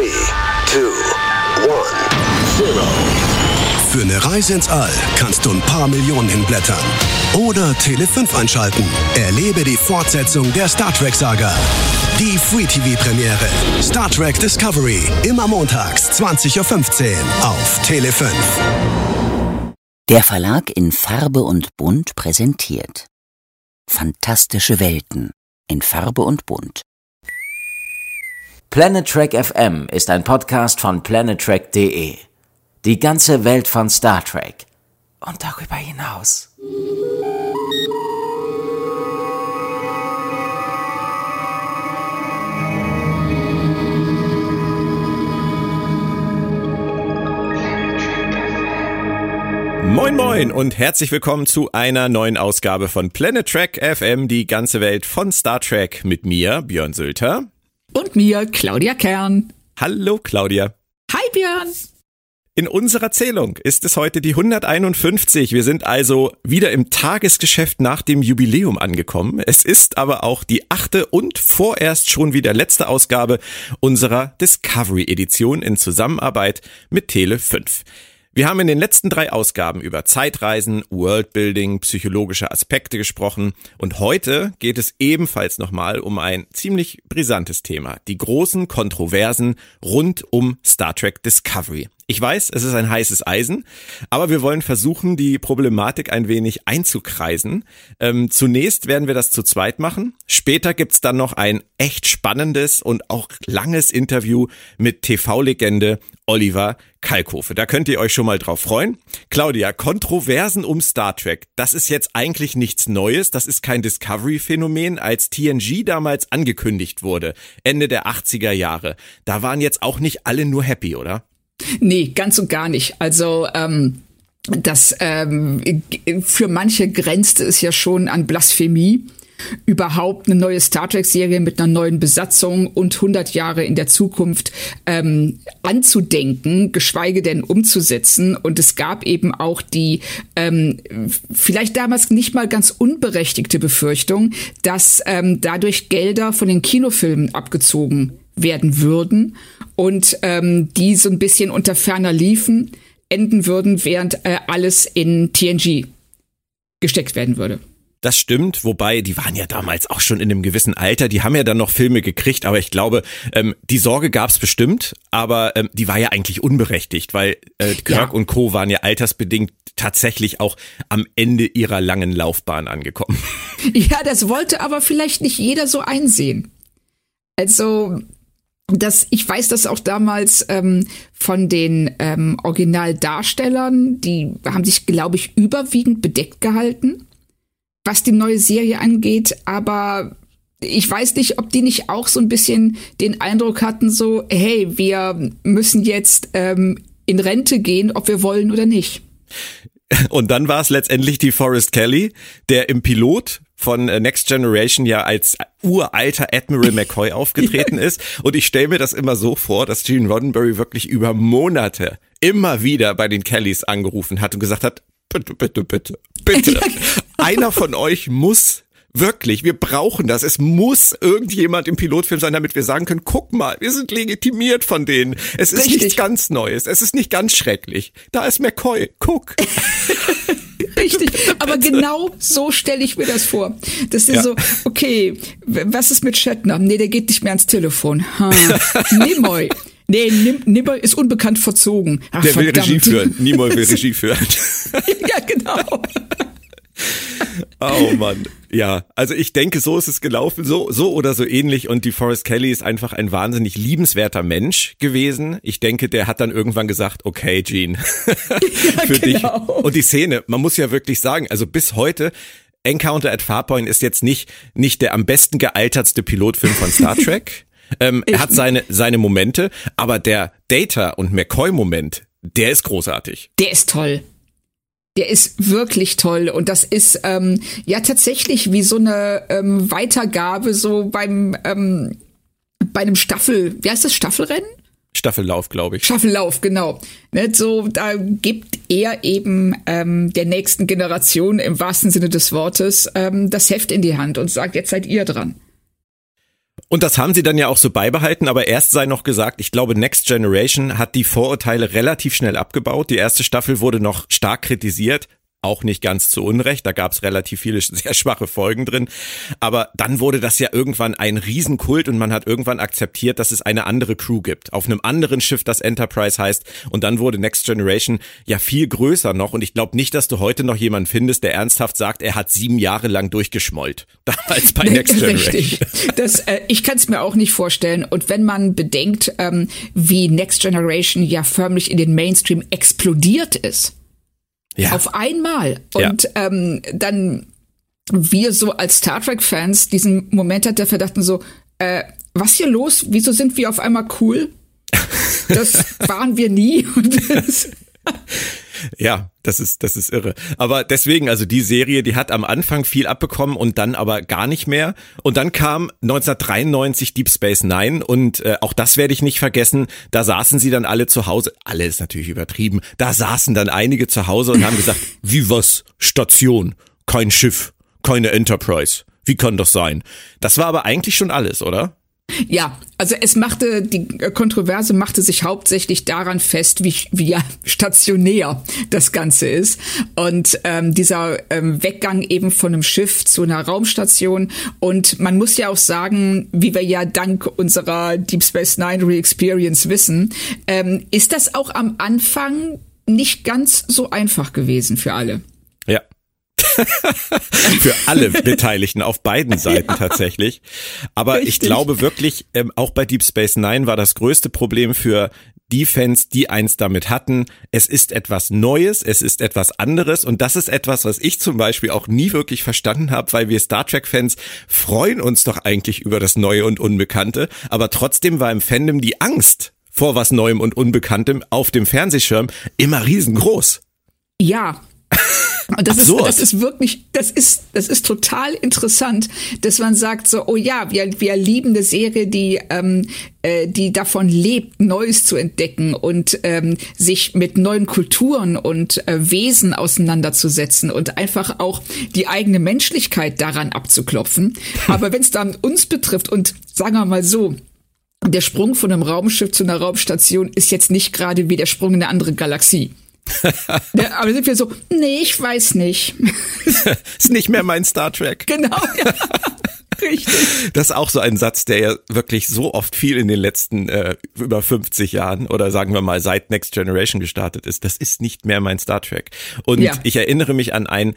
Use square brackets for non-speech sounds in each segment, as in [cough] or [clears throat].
3, 2, 1, 0. Für eine Reise ins All kannst du ein paar Millionen hinblättern. Oder Tele 5 einschalten. Erlebe die Fortsetzung der Star Trek-Saga. Die Free TV-Premiere. Star Trek Discovery. Immer montags, 20.15 Uhr auf Tele 5. Der Verlag in Farbe und Bunt präsentiert Fantastische Welten in Farbe und Bunt. Planet Trek FM ist ein Podcast von planettrek.de. Die ganze Welt von Star Trek und darüber hinaus. Moin moin und herzlich willkommen zu einer neuen Ausgabe von Planet Trek FM, die ganze Welt von Star Trek mit mir, Björn Sülter. Und mir, Claudia Kern. Hallo Claudia. Hi Björn. In unserer Zählung ist es heute die 151. Wir sind also wieder im Tagesgeschäft nach dem Jubiläum angekommen. Es ist aber auch die achte und vorerst schon wieder letzte Ausgabe unserer Discovery Edition in Zusammenarbeit mit Tele 5. Wir haben in den letzten drei Ausgaben über Zeitreisen, Worldbuilding, psychologische Aspekte gesprochen und heute geht es ebenfalls nochmal um ein ziemlich brisantes Thema, die großen Kontroversen rund um Star Trek Discovery. Ich weiß, es ist ein heißes Eisen, aber wir wollen versuchen, die Problematik ein wenig einzukreisen. Ähm, zunächst werden wir das zu zweit machen. Später gibt's dann noch ein echt spannendes und auch langes Interview mit TV-Legende Oliver Kalkofe. Da könnt ihr euch schon mal drauf freuen. Claudia, Kontroversen um Star Trek. Das ist jetzt eigentlich nichts Neues. Das ist kein Discovery-Phänomen. Als TNG damals angekündigt wurde, Ende der 80er Jahre, da waren jetzt auch nicht alle nur happy, oder? Nee, ganz und gar nicht. Also ähm, das ähm, für manche grenzt es ja schon an Blasphemie überhaupt eine neue Star Trek-Serie mit einer neuen Besatzung und 100 Jahre in der Zukunft ähm, anzudenken, geschweige denn umzusetzen. Und es gab eben auch die ähm, vielleicht damals nicht mal ganz unberechtigte Befürchtung, dass ähm, dadurch Gelder von den Kinofilmen abgezogen werden würden und ähm, die so ein bisschen unter ferner liefen, enden würden, während äh, alles in TNG gesteckt werden würde. Das stimmt, wobei die waren ja damals auch schon in einem gewissen Alter, die haben ja dann noch Filme gekriegt, aber ich glaube, ähm, die Sorge gab's bestimmt, aber ähm, die war ja eigentlich unberechtigt, weil äh, Kirk ja. und Co. waren ja altersbedingt tatsächlich auch am Ende ihrer langen Laufbahn angekommen. Ja, das wollte aber vielleicht nicht jeder so einsehen. Also das, ich weiß das auch damals ähm, von den ähm, Originaldarstellern, die haben sich, glaube ich, überwiegend bedeckt gehalten, was die neue Serie angeht, aber ich weiß nicht, ob die nicht auch so ein bisschen den Eindruck hatten, so, hey, wir müssen jetzt ähm, in Rente gehen, ob wir wollen oder nicht. Und dann war es letztendlich die Forrest Kelly, der im Pilot von äh, Next Generation ja als uralter Admiral McCoy [laughs] aufgetreten ist. Und ich stelle mir das immer so vor, dass Gene Roddenberry wirklich über Monate immer wieder bei den Kellys angerufen hat und gesagt hat, bitte, bitte, bitte, bitte. [laughs] Genau. Einer von euch muss Wirklich, wir brauchen das. Es muss irgendjemand im Pilotfilm sein, damit wir sagen können, guck mal, wir sind legitimiert von denen. Es ist Richtig. nichts ganz Neues. Es ist nicht ganz schrecklich. Da ist McCoy. Guck. [laughs] Richtig, aber genau so stelle ich mir das vor. Das ist ja. so, okay, was ist mit Shatner? Nee, der geht nicht mehr ans Telefon. Ha. Nimoy. Nee, Nimoy ist unbekannt verzogen. Ach, der verdammt. will Regie führen. Nimoy will [laughs] Regie führen. [laughs] ja, genau. Oh Mann. Ja, also ich denke, so ist es gelaufen, so, so oder so ähnlich. Und die Forrest Kelly ist einfach ein wahnsinnig liebenswerter Mensch gewesen. Ich denke, der hat dann irgendwann gesagt, okay, Gene, [laughs] für genau. dich. Und die Szene, man muss ja wirklich sagen, also bis heute, Encounter at Farpoint ist jetzt nicht, nicht der am besten gealtertste Pilotfilm von Star [laughs] Trek. ähm, er hat seine, seine Momente, aber der Data und McCoy-Moment, der ist großartig. Der ist toll. Der ist wirklich toll und das ist ähm, ja tatsächlich wie so eine ähm, Weitergabe so beim ähm, bei einem Staffel, wie heißt das Staffelrennen? Staffellauf, glaube ich. Staffellauf, genau. Ne, so, da gibt er eben ähm, der nächsten Generation im wahrsten Sinne des Wortes ähm, das Heft in die Hand und sagt, jetzt seid ihr dran. Und das haben sie dann ja auch so beibehalten, aber erst sei noch gesagt, ich glaube, Next Generation hat die Vorurteile relativ schnell abgebaut. Die erste Staffel wurde noch stark kritisiert, auch nicht ganz zu Unrecht, da gab es relativ viele [laughs] sehr schwache Folgen drin. Aber dann wurde das ja irgendwann ein Riesenkult und man hat irgendwann akzeptiert, dass es eine andere Crew gibt. Auf einem anderen Schiff, das Enterprise heißt. Und dann wurde Next Generation ja viel größer noch. Und ich glaube nicht, dass du heute noch jemanden findest, der ernsthaft sagt, er hat sieben Jahre lang durchgeschmollt. [laughs] Damals bei Next Generation. Richtig. Das, äh, ich kann es mir auch nicht vorstellen. Und wenn man bedenkt, ähm, wie Next Generation ja förmlich in den Mainstream explodiert ist ja. Auf einmal. Und ja. ähm, dann wir so als Star Trek-Fans diesen Moment hat der Verdachten so, äh, was hier los? Wieso sind wir auf einmal cool? [laughs] Das waren wir nie. [laughs] Ja, das ist, das ist irre. Aber deswegen, also die Serie, die hat am Anfang viel abbekommen und dann aber gar nicht mehr. Und dann kam 1993 Deep Space Nine und äh, auch das werde ich nicht vergessen. Da saßen sie dann alle zu Hause. Alle ist natürlich übertrieben. Da saßen dann einige zu Hause und haben gesagt, [laughs] wie was? Station, kein Schiff, keine Enterprise. Wie kann das sein? Das war aber eigentlich schon alles, oder? Ja, also es machte, die Kontroverse machte sich hauptsächlich daran fest, wie, wie stationär das Ganze ist. Und ähm, dieser ähm, Weggang eben von einem Schiff zu einer Raumstation. Und man muss ja auch sagen, wie wir ja dank unserer Deep Space Nine Re-Experience wissen, ähm, ist das auch am Anfang nicht ganz so einfach gewesen für alle. Für alle [laughs] Beteiligten auf beiden Seiten ja, tatsächlich. Aber richtig. ich glaube wirklich, ähm, auch bei Deep Space Nine war das größte Problem für die Fans, die eins damit hatten. Es ist etwas Neues, es ist etwas anderes und das ist etwas, was ich zum Beispiel auch nie wirklich verstanden habe, weil wir Star Trek-Fans freuen uns doch eigentlich über das Neue und Unbekannte, aber trotzdem war im Fandom die Angst vor was Neuem und Unbekanntem auf dem Fernsehschirm immer riesengroß. Ja, und das ist, das ist wirklich, das ist, das ist total interessant, dass man sagt so, oh ja, wir, wir lieben eine Serie, die, ähm, äh, die davon lebt, Neues zu entdecken und ähm, sich mit neuen Kulturen und äh, Wesen auseinanderzusetzen und einfach auch die eigene Menschlichkeit daran abzuklopfen. [laughs] Aber wenn es dann uns betrifft und sagen wir mal so, der Sprung von einem Raumschiff zu einer Raumstation ist jetzt nicht gerade wie der Sprung in eine andere Galaxie ja, aber sind wir so, nee, ich weiß nicht. [laughs] ist nicht mehr mein Star Trek. Genau. Ja. [laughs] Richtig. Das ist auch so ein Satz, der ja wirklich so oft viel in den letzten äh, über 50 Jahren oder sagen wir mal seit Next Generation gestartet ist. Das ist nicht mehr mein Star Trek. Und ja. ich erinnere mich an ein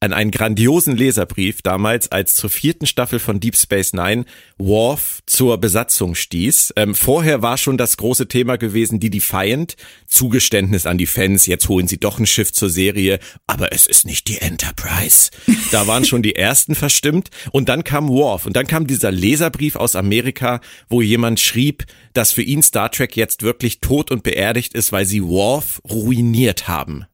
an einen grandiosen Leserbrief damals, als zur vierten Staffel von Deep Space Nine Worf zur Besatzung stieß. Ähm, vorher war schon das große Thema gewesen, die Defiant, Zugeständnis an die Fans, jetzt holen sie doch ein Schiff zur Serie, aber es ist nicht die Enterprise. Da waren schon die ersten verstimmt. Und dann kam Worf. Und dann kam dieser Leserbrief aus Amerika, wo jemand schrieb, dass für ihn Star Trek jetzt wirklich tot und beerdigt ist, weil sie Worf ruiniert haben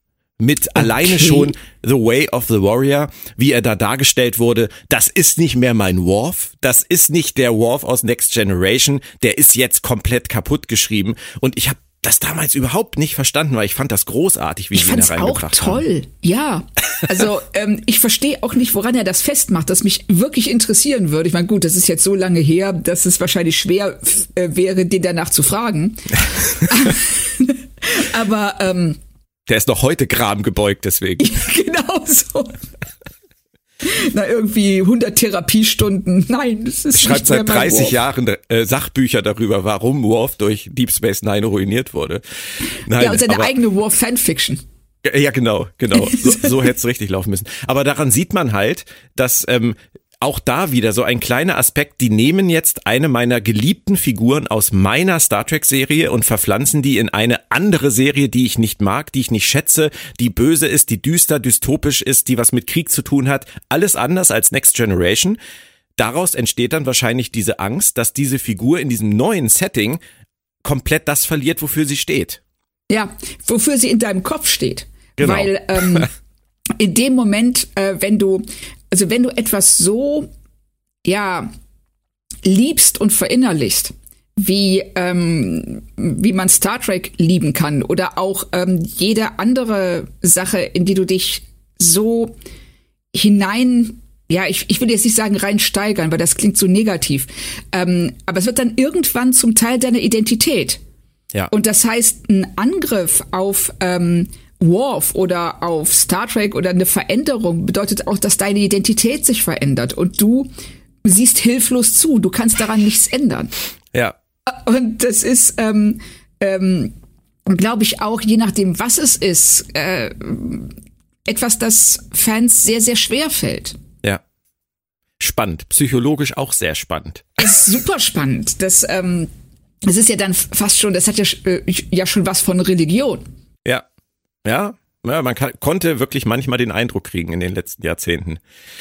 mit okay. alleine schon The Way of the Warrior, wie er da dargestellt wurde. Das ist nicht mehr mein Worf. Das ist nicht der Worf aus Next Generation. Der ist jetzt komplett kaputt geschrieben. Und ich habe das damals überhaupt nicht verstanden, weil ich fand das großartig, wie ich ihn da auch toll. Haben. Ja, also [laughs] ähm, ich verstehe auch nicht, woran er das festmacht, das mich wirklich interessieren würde. Ich meine, gut, das ist jetzt so lange her, dass es wahrscheinlich schwer äh, wäre, den danach zu fragen. [laughs] [laughs] Aber ähm, der ist noch heute Gram gebeugt, deswegen. [laughs] genau so. Na, irgendwie 100 Therapiestunden. Nein, das ist Schreibt seit 30 Jahren äh, Sachbücher darüber, warum Worf durch Deep Space Nine ruiniert wurde. Nein, ja, und seine aber, eigene Worf Fanfiction. Ja, genau, genau. So, [laughs] so hätte es richtig laufen müssen. Aber daran sieht man halt, dass ähm, auch da wieder so ein kleiner Aspekt, die nehmen jetzt eine meiner geliebten Figuren aus meiner Star Trek Serie und verpflanzen die in eine andere Serie, die ich nicht mag, die ich nicht schätze, die böse ist, die düster, dystopisch ist, die was mit Krieg zu tun hat, alles anders als Next Generation. Daraus entsteht dann wahrscheinlich diese Angst, dass diese Figur in diesem neuen Setting komplett das verliert, wofür sie steht. Ja, wofür sie in deinem Kopf steht. Genau. Weil ähm, [laughs] in dem Moment, äh, wenn du also wenn du etwas so, ja, liebst und verinnerlichst, wie, ähm, wie man Star Trek lieben kann oder auch ähm, jede andere Sache, in die du dich so hinein ja, ich, ich will jetzt nicht sagen rein steigern, weil das klingt so negativ. Ähm, aber es wird dann irgendwann zum Teil deiner Identität. Ja. Und das heißt, ein Angriff auf ähm, Worf oder auf Star Trek oder eine Veränderung bedeutet auch, dass deine Identität sich verändert und du siehst hilflos zu. Du kannst daran nichts ändern. Ja. Und das ist, ähm, ähm, glaube ich, auch je nachdem, was es ist, äh, etwas, das Fans sehr, sehr schwer fällt. Ja. Spannend. Psychologisch auch sehr spannend. Das ist super spannend. Das, ähm, das ist ja dann fast schon, das hat ja, äh, ja schon was von Religion. Ja. Ja. Ja, man kann, konnte wirklich manchmal den Eindruck kriegen in den letzten Jahrzehnten,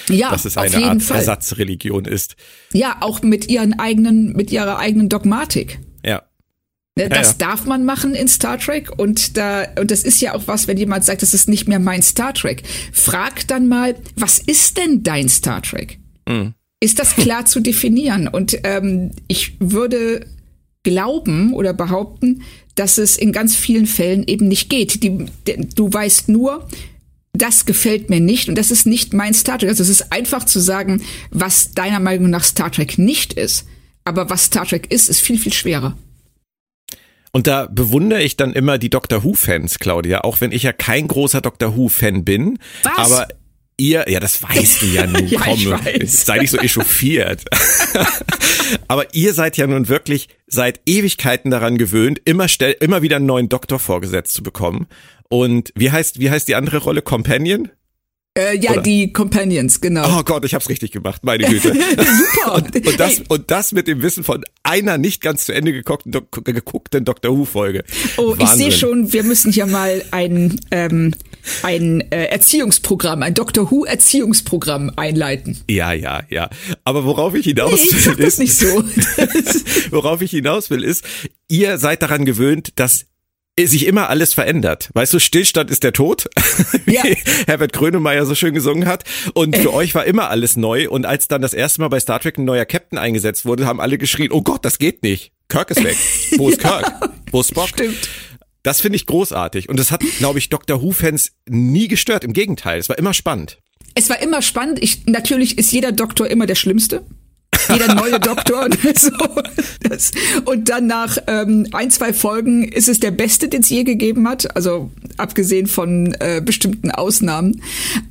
Ja, dass es eine Art Fall. Ersatzreligion ist. Ja, auch mit ihren eigenen, mit ihrer eigenen Dogmatik. Ja. Ne, Das ja. darf man machen in Star Trek und da und das ist ja auch was, wenn jemand sagt, das ist nicht mehr mein Star Trek. Frag dann mal, was ist denn dein Star Trek? Mhm. Ist das klar zu definieren? Und ähm, ich würde glauben oder behaupten, dass es in ganz vielen Fällen eben nicht geht. Die, du weißt nur, das gefällt mir nicht und das ist nicht mein Star Trek. Also es ist einfach zu sagen, was deiner Meinung nach Star Trek nicht ist. Aber was Star Trek ist, ist viel, viel schwerer. Und da bewundere ich dann immer die Doctor Who-Fans, Claudia, auch wenn ich ja kein großer Doctor Who-Fan bin. Was? Aber ihr, ja, das weißt du ja nun, [laughs] Ja, komm, ich sei nicht so echauffiert. [laughs] aber ihr seid ja nun wirklich seit Ewigkeiten daran gewöhnt, immer, stell, immer wieder einen neuen Doktor vorgesetzt zu bekommen. Und wie heißt, wie heißt die andere Rolle? Companion? Äh, ja, Oder? die Companions, genau. Oh Gott, ich hab's richtig gemacht, meine Güte. [laughs] Super. Und, und, das, und das mit dem Wissen von einer nicht ganz zu Ende geguckten, geguckten Doctor Who-Folge. oh, ich Wahnsinn. sehe schon, wir müssen hier mal ein, ähm, ein äh, Erziehungsprogramm, ein Doctor Who Erziehungsprogramm einleiten. Ja, ja, ja. Aber worauf ich hinaus Nee, ich will, ist, nicht so. [laughs] worauf ich hinaus will, ist, ihr seid daran gewöhnt, dass sich immer alles verändert. Weißt du, Stillstand ist der Tod, [laughs] wie Ja. Herbert Grönemeyer so schön gesungen hat. Und für euch war immer alles neu. Und als dann das erste Mal bei Star Trek ein neuer Captain eingesetzt wurde, haben alle geschrien, oh Gott, das geht nicht. Kirk ist weg. Wo ist [laughs] Kirk? Wo ist Spock? Stimmt. Das finde ich großartig. Und das hat, glaube ich, Doctor Who-Fans nie gestört. Im Gegenteil, es war immer spannend. Es war immer spannend. Ich, natürlich ist jeder Doktor immer der Schlimmste. [laughs] Jeder neue Doktor. Und, [laughs] so, das, und dann nach ähm, ein, zwei Folgen ist es der beste, den es je gegeben hat. Also abgesehen von äh, bestimmten Ausnahmen.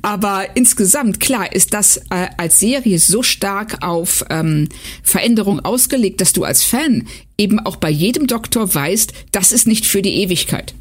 Aber insgesamt, klar, ist das äh, als Serie so stark auf ähm, Veränderung ausgelegt, dass du als Fan eben auch bei jedem Doktor weißt, das ist nicht für die Ewigkeit.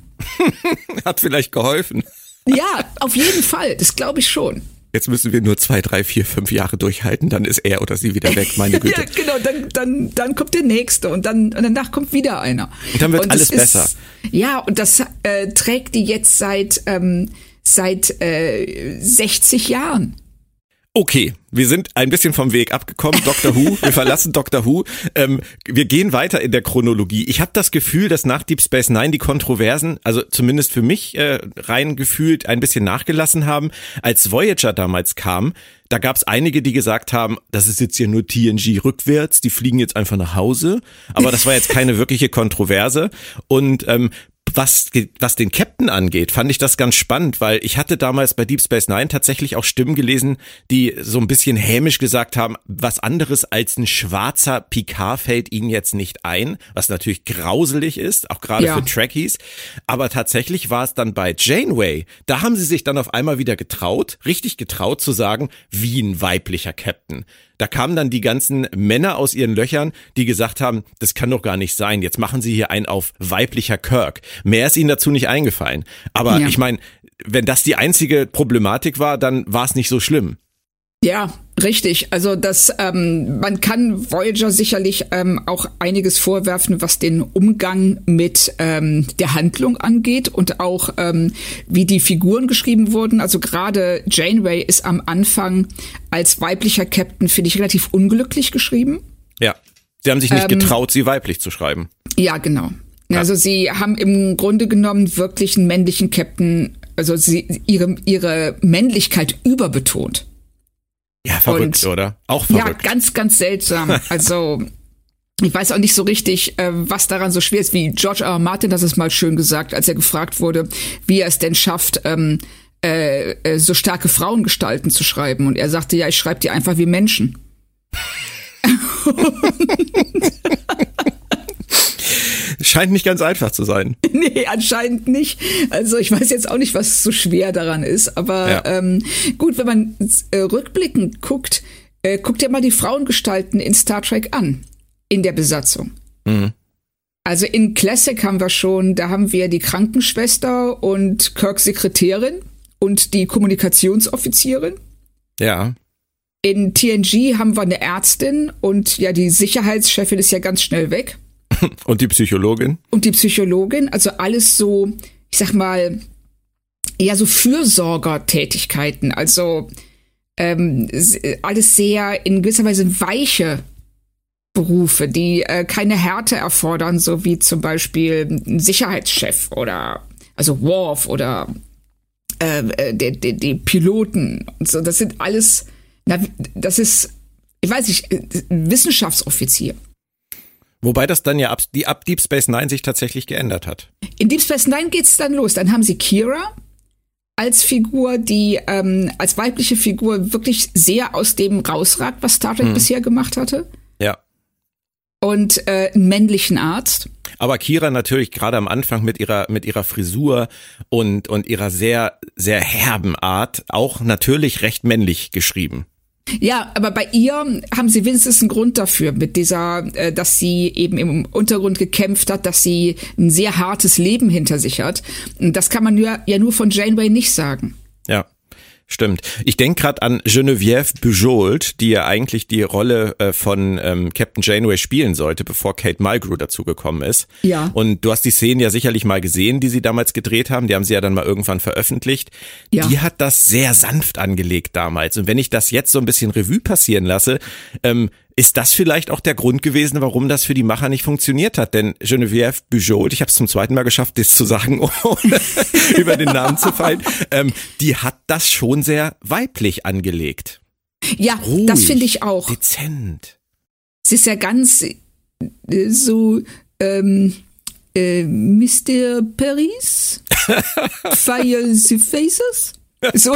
[laughs] Hat vielleicht geholfen. Ja, auf jeden Fall. Das glaube ich schon. Jetzt müssen wir nur zwei, drei, vier, fünf Jahre durchhalten, dann ist er oder sie wieder weg, meine [laughs] Güte. Ja, genau, dann, dann, dann kommt der nächste und dann und danach kommt wieder einer. Und dann wird es alles besser. Ja, und das äh, trägt die jetzt seit ähm, seit äh, 60 Jahren. Okay, wir sind ein bisschen vom Weg abgekommen. Doctor Who, wir verlassen Doctor Who. Ähm, wir gehen weiter in der Chronologie. Ich habe das Gefühl, dass nach Deep Space Nine die Kontroversen, also zumindest für mich äh, rein gefühlt, ein bisschen nachgelassen haben. Als Voyager damals kam, da gab es einige, die gesagt haben, das ist jetzt hier nur TNG rückwärts, die fliegen jetzt einfach nach Hause. Aber das war jetzt keine wirkliche Kontroverse. Und ähm, was, was den Captain angeht, fand ich das ganz spannend, weil ich hatte damals bei Deep Space Nine tatsächlich auch Stimmen gelesen, die so ein bisschen hämisch gesagt haben, was anderes als ein schwarzer Picard fällt ihnen jetzt nicht ein, was natürlich grauselig ist, auch gerade Ja. für Trekkies. Aber tatsächlich war es dann bei Janeway, da haben sie sich dann auf einmal wieder getraut, richtig getraut zu sagen, wie ein weiblicher Captain. Da kamen dann die ganzen Männer aus ihren Löchern, die gesagt haben, das kann doch gar nicht sein. Jetzt machen sie hier einen auf weiblicher Kirk. Mehr ist ihnen dazu nicht eingefallen. Aber Ja. ich meine, wenn das die einzige Problematik war, dann war es nicht so schlimm. Ja, richtig. Also das, ähm, man kann Voyager sicherlich ähm, auch einiges vorwerfen, was den Umgang mit ähm, der Handlung angeht und auch ähm, wie die Figuren geschrieben wurden. Also gerade Janeway ist am Anfang als weiblicher Captain, finde ich, relativ unglücklich geschrieben. Ja. Sie haben sich nicht Ähm, getraut, sie weiblich zu schreiben. Ja, genau. Also sie haben im Grunde genommen wirklich einen männlichen Captain, also sie ihre ihre Männlichkeit überbetont. Ja, verrückt, und- oder? Auch Ja, verrückt. ganz, ganz seltsam. [laughs] Also ich weiß auch nicht so richtig, äh, was daran so schwer ist, wie George R. R. Martin das ist mal schön gesagt, als er gefragt wurde, wie er es denn schafft, ähm, äh, äh, so starke Frauengestalten zu schreiben. Und er sagte, ja, ich schreibe die einfach wie Menschen. [laughs] [laughs] Scheint nicht ganz einfach zu sein. [laughs] nee, anscheinend nicht. Also ich weiß jetzt auch nicht, was so schwer daran ist. Aber ja. ähm, gut, wenn man äh, rückblickend guckt, äh, guckt ja mal die Frauengestalten in Star Trek an, in der Besatzung. Mhm. Also in Classic haben wir schon, da haben wir die Krankenschwester und Kirks Sekretärin und die Kommunikationsoffizierin. Ja. In TNG haben wir eine Ärztin und ja, die Sicherheitschefin ist ja ganz schnell weg. [laughs] Und die Psychologin? Und die Psychologin, also alles so, ich sag mal, ja, so Fürsorgertätigkeiten, also ähm, alles sehr in gewisser Weise weiche Berufe, die äh, keine Härte erfordern, so wie zum Beispiel ein Sicherheitschef oder also Worf oder äh, äh die, die, die Piloten und so. Das sind alles, na, das ist, ich weiß nicht, äh, Wissenschaftsoffizier. Wobei das dann ja ab, die, ab Deep Space Nine sich tatsächlich geändert hat. In Deep Space Nine geht's dann los. Dann haben sie Kira als Figur, die ähm, als weibliche Figur wirklich sehr aus dem rausragt, was Star Trek hm. bisher gemacht hatte. Ja und äh, einen männlichen Arzt. Aber Kira natürlich gerade am Anfang mit ihrer mit ihrer Frisur und und ihrer sehr sehr herben Art auch natürlich recht männlich geschrieben. Ja, aber bei ihr haben sie wenigstens einen Grund dafür, mit dieser, äh, dass sie eben im Untergrund gekämpft hat, dass sie ein sehr hartes Leben hinter sich hat. Das kann man ja, ja nur von Janeway nicht sagen. Ja. Stimmt. Ich denke gerade an Geneviève Bujold, die ja eigentlich die Rolle äh, von ähm, Captain Janeway spielen sollte, bevor Kate Mulgrew dazugekommen ist. Ja. Und du hast die Szenen ja sicherlich mal gesehen, die sie damals gedreht haben. Die haben sie ja dann mal irgendwann veröffentlicht. Ja. Die hat das sehr sanft angelegt damals. Und wenn ich das jetzt so ein bisschen Revue passieren lasse, ähm, ist das vielleicht auch der Grund gewesen, warum das für die Macher nicht funktioniert hat? Denn Geneviève Bujold, ich habe es zum zweiten Mal geschafft, das zu sagen, [laughs] ohne [laughs] über den Namen zu fallen, ähm, die hat das schon sehr weiblich angelegt. Ja, Ruhig, das finde ich auch. Dezent. Es ist ja ganz äh, so ähm, äh, Mr. Paris, [laughs] Fire the Faces. So,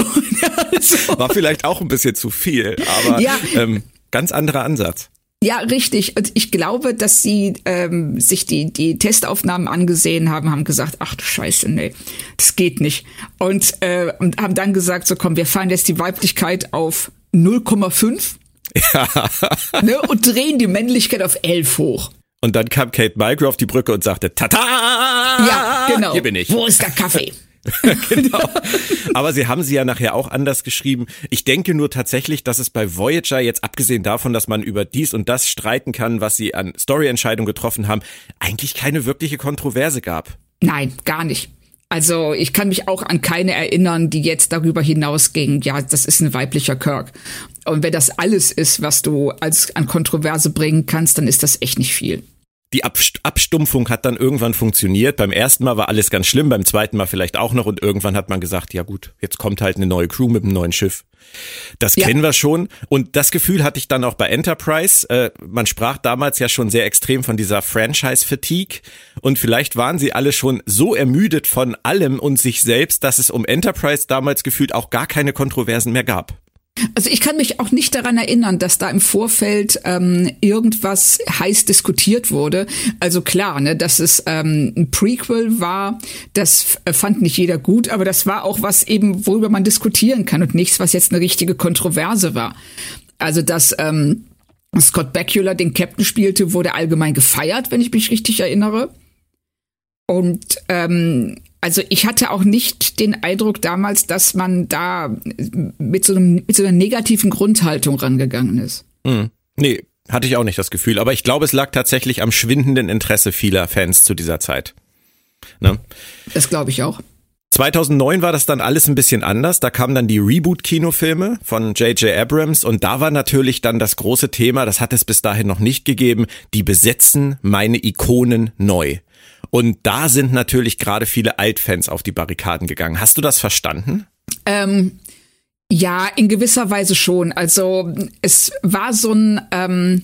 so. War vielleicht auch ein bisschen zu viel, aber ja. ähm, Ganz anderer Ansatz. Ja, richtig. Und ich glaube, dass sie ähm, sich die, die Testaufnahmen angesehen haben, haben gesagt, ach du Scheiße, nee, das geht nicht. Und, äh, und haben dann gesagt, so komm, wir fahren jetzt die Weiblichkeit auf 0,5 ja. [laughs] ne, und drehen die Männlichkeit auf 11 hoch. Und dann kam Kate Mulgrew auf die Brücke und sagte, tata! Ja, genau. Hier bin ich. Wo ist der Kaffee? [laughs] genau. Aber sie haben sie ja nachher auch anders geschrieben. Ich denke nur tatsächlich, dass es bei Voyager jetzt abgesehen davon, dass man über dies und das streiten kann, was sie an Storyentscheidungen getroffen haben, eigentlich keine wirkliche Kontroverse gab. Nein, gar nicht. Also ich kann mich auch an keine erinnern, die jetzt darüber hinausging, ja, das ist ein weiblicher Kirk. Und wenn das alles ist, was du als an Kontroverse bringen kannst, dann ist das echt nicht viel die Abstumpfung hat dann irgendwann funktioniert. Beim ersten Mal war alles ganz schlimm, beim zweiten Mal vielleicht auch noch und irgendwann hat man gesagt, ja gut, jetzt kommt halt eine neue Crew mit einem neuen Schiff. Das ja. kennen wir schon und das Gefühl hatte ich dann auch bei Enterprise. Äh, man sprach damals ja schon sehr extrem von dieser Franchise-Fatigue und vielleicht waren sie alle schon so ermüdet von allem und sich selbst, dass es um Enterprise damals gefühlt auch gar keine Kontroversen mehr gab. Also ich kann mich auch nicht daran erinnern, dass da im Vorfeld ähm, irgendwas heiß diskutiert wurde. Also klar, ne, dass es ähm, ein Prequel war, das fand nicht jeder gut, aber das war auch was eben, worüber man diskutieren kann und nichts, was jetzt eine richtige Kontroverse war. Also dass ähm, Scott Bakula den Captain spielte, wurde allgemein gefeiert, wenn ich mich richtig erinnere. Und ähm, also ich hatte auch nicht den Eindruck damals, dass man da mit so, einem, mit so einer negativen Grundhaltung rangegangen ist. Mhm. Nee, hatte ich auch nicht das Gefühl. Aber ich glaube, es lag tatsächlich am schwindenden Interesse vieler Fans zu dieser Zeit. Ne? Das glaube ich auch. 2009 war das dann alles ein bisschen anders. Da kamen dann die Reboot-Kinofilme von J.J. Abrams und da war natürlich dann das große Thema, das hat es bis dahin noch nicht gegeben, die besetzen meine Ikonen neu. Und da sind natürlich gerade viele Altfans auf die Barrikaden gegangen. Hast du das verstanden? Ähm, ja, in gewisser Weise schon. Also es war so ein, ähm,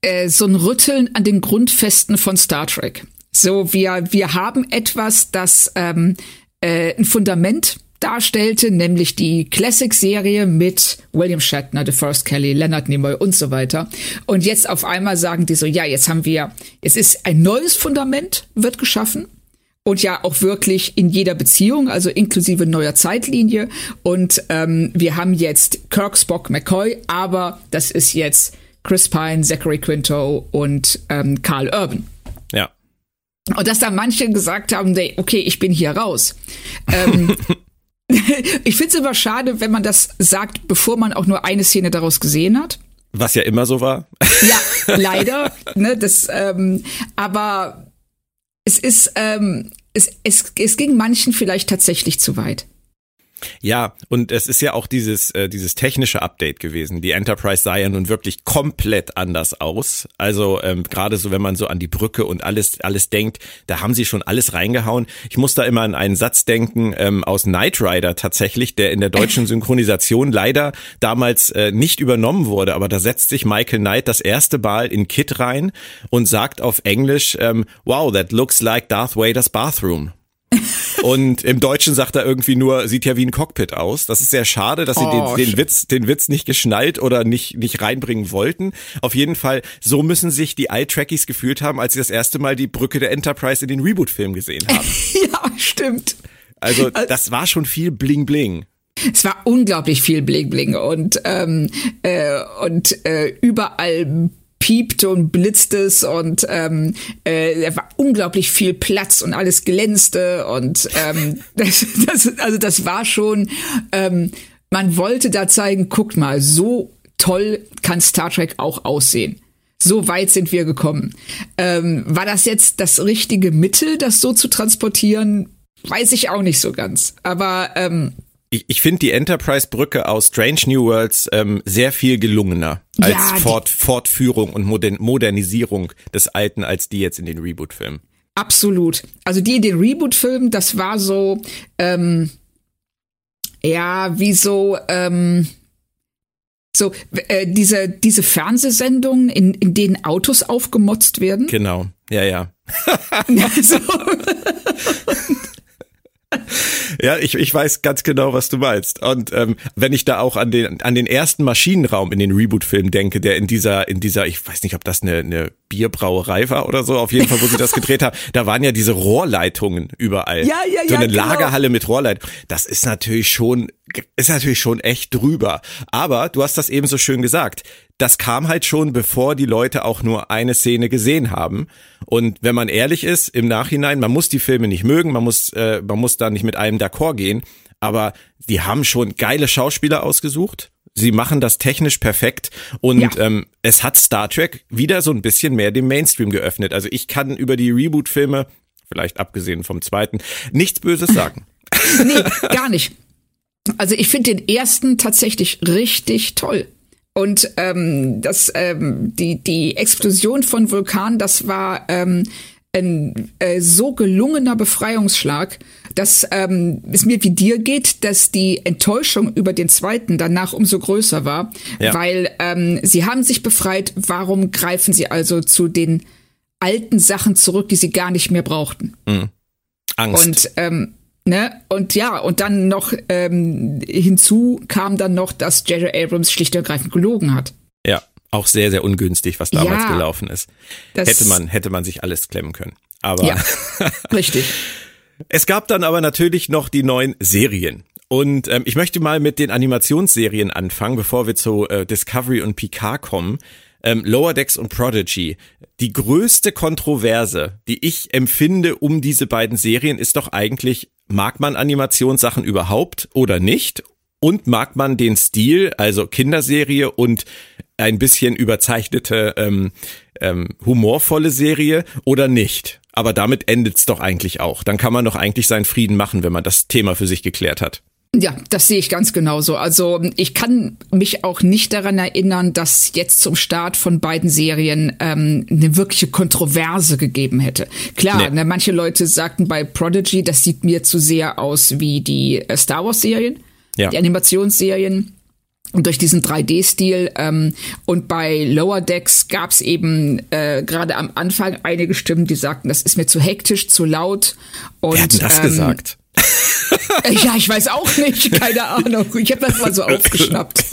äh, so ein Rütteln an den Grundfesten von Star Trek. So, wir, wir haben etwas, das ähm, äh, ein Fundament darstellte, nämlich die Classic-Serie mit William Shatner, DeForest Kelly, Leonard Nimoy und so weiter. Und jetzt auf einmal sagen die so, ja, jetzt haben wir, es ist ein neues Fundament, wird geschaffen. Und ja, auch wirklich in jeder Beziehung, also inklusive neuer Zeitlinie. Und ähm, wir haben jetzt Kirk, Spock, McCoy, aber das ist jetzt Chris Pine, Zachary Quinto und ähm, Carl Urban. Ja. Und dass da manche gesagt haben, okay, ich bin hier raus. Ähm, [laughs] ich finde es immer schade, wenn man das sagt, bevor man auch nur eine Szene daraus gesehen hat. Was ja immer so war. Ja, leider. ne, das, ähm, aber es ist, ähm, es, es, es ging manchen vielleicht tatsächlich zu weit. Ja, und es ist ja auch dieses, äh, dieses technische Update gewesen. Die Enterprise sah ja nun wirklich komplett anders aus. Also ähm, gerade so, wenn man so an die Brücke und alles, alles denkt, da haben sie schon alles reingehauen. Ich muss da immer an einen Satz denken ähm, aus Knight Rider tatsächlich, der in der deutschen [laughs] Synchronisation leider damals äh, nicht übernommen wurde. Aber da setzt sich Michael Knight das erste Mal in Kit rein und sagt auf Englisch, ähm, wow, that looks like Darth Vader's bathroom. Und im Deutschen sagt er irgendwie nur, sieht ja wie ein Cockpit aus. Das ist sehr schade, dass sie oh, den, den Witz, den Witz nicht geschnallt oder nicht, nicht reinbringen wollten. Auf jeden Fall, so müssen sich die Eye-Trackies gefühlt haben, als sie das erste Mal die Brücke der Enterprise in den Reboot-Film gesehen haben. [laughs] ja, stimmt. Also, das war schon viel Bling Bling. Es war unglaublich viel Bling Bling und ähm, äh, und äh, überall piepte und blitzte es und ähm, äh, da war unglaublich viel Platz und alles glänzte und ähm, [laughs] das, das, also das war schon, ähm, man wollte da zeigen, guckt mal, so toll kann Star Trek auch aussehen. So weit sind wir gekommen. Ähm, war das jetzt das richtige Mittel, das so zu transportieren? Weiß ich auch nicht so ganz. Aber ähm, ich, ich finde die Enterprise-Brücke aus Strange New Worlds ähm, sehr viel gelungener als ja, Fort, Fortführung und Modern Modernisierung des Alten als die jetzt in den Reboot-Filmen. Absolut. Also die in den Reboot-Filmen, das war so, ähm, ja, wie so, ähm, so äh, diese diese Fernsehsendungen, in, in denen Autos aufgemotzt werden. Genau, ja, ja. [laughs] so. [laughs] [laughs] Ja, ich, ich weiß ganz genau, was du meinst. Und ähm, wenn ich da auch an den an den ersten Maschinenraum in den Reboot-Film denke, der in dieser in dieser, ich weiß nicht, ob das eine, eine Bierbrauerei war oder so, auf jeden Fall, wo sie das gedreht haben, da waren ja diese Rohrleitungen überall. Ja, ja, ja. So eine genau. Lagerhalle mit Rohrleitungen. Das ist natürlich schon ist natürlich schon echt drüber. Aber du hast das eben so schön gesagt. Das kam halt schon, bevor die Leute auch nur eine Szene gesehen haben. Und wenn man ehrlich ist, im Nachhinein, man muss die Filme nicht mögen, man muss, äh, man muss da nicht mit einem d'accord gehen. Aber die haben schon geile Schauspieler ausgesucht. Sie machen das technisch perfekt und ja. ähm, es hat Star Trek wieder so ein bisschen mehr dem Mainstream geöffnet. Also ich kann über die Reboot-Filme, vielleicht abgesehen vom zweiten, nichts Böses sagen. [laughs] nee, gar nicht. Also ich finde den ersten tatsächlich richtig toll. Und ähm, das, ähm, die, die Explosion von Vulkan, das war ähm, ein äh, so gelungener Befreiungsschlag, dass ähm, es mir wie dir geht, dass die Enttäuschung über den zweiten danach umso größer war, ja. weil ähm, sie haben sich befreit. Warum greifen sie also zu den alten Sachen zurück, die sie gar nicht mehr brauchten? Mhm. Angst. Und ähm, Ne? Und ja, und dann noch ähm, hinzu kam dann noch, dass J.J. Abrams schlicht und ergreifend gelogen hat. Ja, auch sehr, sehr ungünstig, was damals ja, gelaufen ist. Hätte man, hätte man sich alles klemmen können. Aber ja, [laughs] richtig. Es gab dann aber natürlich noch die neuen Serien. Und ähm, ich möchte mal mit den Animationsserien anfangen, bevor wir zu äh, Discovery und Picard kommen ähm, Lower Decks und Prodigy. Die größte Kontroverse, die ich empfinde um diese beiden Serien, ist doch eigentlich, mag man Animationssachen überhaupt oder nicht? Und mag man den Stil, also Kinderserie und ein bisschen überzeichnete, ähm, ähm, humorvolle Serie oder nicht? Aber damit endet's doch eigentlich auch. Dann kann man doch eigentlich seinen Frieden machen, wenn man das Thema für sich geklärt hat. Ja, das sehe ich ganz genauso. Also ich kann mich auch nicht daran erinnern, dass jetzt zum Start von beiden Serien ähm, eine wirkliche Kontroverse gegeben hätte. Klar, nee. ne, manche Leute sagten bei Prodigy, das sieht mir zu sehr aus wie die äh, Star Wars Serien, ja. die Animationsserien. Und durch diesen 3D-Stil ähm, und bei Lower Decks gab es eben äh, gerade am Anfang einige Stimmen, die sagten, das ist mir zu hektisch, zu laut. Und, Wer hat denn das ähm, gesagt? [laughs] ja, ich weiß auch nicht, keine Ahnung. Ich habe das mal so aufgeschnappt.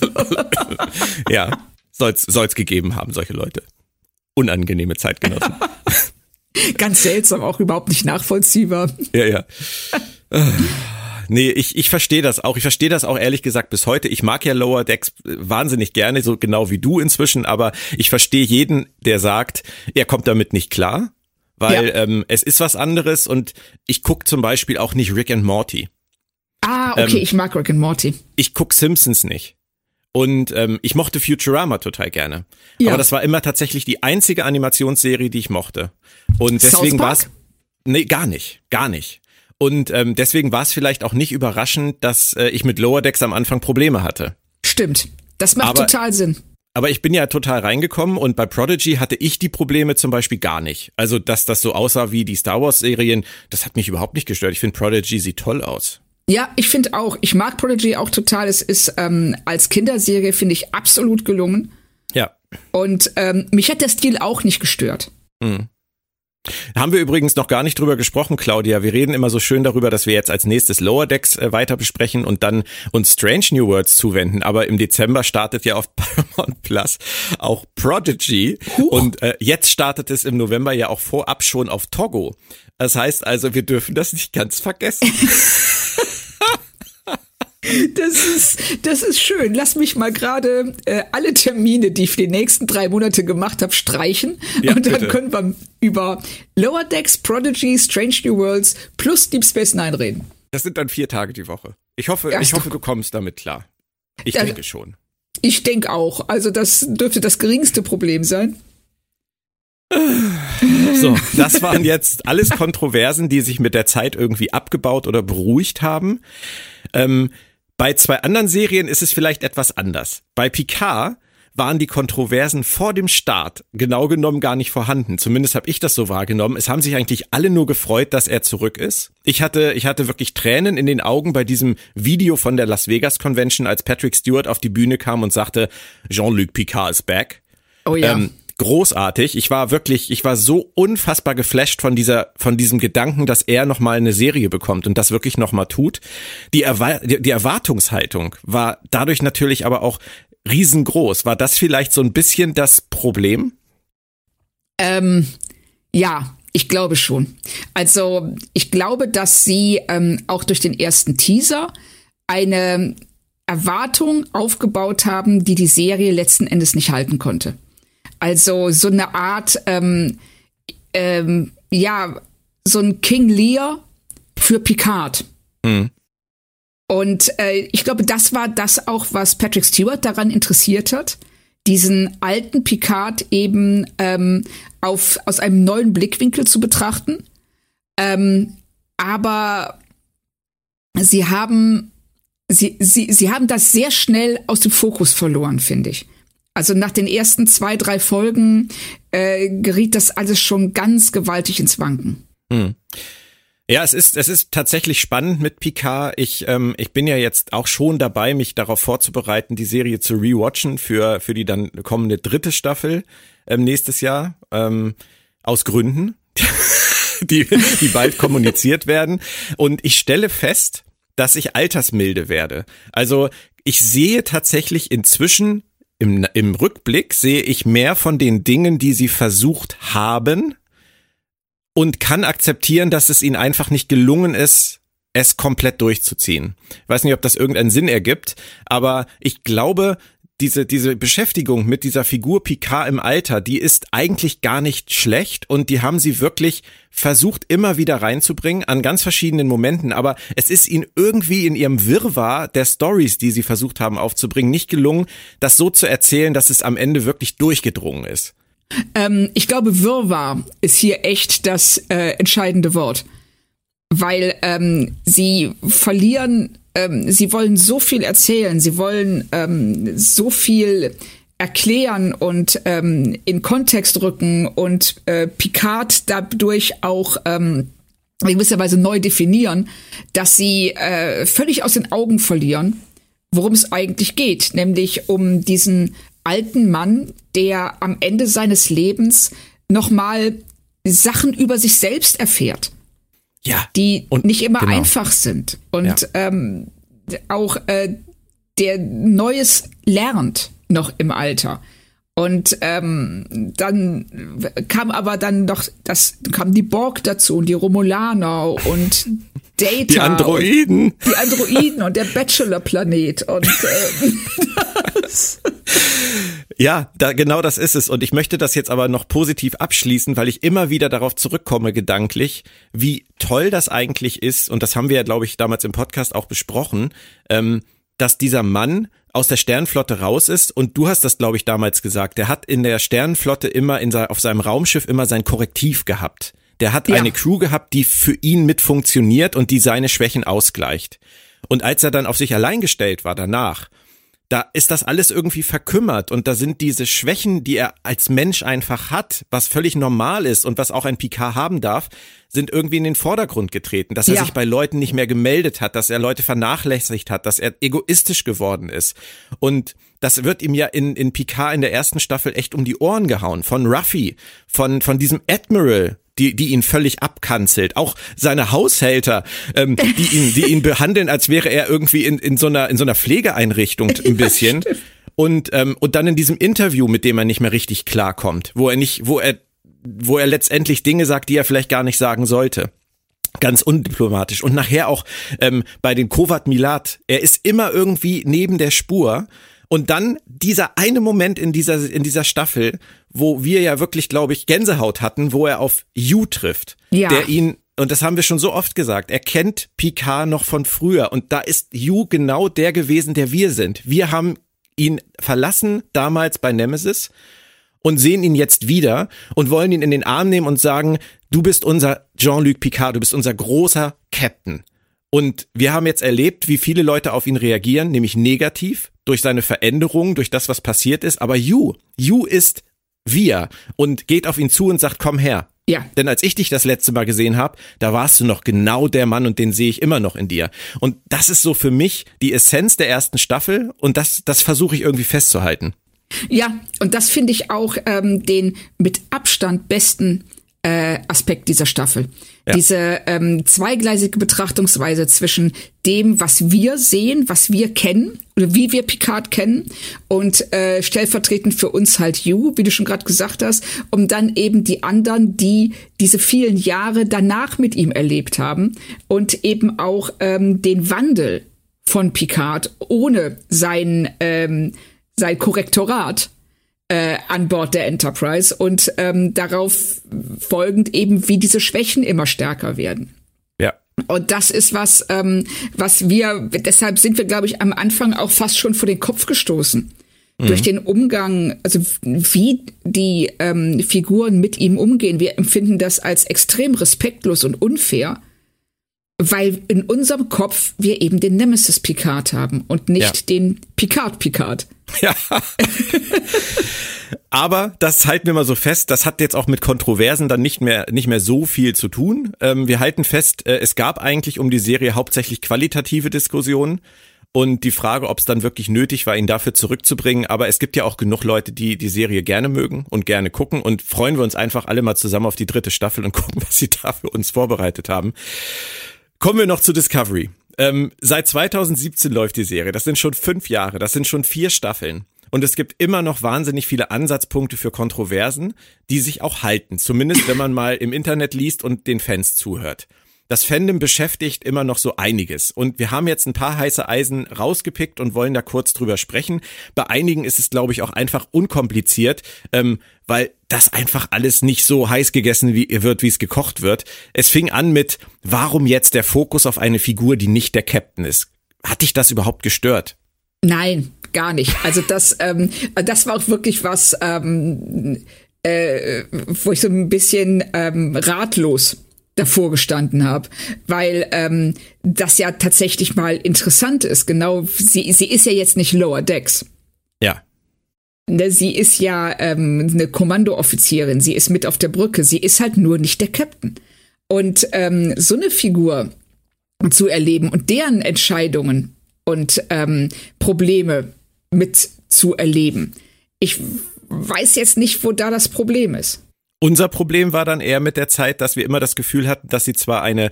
[laughs] ja, soll's, soll's gegeben haben, solche Leute. Unangenehme Zeitgenossen. [laughs] Ganz seltsam, auch überhaupt nicht nachvollziehbar. Ja, ja. Nee, ich, ich verstehe das auch. Ich verstehe das auch ehrlich gesagt bis heute. Ich mag ja Lower Decks wahnsinnig gerne, so genau wie du inzwischen, aber ich verstehe jeden, der sagt, er kommt damit nicht klar, weil ja. ähm, es ist was anderes und ich guck zum Beispiel auch nicht Rick and Morty. Ah, okay, ähm, ich mag Rick and Morty. Ich guck Simpsons nicht. Und ähm, ich mochte Futurama total gerne. Ja. Aber das war immer tatsächlich die einzige Animationsserie, die ich mochte. Und deswegen war es. Nee, gar nicht. Gar nicht. Und ähm, deswegen war es vielleicht auch nicht überraschend, dass äh, ich mit Lower Decks am Anfang Probleme hatte. Stimmt. Das macht aber, total Sinn. Aber ich bin ja total reingekommen und bei Prodigy hatte ich die Probleme zum Beispiel gar nicht. Also, dass das so aussah wie die Star Wars Serien, das hat mich überhaupt nicht gestört. Ich finde Prodigy sieht toll aus. Ja, ich finde auch. Ich mag Prodigy auch total. Es ist ähm, als Kinderserie, finde ich, absolut gelungen. Ja. Und ähm, mich hat der Stil auch nicht gestört. Mhm. Haben wir übrigens noch gar nicht drüber gesprochen, Claudia. Wir reden immer so schön darüber, dass wir jetzt als nächstes Lower Decks äh, weiter besprechen und dann uns Strange New Worlds zuwenden. Aber im Dezember startet ja auf [laughs] Paramount Plus auch Prodigy. Huch. Und äh, jetzt startet es im November ja auch vorab schon auf Togo. Das heißt also, wir dürfen das nicht ganz vergessen. [laughs] Das ist, das ist schön. Lass mich mal gerade äh, alle Termine, die ich für die nächsten drei Monate gemacht habe, streichen. Ja, und dann bitte. können wir über Lower Decks, Prodigy, Strange New Worlds plus Deep Space Nine reden. Das sind dann vier Tage die Woche. Ich hoffe, ja, ich hoffe, du kommst damit klar. Ich da, denke schon. Ich denke auch. Also das dürfte das geringste Problem sein. So, das waren jetzt alles Kontroversen, die sich mit der Zeit irgendwie abgebaut oder beruhigt haben. Ähm, bei zwei anderen Serien ist es vielleicht etwas anders. Bei Picard waren die Kontroversen vor dem Start genau genommen gar nicht vorhanden. Zumindest habe ich das so wahrgenommen. Es haben sich eigentlich alle nur gefreut, dass er zurück ist. Ich hatte, ich hatte wirklich Tränen in den Augen bei diesem Video von der Las Vegas Convention, als Patrick Stewart auf die Bühne kam und sagte, Jean-Luc Picard is back. Oh ja. Ähm, großartig. Ich war wirklich, ich war so unfassbar geflasht von dieser, von diesem Gedanken, dass er nochmal eine Serie bekommt und das wirklich nochmal tut. Die, Erwa die Erwartungshaltung war dadurch natürlich aber auch riesengroß. War das vielleicht so ein bisschen das Problem? Ähm, ja, ich glaube schon. Also ich glaube, dass sie ähm, auch durch den ersten Teaser eine Erwartung aufgebaut haben, die die Serie letzten Endes nicht halten konnte. Also so eine Art, ähm, ähm, ja, so ein King Lear für Picard. Mhm. Und äh, ich glaube, das war das auch, was Patrick Stewart daran interessiert hat, diesen alten Picard eben ähm, auf, aus einem neuen Blickwinkel zu betrachten. Ähm, aber sie haben, sie, sie, sie haben das sehr schnell aus dem Fokus verloren, finde ich. Also nach den ersten zwei, drei Folgen äh, geriet das alles schon ganz gewaltig ins Wanken. Hm. Ja, es ist, es ist tatsächlich spannend mit Picard. Ich, ähm, ich bin ja jetzt auch schon dabei, mich darauf vorzubereiten, die Serie zu rewatchen für, für die dann kommende dritte Staffel ähm, nächstes Jahr. Ähm, aus Gründen, [laughs] die, die bald [laughs] kommuniziert werden. Und ich stelle fest, dass ich altersmilde werde. Also ich sehe tatsächlich inzwischen im, im Rückblick sehe ich mehr von den Dingen, die sie versucht haben und kann akzeptieren, dass es ihnen einfach nicht gelungen ist, es komplett durchzuziehen. Ich weiß nicht, ob das irgendeinen Sinn ergibt, aber ich glaube, diese, diese Beschäftigung mit dieser Figur Picard im Alter, die ist eigentlich gar nicht schlecht und die haben sie wirklich versucht immer wieder reinzubringen an ganz verschiedenen Momenten, aber es ist ihnen irgendwie in ihrem Wirrwarr der Stories, die sie versucht haben aufzubringen, nicht gelungen, das so zu erzählen, dass es am Ende wirklich durchgedrungen ist. Ähm, ich glaube, Wirrwarr ist hier echt das äh, entscheidende Wort, weil ähm, sie verlieren ähm, sie wollen so viel erzählen, sie wollen ähm, so viel erklären und ähm, in Kontext rücken und äh, Picard dadurch auch ähm, in gewisser Weise neu definieren, dass sie äh, völlig aus den Augen verlieren, worum es eigentlich geht, nämlich um diesen alten Mann, der am Ende seines Lebens nochmal Sachen über sich selbst erfährt Ja. Die nicht immer genau. einfach sind. Und ja. ähm, auch äh, der Neues lernt noch im Alter. Und ähm, dann kam aber dann noch, das kam die Borg dazu und die Romulaner und Data. Die Androiden. Die Androiden und der Bachelor-Planet und äh, das. [laughs] Ja, da, genau das ist es. Und ich möchte das jetzt aber noch positiv abschließen, weil ich immer wieder darauf zurückkomme, gedanklich, wie toll das eigentlich ist. Und das haben wir ja, glaube ich, damals im Podcast auch besprochen, ähm, dass dieser Mann aus der Sternflotte raus ist und du hast das glaube ich damals gesagt, der hat in der Sternflotte immer in auf seinem Raumschiff immer sein Korrektiv gehabt. Der hat ja. eine Crew gehabt, die für ihn mit funktioniert und die seine Schwächen ausgleicht. Und als er dann auf sich allein gestellt war danach, da ist das alles irgendwie verkümmert und da sind diese Schwächen, die er als Mensch einfach hat, was völlig normal ist und was auch ein Picard haben darf, sind irgendwie in den Vordergrund getreten, dass er ja. sich bei Leuten nicht mehr gemeldet hat, dass er Leute vernachlässigt hat, dass er egoistisch geworden ist. Und das wird ihm ja in, in Picard in der ersten Staffel echt um die Ohren gehauen. Von Ruffy, von, von diesem Admiral, die, die ihn völlig abkanzelt. Auch seine Haushälter, ähm, die ihn, die ihn behandeln, als wäre er irgendwie in, in so einer, in so einer Pflegeeinrichtung [laughs] ein bisschen. Ja, und, ähm, und dann in diesem Interview, mit dem er nicht mehr richtig klarkommt, wo er nicht, wo er, wo er letztendlich Dinge sagt, die er vielleicht gar nicht sagen sollte ganz undiplomatisch und nachher auch ähm, bei den Kovat Milat. Er ist immer irgendwie neben der Spur und dann dieser eine Moment in dieser, in dieser Staffel, wo wir ja wirklich, glaube ich, Gänsehaut hatten, wo er auf Yu trifft, ja. der ihn und das haben wir schon so oft gesagt, er kennt Picard noch von früher und da ist Yu genau der gewesen, der wir sind. Wir haben ihn verlassen damals bei Nemesis und sehen ihn jetzt wieder und wollen ihn in den Arm nehmen und sagen, du bist unser Jean-Luc Picard, du bist unser großer Captain. Und wir haben jetzt erlebt, wie viele Leute auf ihn reagieren, nämlich negativ, durch seine Veränderung, durch das, was passiert ist. Aber Yu, Yu ist wir und geht auf ihn zu und sagt, komm her. Ja. Denn als ich dich das letzte Mal gesehen habe, da warst du noch genau der Mann und den sehe ich immer noch in dir. Und das ist so für mich die Essenz der ersten Staffel und das, das versuche ich irgendwie festzuhalten. Ja, und das finde ich auch ähm, den mit Abstand besten äh, Aspekt dieser Staffel. Ja. Diese ähm, zweigleisige Betrachtungsweise zwischen dem, was wir sehen, was wir kennen, oder wie wir Picard kennen, und äh, stellvertretend für uns halt You, wie du schon gerade gesagt hast, um dann eben die anderen, die diese vielen Jahre danach mit ihm erlebt haben und eben auch ähm, den Wandel von Picard ohne sein, ähm, sein Korrektorat äh, an Bord der Enterprise und ähm, darauf folgend eben, wie diese Schwächen immer stärker werden. Ja. Und das ist was, ähm, was wir, deshalb sind wir, glaube ich, am Anfang auch fast schon vor den Kopf gestoßen. Mhm. Durch den Umgang, also wie die ähm, Figuren mit ihm umgehen. Wir empfinden das als extrem respektlos und unfair weil in unserem Kopf wir eben den Nemesis Picard haben und nicht ja. den Picard Picard. Ja. Aber das halten wir mal so fest, das hat jetzt auch mit Kontroversen dann nicht mehr, nicht mehr so viel zu tun. Ähm, wir halten fest, äh, es gab eigentlich um die Serie hauptsächlich qualitative Diskussionen und die Frage, ob es dann wirklich nötig war, ihn dafür zurückzubringen. Aber es gibt ja auch genug Leute, die die Serie gerne mögen und gerne gucken und freuen wir uns einfach alle mal zusammen auf die dritte Staffel und [laughs] gucken, was sie da für uns vorbereitet haben. Kommen wir noch zu Discovery. Ähm, seit 2017 läuft die Serie. Das sind schon fünf Jahre. Das sind schon vier Staffeln. Und es gibt immer noch wahnsinnig viele Ansatzpunkte für Kontroversen, die sich auch halten. Zumindest wenn man mal im Internet liest und den Fans zuhört das Fandom beschäftigt immer noch so einiges. Und wir haben jetzt ein paar heiße Eisen rausgepickt und wollen da kurz drüber sprechen. Bei einigen ist es, glaube ich, auch einfach unkompliziert, ähm, weil das einfach alles nicht so heiß gegessen wie, wird, wie es gekocht wird. Es fing an mit, warum jetzt der Fokus auf eine Figur, die nicht der Captain ist? Hat dich das überhaupt gestört? Nein, gar nicht. Also das, [laughs] ähm, das war auch wirklich was, ähm, äh, wo ich so ein bisschen ähm, ratlos davor gestanden habe, weil ähm, das ja tatsächlich mal interessant ist. Genau, sie, sie ist ja jetzt nicht Lower Decks. Ja. Ne, sie ist ja ähm, eine Kommandooffizierin, sie ist mit auf der Brücke, sie ist halt nur nicht der Captain. Und ähm, so eine Figur zu erleben und deren Entscheidungen und ähm, Probleme mit zu erleben, ich weiß jetzt nicht, wo da das Problem ist. Unser Problem war dann eher mit der Zeit, dass wir immer das Gefühl hatten, dass sie zwar eine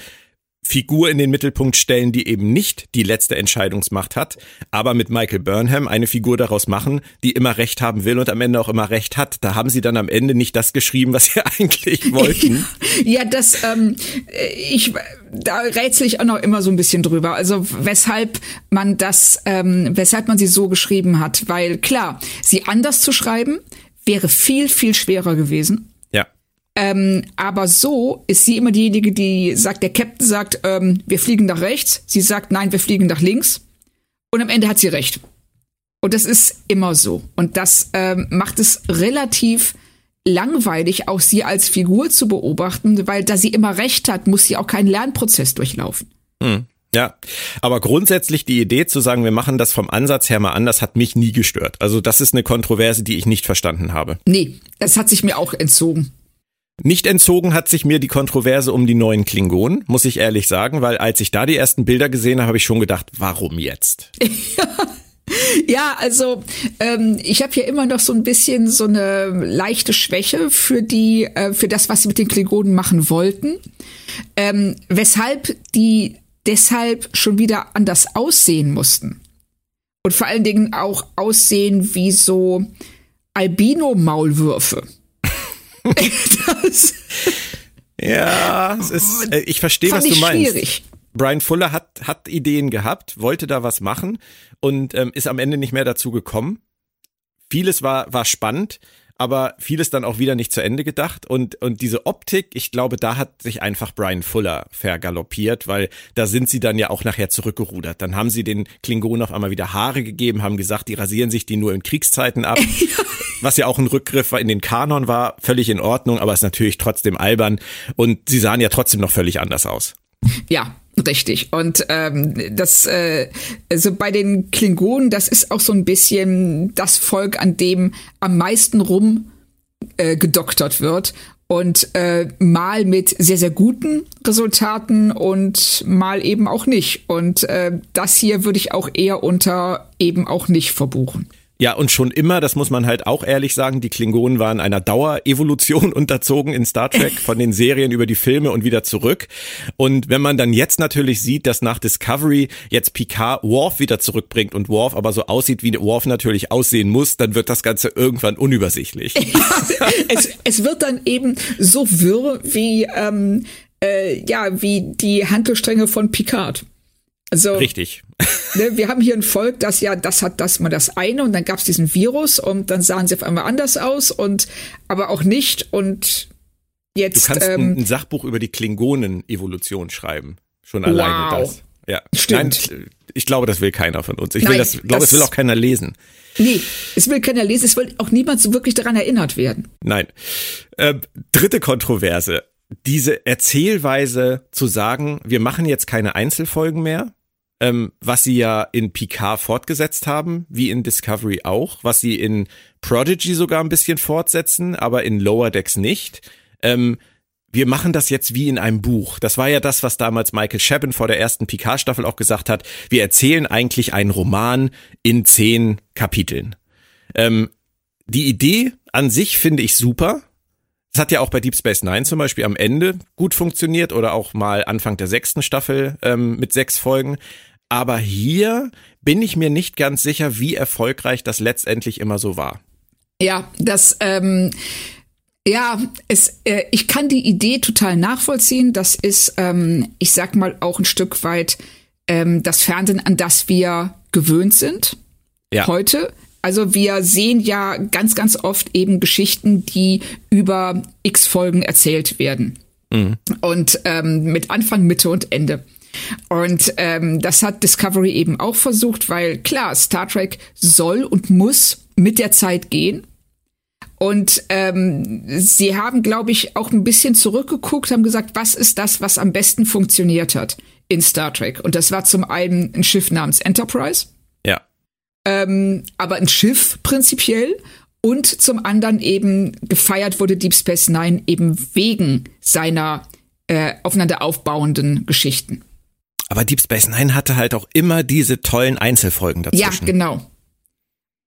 Figur in den Mittelpunkt stellen, die eben nicht die letzte Entscheidungsmacht hat, aber mit Michael Burnham eine Figur daraus machen, die immer Recht haben will und am Ende auch immer Recht hat. Da haben sie dann am Ende nicht das geschrieben, was sie [laughs] eigentlich wollten. ja, das, ähm, ich, da rätsel ich auch noch immer so ein bisschen drüber. Also weshalb man das, ähm, weshalb man sie so geschrieben hat. Weil klar, sie anders zu schreiben, wäre viel, viel schwerer gewesen. Ähm, aber so ist sie immer diejenige, die sagt, der Captain sagt, ähm, wir fliegen nach rechts. Sie sagt, nein, wir fliegen nach links. Und am Ende hat sie recht. Und das ist immer so. Und das ähm, macht es relativ langweilig, auch sie als Figur zu beobachten, weil da sie immer recht hat, muss sie auch keinen Lernprozess durchlaufen. Hm. Ja, aber grundsätzlich die Idee zu sagen, wir machen das vom Ansatz her mal anders, hat mich nie gestört. Also das ist eine Kontroverse, die ich nicht verstanden habe. Nee, das hat sich mir auch entzogen. Nicht entzogen hat sich mir die Kontroverse um die neuen Klingonen, muss ich ehrlich sagen, weil als ich da die ersten Bilder gesehen habe, habe ich schon gedacht, warum jetzt? [laughs] Ja, also ähm, ich habe ja immer noch so ein bisschen so eine leichte Schwäche für die, äh, für das, was sie mit den Klingonen machen wollten. Ähm, weshalb die deshalb schon wieder anders aussehen mussten. Und vor allen Dingen auch aussehen wie so Albino-Maulwürfe. Das [laughs] ja, es ist, äh, ich verstehe, was du meinst. Schwierig. Brian Fuller hat, hat Ideen gehabt, wollte da was machen und ähm, ist am Ende nicht mehr dazu gekommen. Vieles war, war spannend, aber vieles dann auch wieder nicht zu Ende gedacht. Und, und diese Optik, ich glaube, da hat sich einfach Brian Fuller vergaloppiert, weil da sind sie dann ja auch nachher zurückgerudert. Dann haben sie den Klingonen auf einmal wieder Haare gegeben, haben gesagt, die rasieren sich die nur in Kriegszeiten ab. [laughs] Was ja auch ein Rückgriff in den Kanon war, völlig in Ordnung, aber ist natürlich trotzdem albern. Und sie sahen ja trotzdem noch völlig anders aus. Ja, Richtig. Und ähm, das, äh, also bei den Klingonen, das ist auch so ein bisschen das Volk, an dem am meisten rum äh, gedoktert wird. Und äh, mal mit sehr, sehr guten Resultaten und mal eben auch nicht. Und äh, das hier würde ich auch eher unter eben auch nicht verbuchen. Ja, und schon immer, das muss man halt auch ehrlich sagen, die Klingonen waren einer Dauerevolution [laughs] unterzogen in Star Trek, von den Serien über die Filme und wieder zurück. Und wenn man dann jetzt natürlich sieht, dass nach Discovery jetzt Picard Worf wieder zurückbringt und Worf aber so aussieht, wie Worf natürlich aussehen muss, dann wird das Ganze irgendwann unübersichtlich. [laughs] es, es wird dann eben so wirr wie, ähm, äh, ja, wie die Handelstränge von Picard. Also, Richtig. [laughs] Ne, wir haben hier ein Volk, das ja, das hat das mal das eine und dann gab es diesen Virus und dann sahen sie auf einmal anders aus und aber auch nicht und jetzt. Du kannst ähm, ein Sachbuch über die Klingonen-Evolution schreiben. Schon alleine wow. das. Ja. Stimmt. Nein, ich glaube, das will keiner von uns. Ich Nein, will das, glaube, es will auch keiner lesen. Nee, es will keiner lesen, es will auch niemand so wirklich daran erinnert werden. Nein. Äh, dritte Kontroverse. Diese Erzählweise zu sagen, wir machen jetzt keine Einzelfolgen mehr, ähm, was sie ja in Picard fortgesetzt haben, wie in Discovery auch, was sie in Prodigy sogar ein bisschen fortsetzen, aber in Lower Decks nicht. Ähm, wir machen das jetzt wie in einem Buch. Das war ja das, was damals Michael Chabin vor der ersten Picard-Staffel auch gesagt hat. Wir erzählen eigentlich einen Roman in zehn Kapiteln. Ähm, die Idee an sich finde ich super. Es hat ja auch bei Deep Space Nine zum Beispiel am Ende gut funktioniert oder auch mal Anfang der sechsten Staffel ähm, mit sechs Folgen. Aber hier bin ich mir nicht ganz sicher, wie erfolgreich das letztendlich immer so war. Ja, das, ähm, ja, es, äh, ich kann die Idee total nachvollziehen. Das ist, ähm, ich sag mal, auch ein Stück weit ähm, das Fernsehen, an das wir gewöhnt sind ja. heute. Also wir sehen ja ganz, ganz oft eben Geschichten, die über x Folgen erzählt werden. Mhm. Und ähm, mit Anfang, Mitte und Ende. Und ähm, das hat Discovery eben auch versucht, weil klar, Star Trek soll und muss mit der Zeit gehen. Und ähm, sie haben, glaube ich, auch ein bisschen zurückgeguckt, haben gesagt, was ist das, was am besten funktioniert hat in Star Trek? Und das war zum einen ein Schiff namens Enterprise. Ja. Ähm, aber ein Schiff prinzipiell. Und zum anderen eben gefeiert wurde Deep Space Nine eben wegen seiner äh, aufeinander aufbauenden Geschichten. Aber Deep Space Nine hatte halt auch immer diese tollen Einzelfolgen dazwischen. Ja, genau.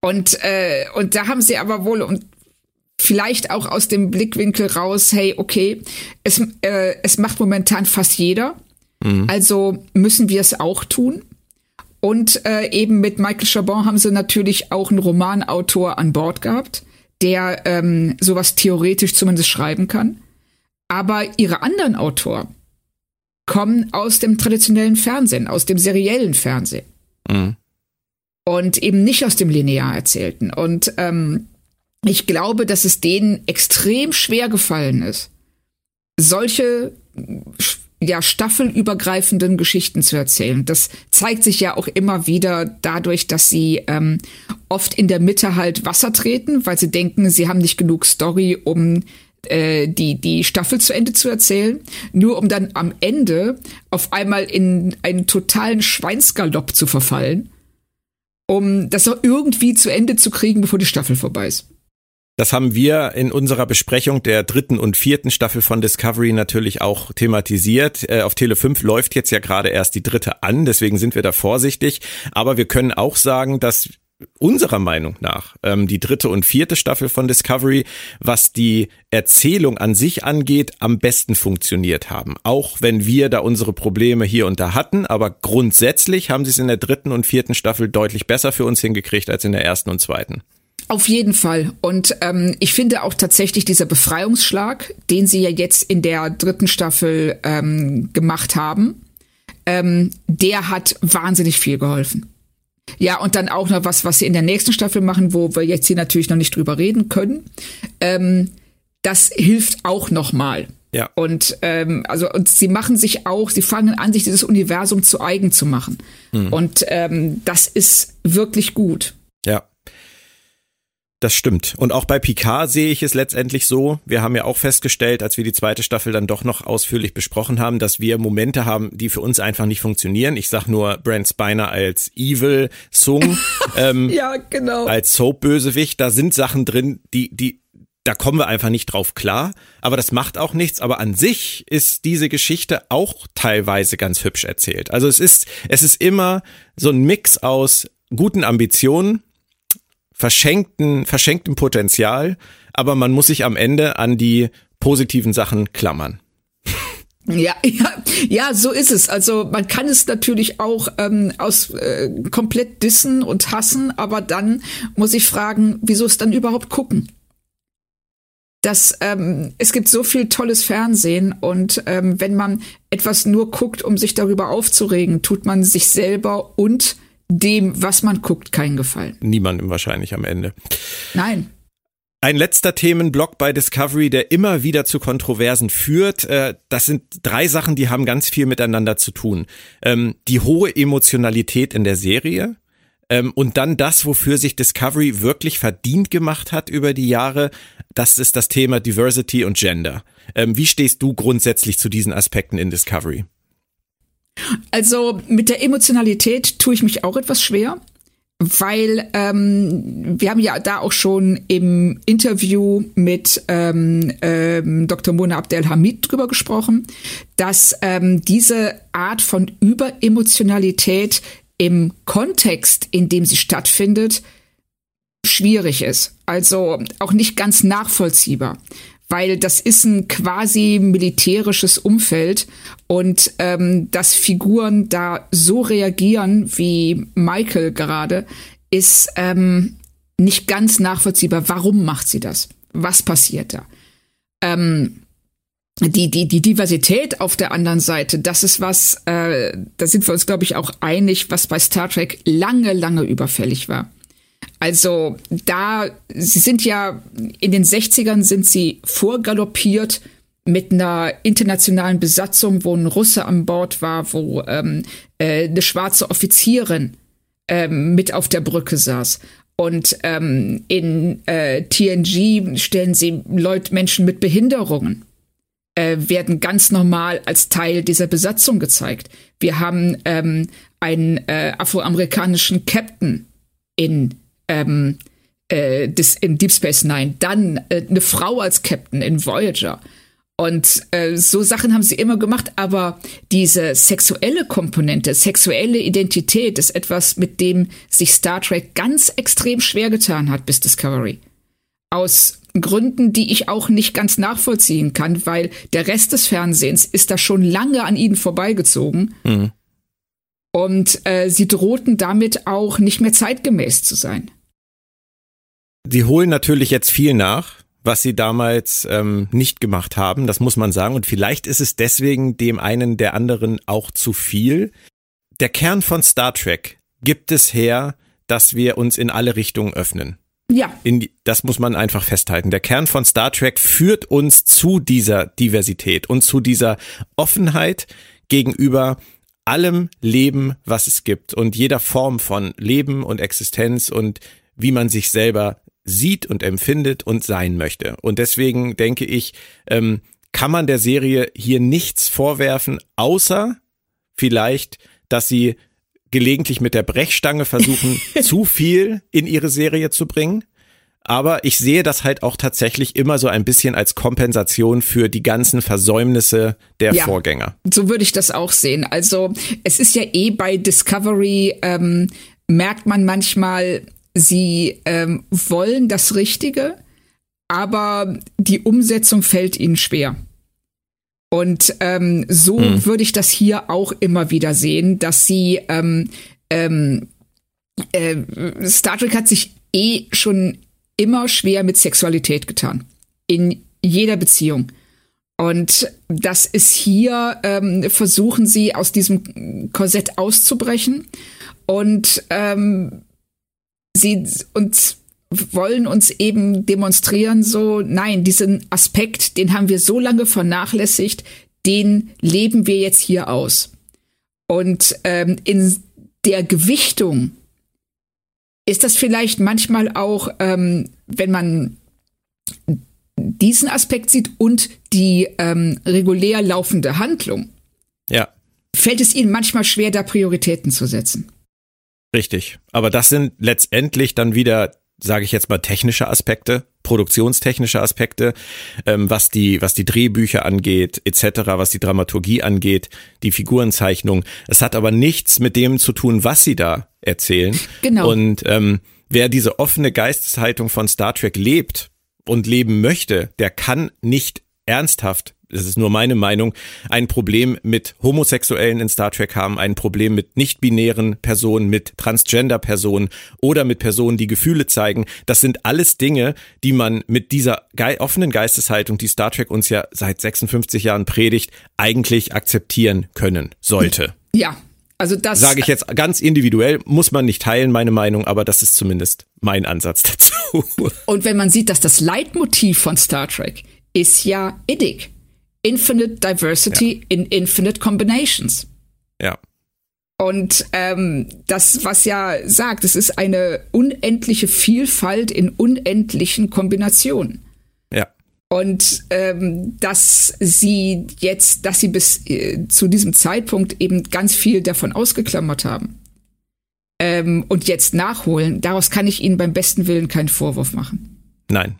Und, äh, und da haben sie aber wohl, und vielleicht auch aus dem Blickwinkel raus, hey, okay, es, äh, es macht momentan fast jeder, mhm. also müssen wir es auch tun. Und äh, eben mit Michael Chabon haben sie natürlich auch einen Romanautor an Bord gehabt, der ähm, sowas theoretisch zumindest schreiben kann. Aber ihre anderen Autoren kommen aus dem traditionellen Fernsehen, aus dem seriellen Fernsehen. Mhm. Und eben nicht aus dem linear erzählten. Und ähm, ich glaube, dass es denen extrem schwer gefallen ist, solche ja staffelübergreifenden Geschichten zu erzählen. Das zeigt sich ja auch immer wieder dadurch, dass sie ähm, oft in der Mitte halt Wasser treten, weil sie denken, sie haben nicht genug Story, um äh, die die Staffel zu Ende zu erzählen, nur um dann am Ende auf einmal in einen totalen Schweinsgalopp zu verfallen, um das auch irgendwie zu Ende zu kriegen, bevor die Staffel vorbei ist. Das haben wir in unserer Besprechung der dritten und vierten Staffel von Discovery natürlich auch thematisiert. Äh, auf Tele 5 läuft jetzt ja gerade erst die dritte an, deswegen sind wir da vorsichtig. Aber wir können auch sagen, dass unserer Meinung nach ähm, die dritte und vierte Staffel von Discovery, was die Erzählung an sich angeht, am besten funktioniert haben. Auch wenn wir da unsere Probleme hier und da hatten, aber grundsätzlich haben sie es in der dritten und vierten Staffel deutlich besser für uns hingekriegt als in der ersten und zweiten. Auf jeden Fall. Und ähm, ich finde auch tatsächlich dieser Befreiungsschlag, den sie ja jetzt in der dritten Staffel ähm, gemacht haben, ähm, der hat wahnsinnig viel geholfen. Ja, und dann auch noch was, was sie in der nächsten Staffel machen, wo wir jetzt hier natürlich noch nicht drüber reden können. Ähm, das hilft auch nochmal. Ja. Und ähm, also und sie machen sich auch, sie fangen an, sich dieses Universum zu eigen zu machen. Hm. Und ähm, das ist wirklich gut. Ja. Das stimmt. Und auch bei Picard sehe ich es letztendlich so. Wir haben ja auch festgestellt, als wir die zweite Staffel dann doch noch ausführlich besprochen haben, dass wir Momente haben, die für uns einfach nicht funktionieren. Ich sag nur Brent Spiner als Evil, Sung, [laughs] ähm, ja, genau. als Soap-Bösewicht. Da sind Sachen drin, die, die, da kommen wir einfach nicht drauf klar. Aber das macht auch nichts. Aber an sich ist diese Geschichte auch teilweise ganz hübsch erzählt. Also es ist, es ist immer so ein Mix aus guten Ambitionen verschenkten, verschenktem Potenzial, aber man muss sich am Ende an die positiven Sachen klammern. Ja, [laughs] ja, ja, so ist es. Also man kann es natürlich auch ähm, aus äh, komplett dissen und hassen, aber dann muss ich fragen, wieso es dann überhaupt gucken? Das, ähm, es gibt so viel tolles Fernsehen und ähm, wenn man etwas nur guckt, um sich darüber aufzuregen, tut man sich selber und dem, was man guckt, keinen Gefallen. Niemandem wahrscheinlich am Ende. Nein. Ein letzter Themenblock bei Discovery, der immer wieder zu Kontroversen führt. Äh, das sind drei Sachen, die haben ganz viel miteinander zu tun. Ähm, die hohe Emotionalität in der Serie, ähm, und dann das, wofür sich Discovery wirklich verdient gemacht hat über die Jahre, das ist das Thema Diversity und Gender. Ähm, wie stehst du grundsätzlich zu diesen Aspekten in Discovery? Also mit der Emotionalität tue ich mich auch etwas schwer, weil ähm, wir haben ja da auch schon im Interview mit ähm, ähm, Dr. Mona Abdelhamid drüber gesprochen, dass ähm, diese Art von Überemotionalität im Kontext, in dem sie stattfindet, schwierig ist. Also auch nicht ganz nachvollziehbar weil das ist ein quasi militärisches Umfeld und ähm, dass Figuren da so reagieren wie Michael gerade, ist ähm, nicht ganz nachvollziehbar. Warum macht sie das? Was passiert da? Ähm, die, die, die Diversität auf der anderen Seite, das ist was, äh, da sind wir uns, glaube ich, auch einig, was bei Star Trek lange, lange überfällig war. Also da, sie sind ja, in den 60ern sind sie vorgaloppiert mit einer internationalen Besatzung, wo ein Russe an Bord war, wo ähm, äh, eine schwarze Offizierin ähm, mit auf der Brücke saß. Und ähm, in äh, TNG stellen sie Leute, Menschen mit Behinderungen, äh, werden ganz normal als Teil dieser Besatzung gezeigt. Wir haben ähm, einen äh, afroamerikanischen Captain in ähm, äh, das in Deep Space Nine, dann äh, eine Frau als Captain in Voyager. Und äh, so Sachen haben sie immer gemacht, aber diese sexuelle Komponente, sexuelle Identität ist etwas, mit dem sich Star Trek ganz extrem schwer getan hat bis Discovery. Aus Gründen, die ich auch nicht ganz nachvollziehen kann, weil der Rest des Fernsehens ist da schon lange an ihnen vorbeigezogen. Mhm. Und äh, sie drohten damit auch nicht mehr zeitgemäß zu sein. Sie holen natürlich jetzt viel nach, was sie damals ähm, nicht gemacht haben, das muss man sagen. Und vielleicht ist es deswegen dem einen der anderen auch zu viel. Der Kern von Star Trek gibt es her, dass wir uns in alle Richtungen öffnen. Ja. Die, das muss man einfach festhalten. Der Kern von Star Trek führt uns zu dieser Diversität und zu dieser Offenheit gegenüber allem Leben, was es gibt und jeder Form von Leben und Existenz und wie man sich selber sieht und empfindet und sein möchte. Und deswegen denke ich, ähm, kann man der Serie hier nichts vorwerfen, außer vielleicht, dass sie gelegentlich mit der Brechstange versuchen, [laughs] zu viel in ihre Serie zu bringen aber ich sehe das halt auch tatsächlich immer so ein bisschen als Kompensation für die ganzen Versäumnisse der ja, Vorgänger. So würde ich das auch sehen. Also es ist ja eh bei Discovery, ähm, merkt man manchmal, sie ähm, wollen das Richtige, aber die Umsetzung fällt ihnen schwer. Und ähm, so hm. würde ich das hier auch immer wieder sehen, dass sie ähm, ähm, äh, Star Trek hat sich eh schon immer schwer mit Sexualität getan. In jeder Beziehung. Und das ist hier, ähm, versuchen sie aus diesem Korsett auszubrechen. Und ähm, sie uns wollen uns eben demonstrieren, so, nein, diesen Aspekt, den haben wir so lange vernachlässigt, den leben wir jetzt hier aus. Und ähm, in der Gewichtung ist das vielleicht manchmal auch, ähm, wenn man diesen Aspekt sieht und die ähm, regulär laufende Handlung, ja. fällt es ihnen manchmal schwer, da Prioritäten zu setzen. Richtig. Aber das sind letztendlich dann wieder, sage ich jetzt mal, technische Aspekte, produktionstechnische Aspekte, ähm, was die, was die Drehbücher angeht, etc., was die Dramaturgie angeht, die Figurenzeichnung. Es hat aber nichts mit dem zu tun, was sie da erzählen. [laughs] Genau. Und ähm, wer diese offene Geisteshaltung von Star Trek lebt und leben möchte, der kann nicht ernsthaft das ist nur meine Meinung, ein Problem mit Homosexuellen in Star Trek haben, ein Problem mit nicht-binären Personen, mit Transgender-Personen oder mit Personen, die Gefühle zeigen. Das sind alles Dinge, die man mit dieser ge offenen Geisteshaltung, die Star Trek uns ja seit 56 Jahren predigt, eigentlich akzeptieren können sollte. Ja, also das sage ich jetzt ganz individuell, muss man nicht teilen, meine Meinung, aber das ist zumindest mein Ansatz [laughs] dazu. Und wenn man sieht, dass das Leitmotiv von Star Trek ist ja Iddick. Infinite Diversity ja. in Infinite Combinations. Ja. Und ähm, das, was ja sagt, es ist eine unendliche Vielfalt in unendlichen Kombinationen. Ja. Und ähm, dass sie jetzt, dass sie bis äh, zu diesem Zeitpunkt eben ganz viel davon ausgeklammert haben ähm, und jetzt nachholen, daraus kann ich ihnen beim besten Willen keinen Vorwurf machen. Nein,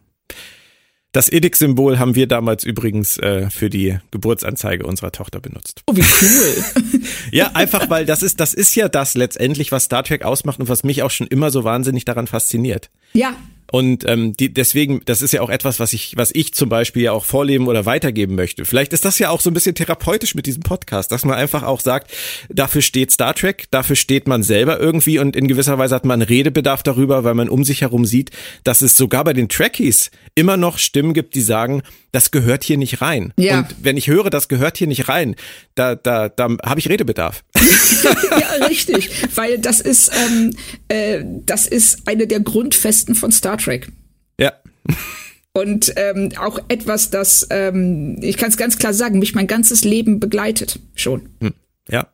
das Edik-Symbol haben wir damals übrigens äh, für die Geburtsanzeige unserer Tochter benutzt. Oh, wie cool. [laughs] ja, einfach weil das ist, das ist ja das letztendlich, was Star Trek ausmacht und was mich auch schon immer so wahnsinnig daran fasziniert. Ja, und ähm, die, deswegen, das ist ja auch etwas, was ich, was ich zum Beispiel ja auch vorleben oder weitergeben möchte. Vielleicht ist das ja auch so ein bisschen therapeutisch mit diesem Podcast, dass man einfach auch sagt, dafür steht Star Trek, dafür steht man selber irgendwie und in gewisser Weise hat man Redebedarf darüber, weil man um sich herum sieht, dass es sogar bei den Trekkies immer noch Stimmen gibt, die sagen, das gehört hier nicht rein. Ja. Und wenn ich höre, das gehört hier nicht rein, da, da, da habe ich Redebedarf. [laughs] ja, richtig, weil das ist, ähm, äh, das ist eine der Grundfesten von Star Trek. Ja. Und ähm, auch etwas, das, ähm, ich kann es ganz klar sagen, mich mein ganzes Leben begleitet schon. Hm. Ja.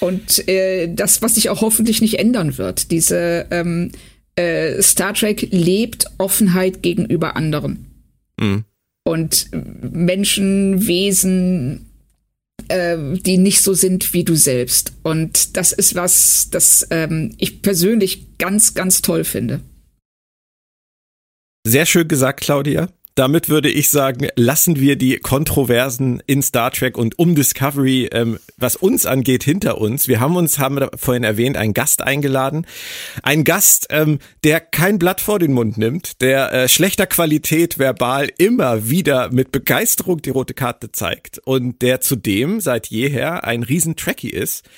Und äh, das, was sich auch hoffentlich nicht ändern wird, diese ähm, äh, Star Trek lebt Offenheit gegenüber anderen. Mhm. Und Menschen, Wesen, äh, die nicht so sind wie du selbst. Und das ist was, das ähm, ich persönlich ganz, ganz toll finde. Sehr schön gesagt, Claudia. Damit würde ich sagen, lassen wir die Kontroversen in Star Trek und um Discovery, ähm, was uns angeht, hinter uns. Wir haben uns, haben wir vorhin erwähnt, einen Gast eingeladen. Ein Gast, ähm, der kein Blatt vor den Mund nimmt, der äh, schlechter Qualität verbal immer wieder mit Begeisterung die rote Karte zeigt und der zudem seit jeher ein riesen Trekkie ist.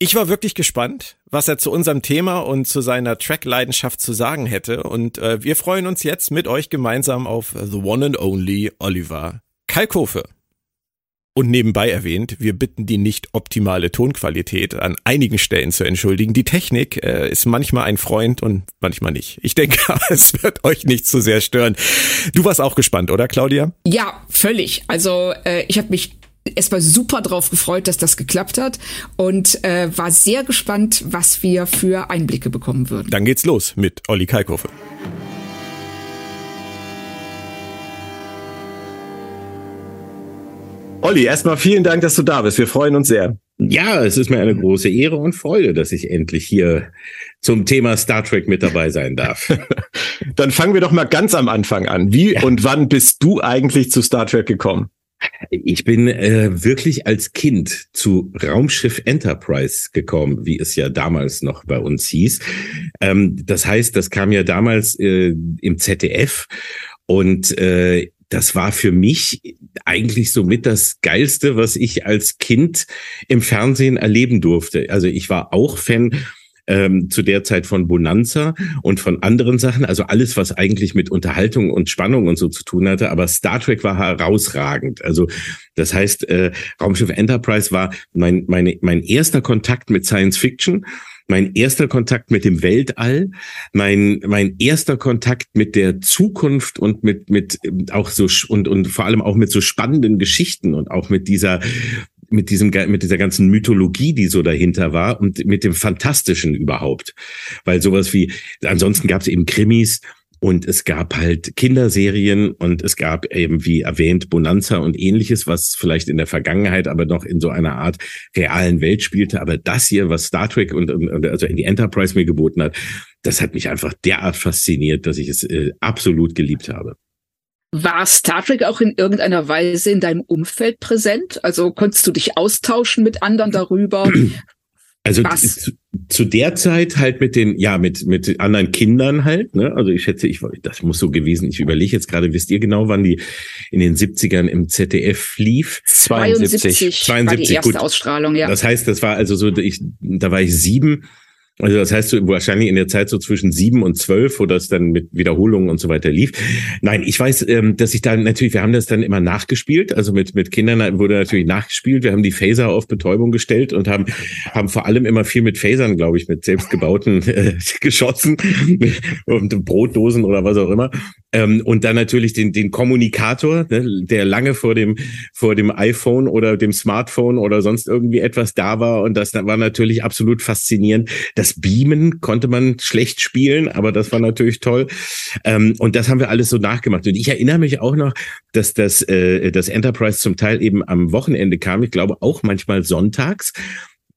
Ich war wirklich gespannt, was er zu unserem Thema und zu seiner Track-Leidenschaft zu sagen hätte. Und äh, wir freuen uns jetzt mit euch gemeinsam auf The One and Only Oliver Kalkofe. Und nebenbei erwähnt, wir bitten die nicht optimale Tonqualität an einigen Stellen zu entschuldigen. Die Technik äh, ist manchmal ein Freund und manchmal nicht. Ich denke, [laughs] es wird euch nicht zu sehr stören. Du warst auch gespannt, oder Claudia? Ja, völlig. Also äh, ich habe mich erstmal super drauf gefreut, dass das geklappt hat und äh, war sehr gespannt, was wir für Einblicke bekommen würden. Dann geht's los mit Olli Kalkofe. Olli, erstmal vielen Dank, dass du da bist. Wir freuen uns sehr. Ja, es ist mir eine große Ehre und Freude, dass ich endlich hier zum Thema Star Trek mit dabei sein darf. [laughs] Dann fangen wir doch mal ganz am Anfang an. Wie ja. und wann bist du eigentlich zu Star Trek gekommen? Ich bin äh, wirklich als Kind zu Raumschiff Enterprise gekommen, wie es ja damals noch bei uns hieß. Ähm, das heißt, das kam ja damals äh, im ZDF und äh, das war für mich eigentlich somit das Geilste, was ich als Kind im Fernsehen erleben durfte. Also ich war auch Fan ähm, zu der Zeit von Bonanza und von anderen Sachen, also alles, was eigentlich mit Unterhaltung und Spannung und so zu tun hatte. Aber Star Trek war herausragend. Also das heißt, äh, Raumschiff Enterprise war mein, meine, mein erster Kontakt mit Science Fiction mein erster Kontakt mit dem Weltall, mein mein erster Kontakt mit der Zukunft und mit mit auch so und und vor allem auch mit so spannenden Geschichten und auch mit dieser mit diesem mit dieser ganzen Mythologie, die so dahinter war und mit dem Fantastischen überhaupt, weil sowas wie ansonsten gab es eben Krimis und es gab halt Kinderserien und es gab eben wie erwähnt Bonanza und ähnliches, was vielleicht in der Vergangenheit aber noch in so einer Art realen Welt spielte. Aber das hier, was Star Trek und, und also in die Enterprise mir geboten hat, das hat mich einfach derart fasziniert, dass ich es äh, absolut geliebt habe. War Star Trek auch in irgendeiner Weise in deinem Umfeld präsent? Also konntest du dich austauschen mit anderen darüber? [clears throat] Also zu, zu, der Zeit halt mit den, ja, mit, mit anderen Kindern halt, ne? Also ich schätze, ich, das muss so gewesen, ich überlege jetzt gerade, wisst ihr genau, wann die in den 70ern im ZDF lief? 72. 72 war die erste gut. Ausstrahlung, ja. Das heißt, das war also so, ich, da war ich sieben also das heißt so wahrscheinlich in der Zeit so zwischen sieben und zwölf, wo das dann mit Wiederholungen und so weiter lief. Nein, ich weiß, ähm, dass ich da natürlich, wir haben das dann immer nachgespielt. Also mit mit Kindern wurde natürlich nachgespielt. Wir haben die Phaser auf Betäubung gestellt und haben haben vor allem immer viel mit Phasern, glaube ich, mit selbstgebauten [laughs] äh, geschossen und Brotdosen oder was auch immer. Ähm, und dann natürlich den den Kommunikator, ne, der lange vor dem vor dem iPhone oder dem Smartphone oder sonst irgendwie etwas da war. Und das war natürlich absolut faszinierend. Das das Beamen konnte man schlecht spielen, aber das war natürlich toll. Ähm, und das haben wir alles so nachgemacht. Und ich erinnere mich auch noch, dass das, äh, das Enterprise zum Teil eben am Wochenende kam. Ich glaube auch manchmal sonntags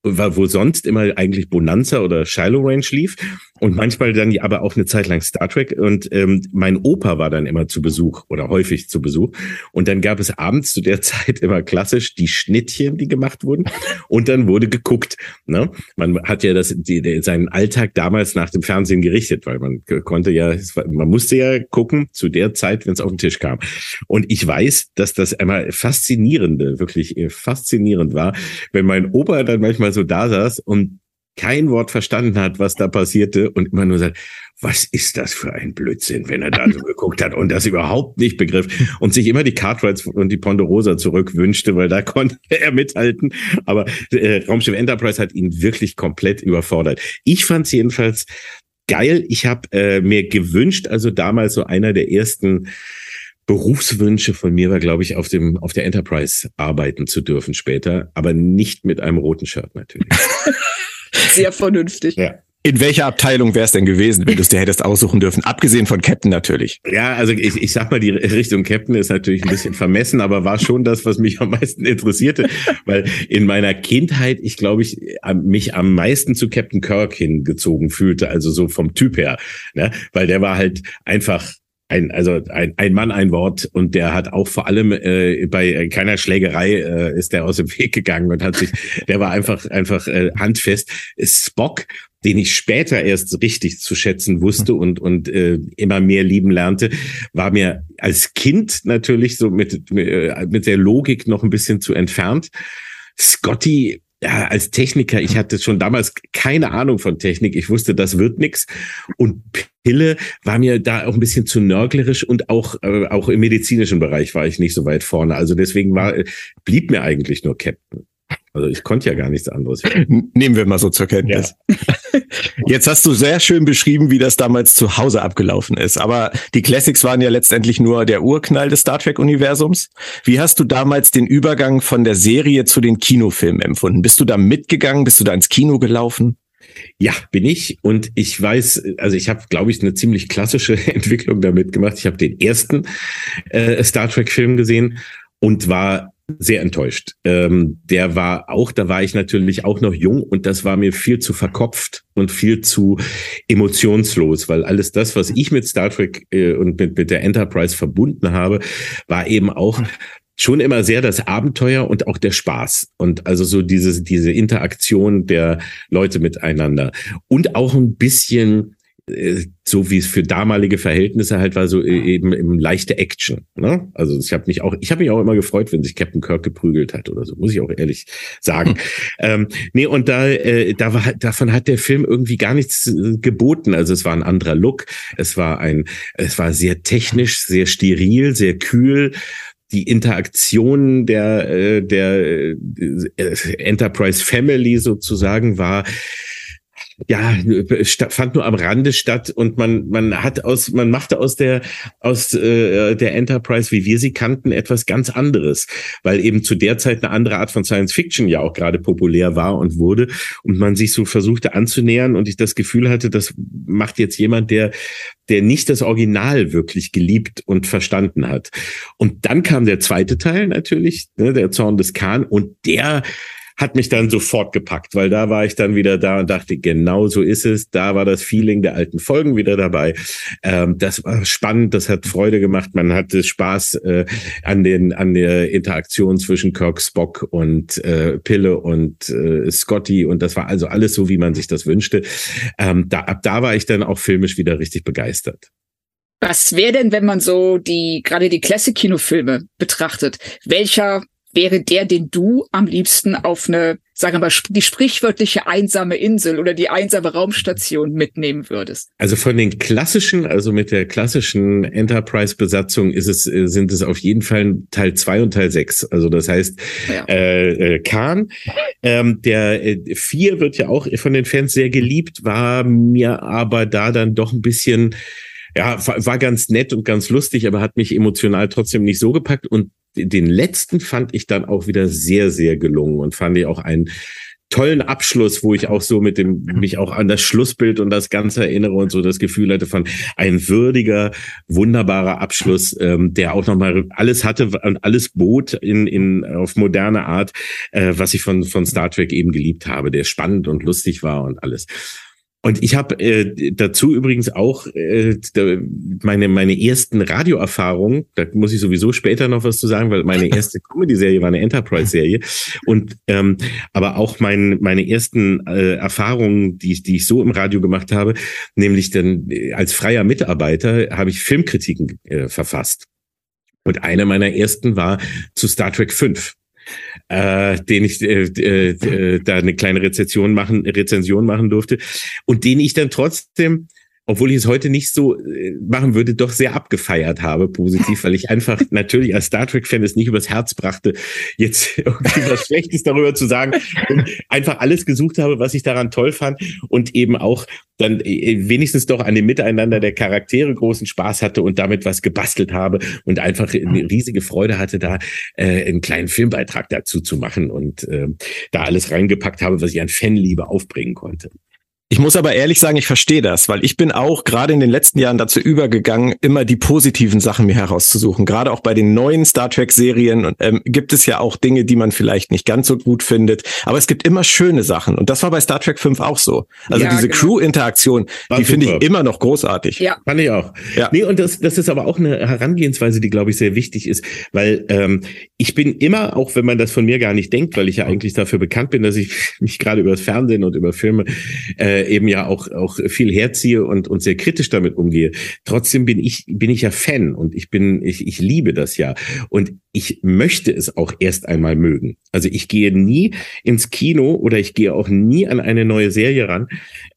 wo sonst immer eigentlich Bonanza oder Shiloh Range lief und manchmal dann aber auch eine Zeit lang Star Trek und ähm, mein Opa war dann immer zu Besuch oder häufig zu Besuch und dann gab es abends zu der [laughs] Zeit immer klassisch die Schnittchen, die gemacht wurden und dann wurde geguckt. Ne? Man hat ja das die, die, seinen Alltag damals nach dem Fernsehen gerichtet, weil man konnte ja, man musste ja gucken zu der Zeit, wenn es auf den Tisch kam. Und ich weiß, dass das einmal faszinierende, wirklich faszinierend war, wenn mein Opa dann manchmal so da saß und kein Wort verstanden hat, was da passierte und immer nur sagt, was ist das für ein Blödsinn, wenn er da so [laughs] geguckt hat und das überhaupt nicht begriff und sich immer die Cartwrights und die Ponderosa zurückwünschte, weil da [laughs] konnte er mithalten. Aber äh, Raumschiff Enterprise hat ihn wirklich komplett überfordert. Ich fand es jedenfalls geil. Ich habe äh, mir gewünscht, also damals so einer der ersten Berufswünsche von mir war, glaube ich, auf dem auf der Enterprise arbeiten zu dürfen später, aber nicht mit einem roten Shirt natürlich. [laughs] Sehr vernünftig. Ja. In welcher Abteilung wäre es denn gewesen, wenn du es dir hättest aussuchen dürfen? Abgesehen von Captain natürlich. Ja, also ich, ich sag mal, die Richtung Captain ist natürlich ein bisschen vermessen, aber war schon das, was mich am meisten interessierte, weil in meiner Kindheit ich glaube ich mich am meisten zu Captain Kirk hingezogen fühlte, also so vom Typ her, ne? weil der war halt einfach ein, also ein, ein Mann, ein Wort und der hat auch vor allem äh, bei keiner Schlägerei äh, ist der aus dem [laughs] Weg gegangen und hat sich, der war einfach einfach äh, handfest. Spock, den ich später erst richtig zu schätzen wusste und und äh, immer mehr lieben lernte, war mir als Kind natürlich so mit äh, mit der Logik noch ein bisschen zu entfernt. Scotty ja, als Techniker, ich hatte schon damals keine Ahnung von Technik. Ich wusste, das wird nix. Und Pille war mir da auch ein bisschen zu nörglerisch und auch, äh, auch im medizinischen Bereich war ich nicht so weit vorne. Also deswegen war, blieb mir eigentlich nur Captain. Also ich konnte ja gar nichts anderes. Nehmen wir mal so zur Kenntnis. Ja. [laughs] Jetzt hast du sehr schön beschrieben, wie das damals zu Hause abgelaufen ist. Aber die Classics waren ja letztendlich nur der Urknall des Star Trek-Universums. Wie hast du damals den Übergang von der Serie zu den Kinofilmen empfunden? Bist du da mitgegangen? Bist du da ins Kino gelaufen? Ja, bin ich. Und ich weiß, also ich habe, glaube ich, eine ziemlich klassische [laughs] Entwicklung damit gemacht. Ich habe den ersten äh, Star Trek-Film gesehen und war sehr enttäuscht. Ähm, der war auch, da war ich natürlich auch noch jung und das war mir viel zu verkopft und viel zu emotionslos, weil alles das, was ich mit Star Trek äh, und mit, mit der Enterprise verbunden habe, war eben auch schon immer sehr das Abenteuer und auch der Spaß und also so diese diese Interaktion der Leute miteinander und auch ein bisschen so wie es für damalige Verhältnisse halt war, so äh, eben im leichte Action. Ne? Also ich habe mich auch, ich habe mich auch immer gefreut, wenn sich Captain Kirk geprügelt hat oder so, muss ich auch ehrlich sagen. Hm. Ähm, nee, und da, äh, da war, davon hat der Film irgendwie gar nichts äh, geboten. Also es war ein anderer Look, es war ein, es war sehr technisch, sehr steril, sehr kühl die Interaktion der der Enterprise Family sozusagen war ja, fand nur am Rande statt und man man hat aus man machte aus der aus äh, der Enterprise, wie wir sie kannten, etwas ganz anderes, weil eben zu der Zeit eine andere Art von Science Fiction ja auch gerade populär war und wurde und man sich so versuchte anzunähern und ich das Gefühl hatte, das macht jetzt jemand, der der nicht das Original wirklich geliebt und verstanden hat. Und dann kam der zweite Teil natürlich, ne, der Zorn des Khan und der hat mich dann sofort gepackt, weil da war ich dann wieder da und dachte, genau so ist es. Da war das Feeling der alten Folgen wieder dabei. Ähm, das war spannend, das hat Freude gemacht. Man hatte Spaß äh, an den an der Interaktion zwischen Kirk, Spock und äh, Pille und äh, Scotty und das war also alles so, wie man sich das wünschte. Ähm, da, ab da war ich dann auch filmisch wieder richtig begeistert. Was wäre denn, wenn man so die gerade die Classic-Kinofilme betrachtet? Welcher wäre der, den du am liebsten auf eine, sagen wir mal, die sprichwörtliche einsame Insel oder die einsame Raumstation mitnehmen würdest? Also von den klassischen, also mit der klassischen Enterprise-Besatzung ist es, äh, sind es auf jeden Fall Teil zwei und Teil sechs. Also das heißt, ja. äh, äh, Khan, ähm, der äh, vier wird ja auch von den Fans sehr geliebt, war mir aber da dann doch ein bisschen ja, war ganz nett und ganz lustig, aber hat mich emotional trotzdem nicht so gepackt. Und den letzten fand ich dann auch wieder sehr, sehr gelungen und fand ich auch einen tollen Abschluss, wo ich auch so mit dem, mich auch an das Schlussbild und das Ganze erinnere und so das Gefühl hatte von ein würdiger, wunderbarer Abschluss, ähm, der auch nochmal alles hatte und alles bot in, in, auf moderne Art, äh, was ich von, von Star Trek eben geliebt habe, der spannend und lustig war und alles. Und ich habe äh, dazu übrigens auch äh, meine meine ersten Radioerfahrungen, da muss ich sowieso später noch was zu sagen, weil meine [laughs] erste Comedy-Serie war eine Enterprise-Serie und ähm, aber auch mein, meine ersten äh, Erfahrungen, die ich die ich so im Radio gemacht habe, nämlich dann äh, als freier Mitarbeiter habe ich Filmkritiken äh, verfasst. Und eine meiner ersten war zu Star Trek 5 äh, den ich äh, äh, äh, da eine kleine Rezension machen, Rezension machen durfte. Und den ich dann trotzdem obwohl ich es heute nicht so äh, machen würde, doch sehr abgefeiert habe, positiv, weil ich einfach [laughs] natürlich als Star Trek-Fan es nicht übers Herz brachte, jetzt [laughs] irgendwie was Schlechtes darüber zu sagen und einfach alles gesucht habe, was ich daran toll fand und eben auch dann äh, wenigstens doch an dem Miteinander der Charaktere großen Spaß hatte und damit was gebastelt habe und einfach eine riesige Freude hatte, da äh, einen kleinen Filmbeitrag dazu zu machen und äh, da alles reingepackt habe, was ich an Fanliebe aufbringen konnte. Ich muss aber ehrlich sagen, ich verstehe das, weil ich bin auch gerade in den letzten Jahren dazu übergegangen, immer die positiven Sachen mir herauszusuchen. Gerade auch bei den neuen Star Trek-Serien ähm, gibt es ja auch Dinge, die man vielleicht nicht ganz so gut findet. Aber es gibt immer schöne Sachen. Und das war bei Star Trek 5 auch so. Also ja, diese genau. Crew-Interaktion, die finde ich immer noch großartig. Ja. Fand ich auch. Ja. Nee, und das, das ist aber auch eine Herangehensweise, die, glaube ich, sehr wichtig ist. Weil ähm, ich bin immer, auch wenn man das von mir gar nicht denkt, weil ich ja eigentlich dafür bekannt bin, dass ich [laughs] mich gerade über das Fernsehen und über Filme äh, äh, eben ja auch, auch viel herziehe und, und sehr kritisch damit umgehe. Trotzdem bin ich, bin ich ja Fan und ich bin, ich, ich liebe das ja. Und ich möchte es auch erst einmal mögen. Also ich gehe nie ins Kino oder ich gehe auch nie an eine neue Serie ran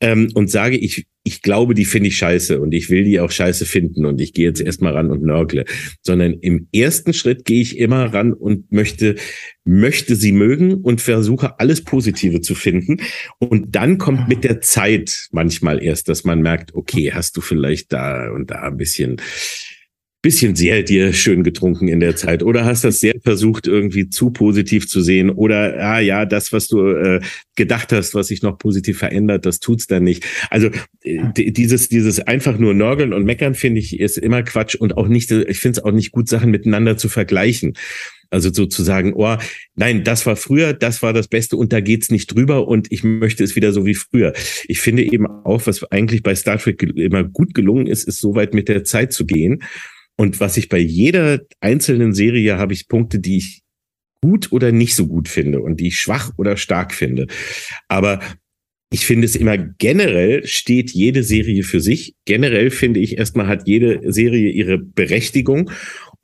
ähm, und sage, ich, ich glaube, die finde ich scheiße und ich will die auch scheiße finden und ich gehe jetzt erstmal ran und nörgle, sondern im ersten Schritt gehe ich immer ran und möchte, möchte sie mögen und versuche alles Positive zu finden. Und dann kommt mit der Zeit manchmal erst, dass man merkt, okay, hast du vielleicht da und da ein bisschen bisschen sehr dir schön getrunken in der Zeit oder hast das sehr versucht irgendwie zu positiv zu sehen? Oder ah ja das was du äh, gedacht hast was sich noch positiv verändert das tut's dann nicht. Also äh, dieses dieses einfach nur nörgeln und meckern finde ich ist immer Quatsch und auch nicht ich finde es auch nicht gut Sachen miteinander zu vergleichen. Also sozusagen, oh, nein, das war früher, das war das Beste und da geht's nicht drüber und ich möchte es wieder so wie früher. Ich finde eben auch, was eigentlich bei Star Trek immer gut gelungen ist, ist so weit mit der Zeit zu gehen und was ich bei jeder einzelnen Serie habe ich Punkte, die ich gut oder nicht so gut finde und die ich schwach oder stark finde. Aber ich finde es immer generell steht jede Serie für sich. Generell finde ich erstmal hat jede Serie ihre Berechtigung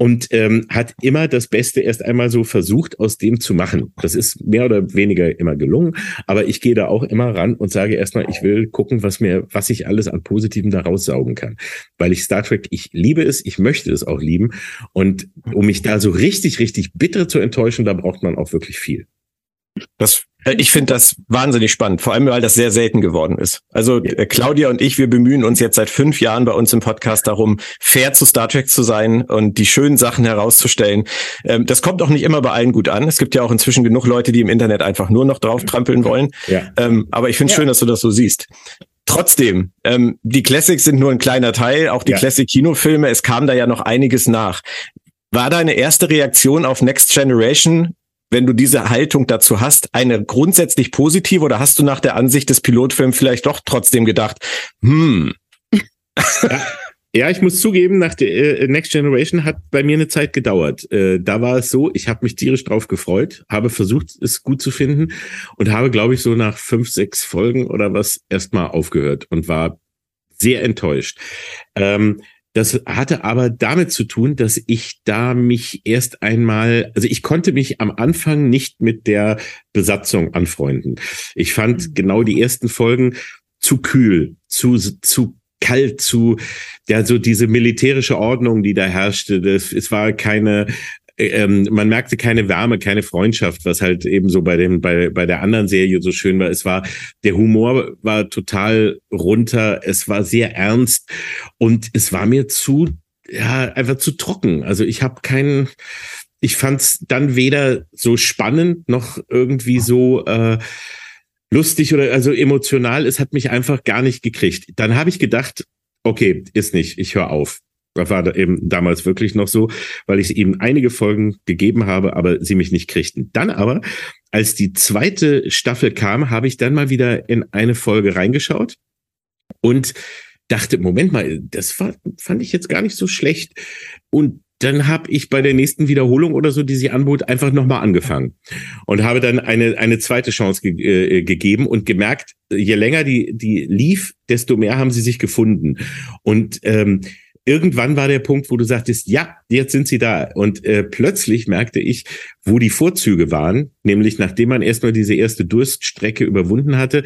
und ähm, hat immer das Beste erst einmal so versucht, aus dem zu machen. Das ist mehr oder weniger immer gelungen, aber ich gehe da auch immer ran und sage erstmal, ich will gucken, was mir, was ich alles an Positiven da raussaugen kann. Weil ich Star Trek, ich liebe es, ich möchte es auch lieben. Und um mich da so richtig, richtig bitter zu enttäuschen, da braucht man auch wirklich viel. Das ich finde das wahnsinnig spannend, vor allem weil das sehr selten geworden ist. Also äh, Claudia und ich, wir bemühen uns jetzt seit fünf Jahren bei uns im Podcast darum, fair zu Star Trek zu sein und die schönen Sachen herauszustellen. Ähm, das kommt auch nicht immer bei allen gut an. Es gibt ja auch inzwischen genug Leute, die im Internet einfach nur noch drauf trampeln wollen. Ja. Ähm, aber ich finde es ja. schön, dass du das so siehst. Trotzdem, ähm, die Classics sind nur ein kleiner Teil, auch die ja. Classic-Kinofilme, es kam da ja noch einiges nach. War deine erste Reaktion auf Next Generation wenn du diese Haltung dazu hast, eine grundsätzlich positive oder hast du nach der Ansicht des Pilotfilms vielleicht doch trotzdem gedacht, hm. Ja, ich muss zugeben, nach der äh, Next Generation hat bei mir eine Zeit gedauert. Äh, da war es so, ich habe mich tierisch drauf gefreut, habe versucht, es gut zu finden und habe, glaube ich, so nach fünf, sechs Folgen oder was erstmal aufgehört und war sehr enttäuscht. Ähm, das hatte aber damit zu tun, dass ich da mich erst einmal, also ich konnte mich am Anfang nicht mit der Besatzung anfreunden. Ich fand mhm. genau die ersten Folgen zu kühl, zu, zu kalt zu, ja, so diese militärische Ordnung, die da herrschte. Das, es war keine ähm, man merkte keine Wärme, keine Freundschaft, was halt eben so bei dem, bei, bei der anderen Serie so schön war. Es war, der Humor war total runter, es war sehr ernst und es war mir zu, ja, einfach zu trocken. Also ich habe keinen, ich fand es dann weder so spannend noch irgendwie so äh, lustig oder also emotional. Es hat mich einfach gar nicht gekriegt. Dann habe ich gedacht, okay, ist nicht, ich höre auf. Das war eben damals wirklich noch so, weil ich eben einige Folgen gegeben habe, aber sie mich nicht kriegten. Dann aber, als die zweite Staffel kam, habe ich dann mal wieder in eine Folge reingeschaut und dachte, Moment mal, das war, fand ich jetzt gar nicht so schlecht. Und dann habe ich bei der nächsten Wiederholung oder so, die sie anbot, einfach nochmal angefangen und habe dann eine, eine zweite Chance ge äh, gegeben und gemerkt, je länger die, die lief, desto mehr haben sie sich gefunden. Und ähm, irgendwann war der Punkt, wo du sagtest, ja, jetzt sind sie da. Und äh, plötzlich merkte ich, wo die Vorzüge waren, nämlich nachdem man erstmal diese erste Durststrecke überwunden hatte,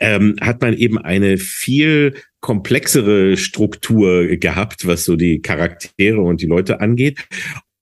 ähm, hat man eben eine viel komplexere Struktur gehabt, was so die Charaktere und die Leute angeht.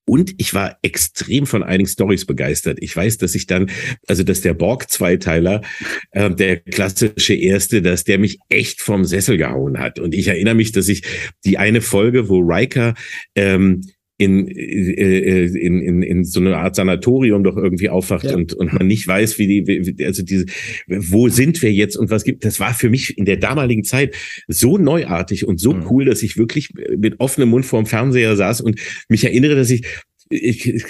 Und ich war extrem von einigen Stories begeistert. Ich weiß, dass ich dann, also dass der Borg-Zweiteiler, äh, der klassische erste, dass der mich echt vom Sessel gehauen hat. Und ich erinnere mich, dass ich die eine Folge, wo Riker ähm, in, äh, in, in, in so eine Art Sanatorium doch irgendwie aufwacht ja. und, und man nicht weiß, wie die, wie, also diese, wo sind wir jetzt und was gibt, das war für mich in der damaligen Zeit so neuartig und so mhm. cool, dass ich wirklich mit offenem Mund vorm Fernseher saß und mich erinnere, dass ich ich, ich,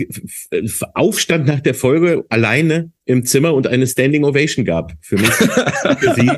Aufstand nach der Folge alleine im Zimmer und eine Standing Ovation gab für mich, für sie,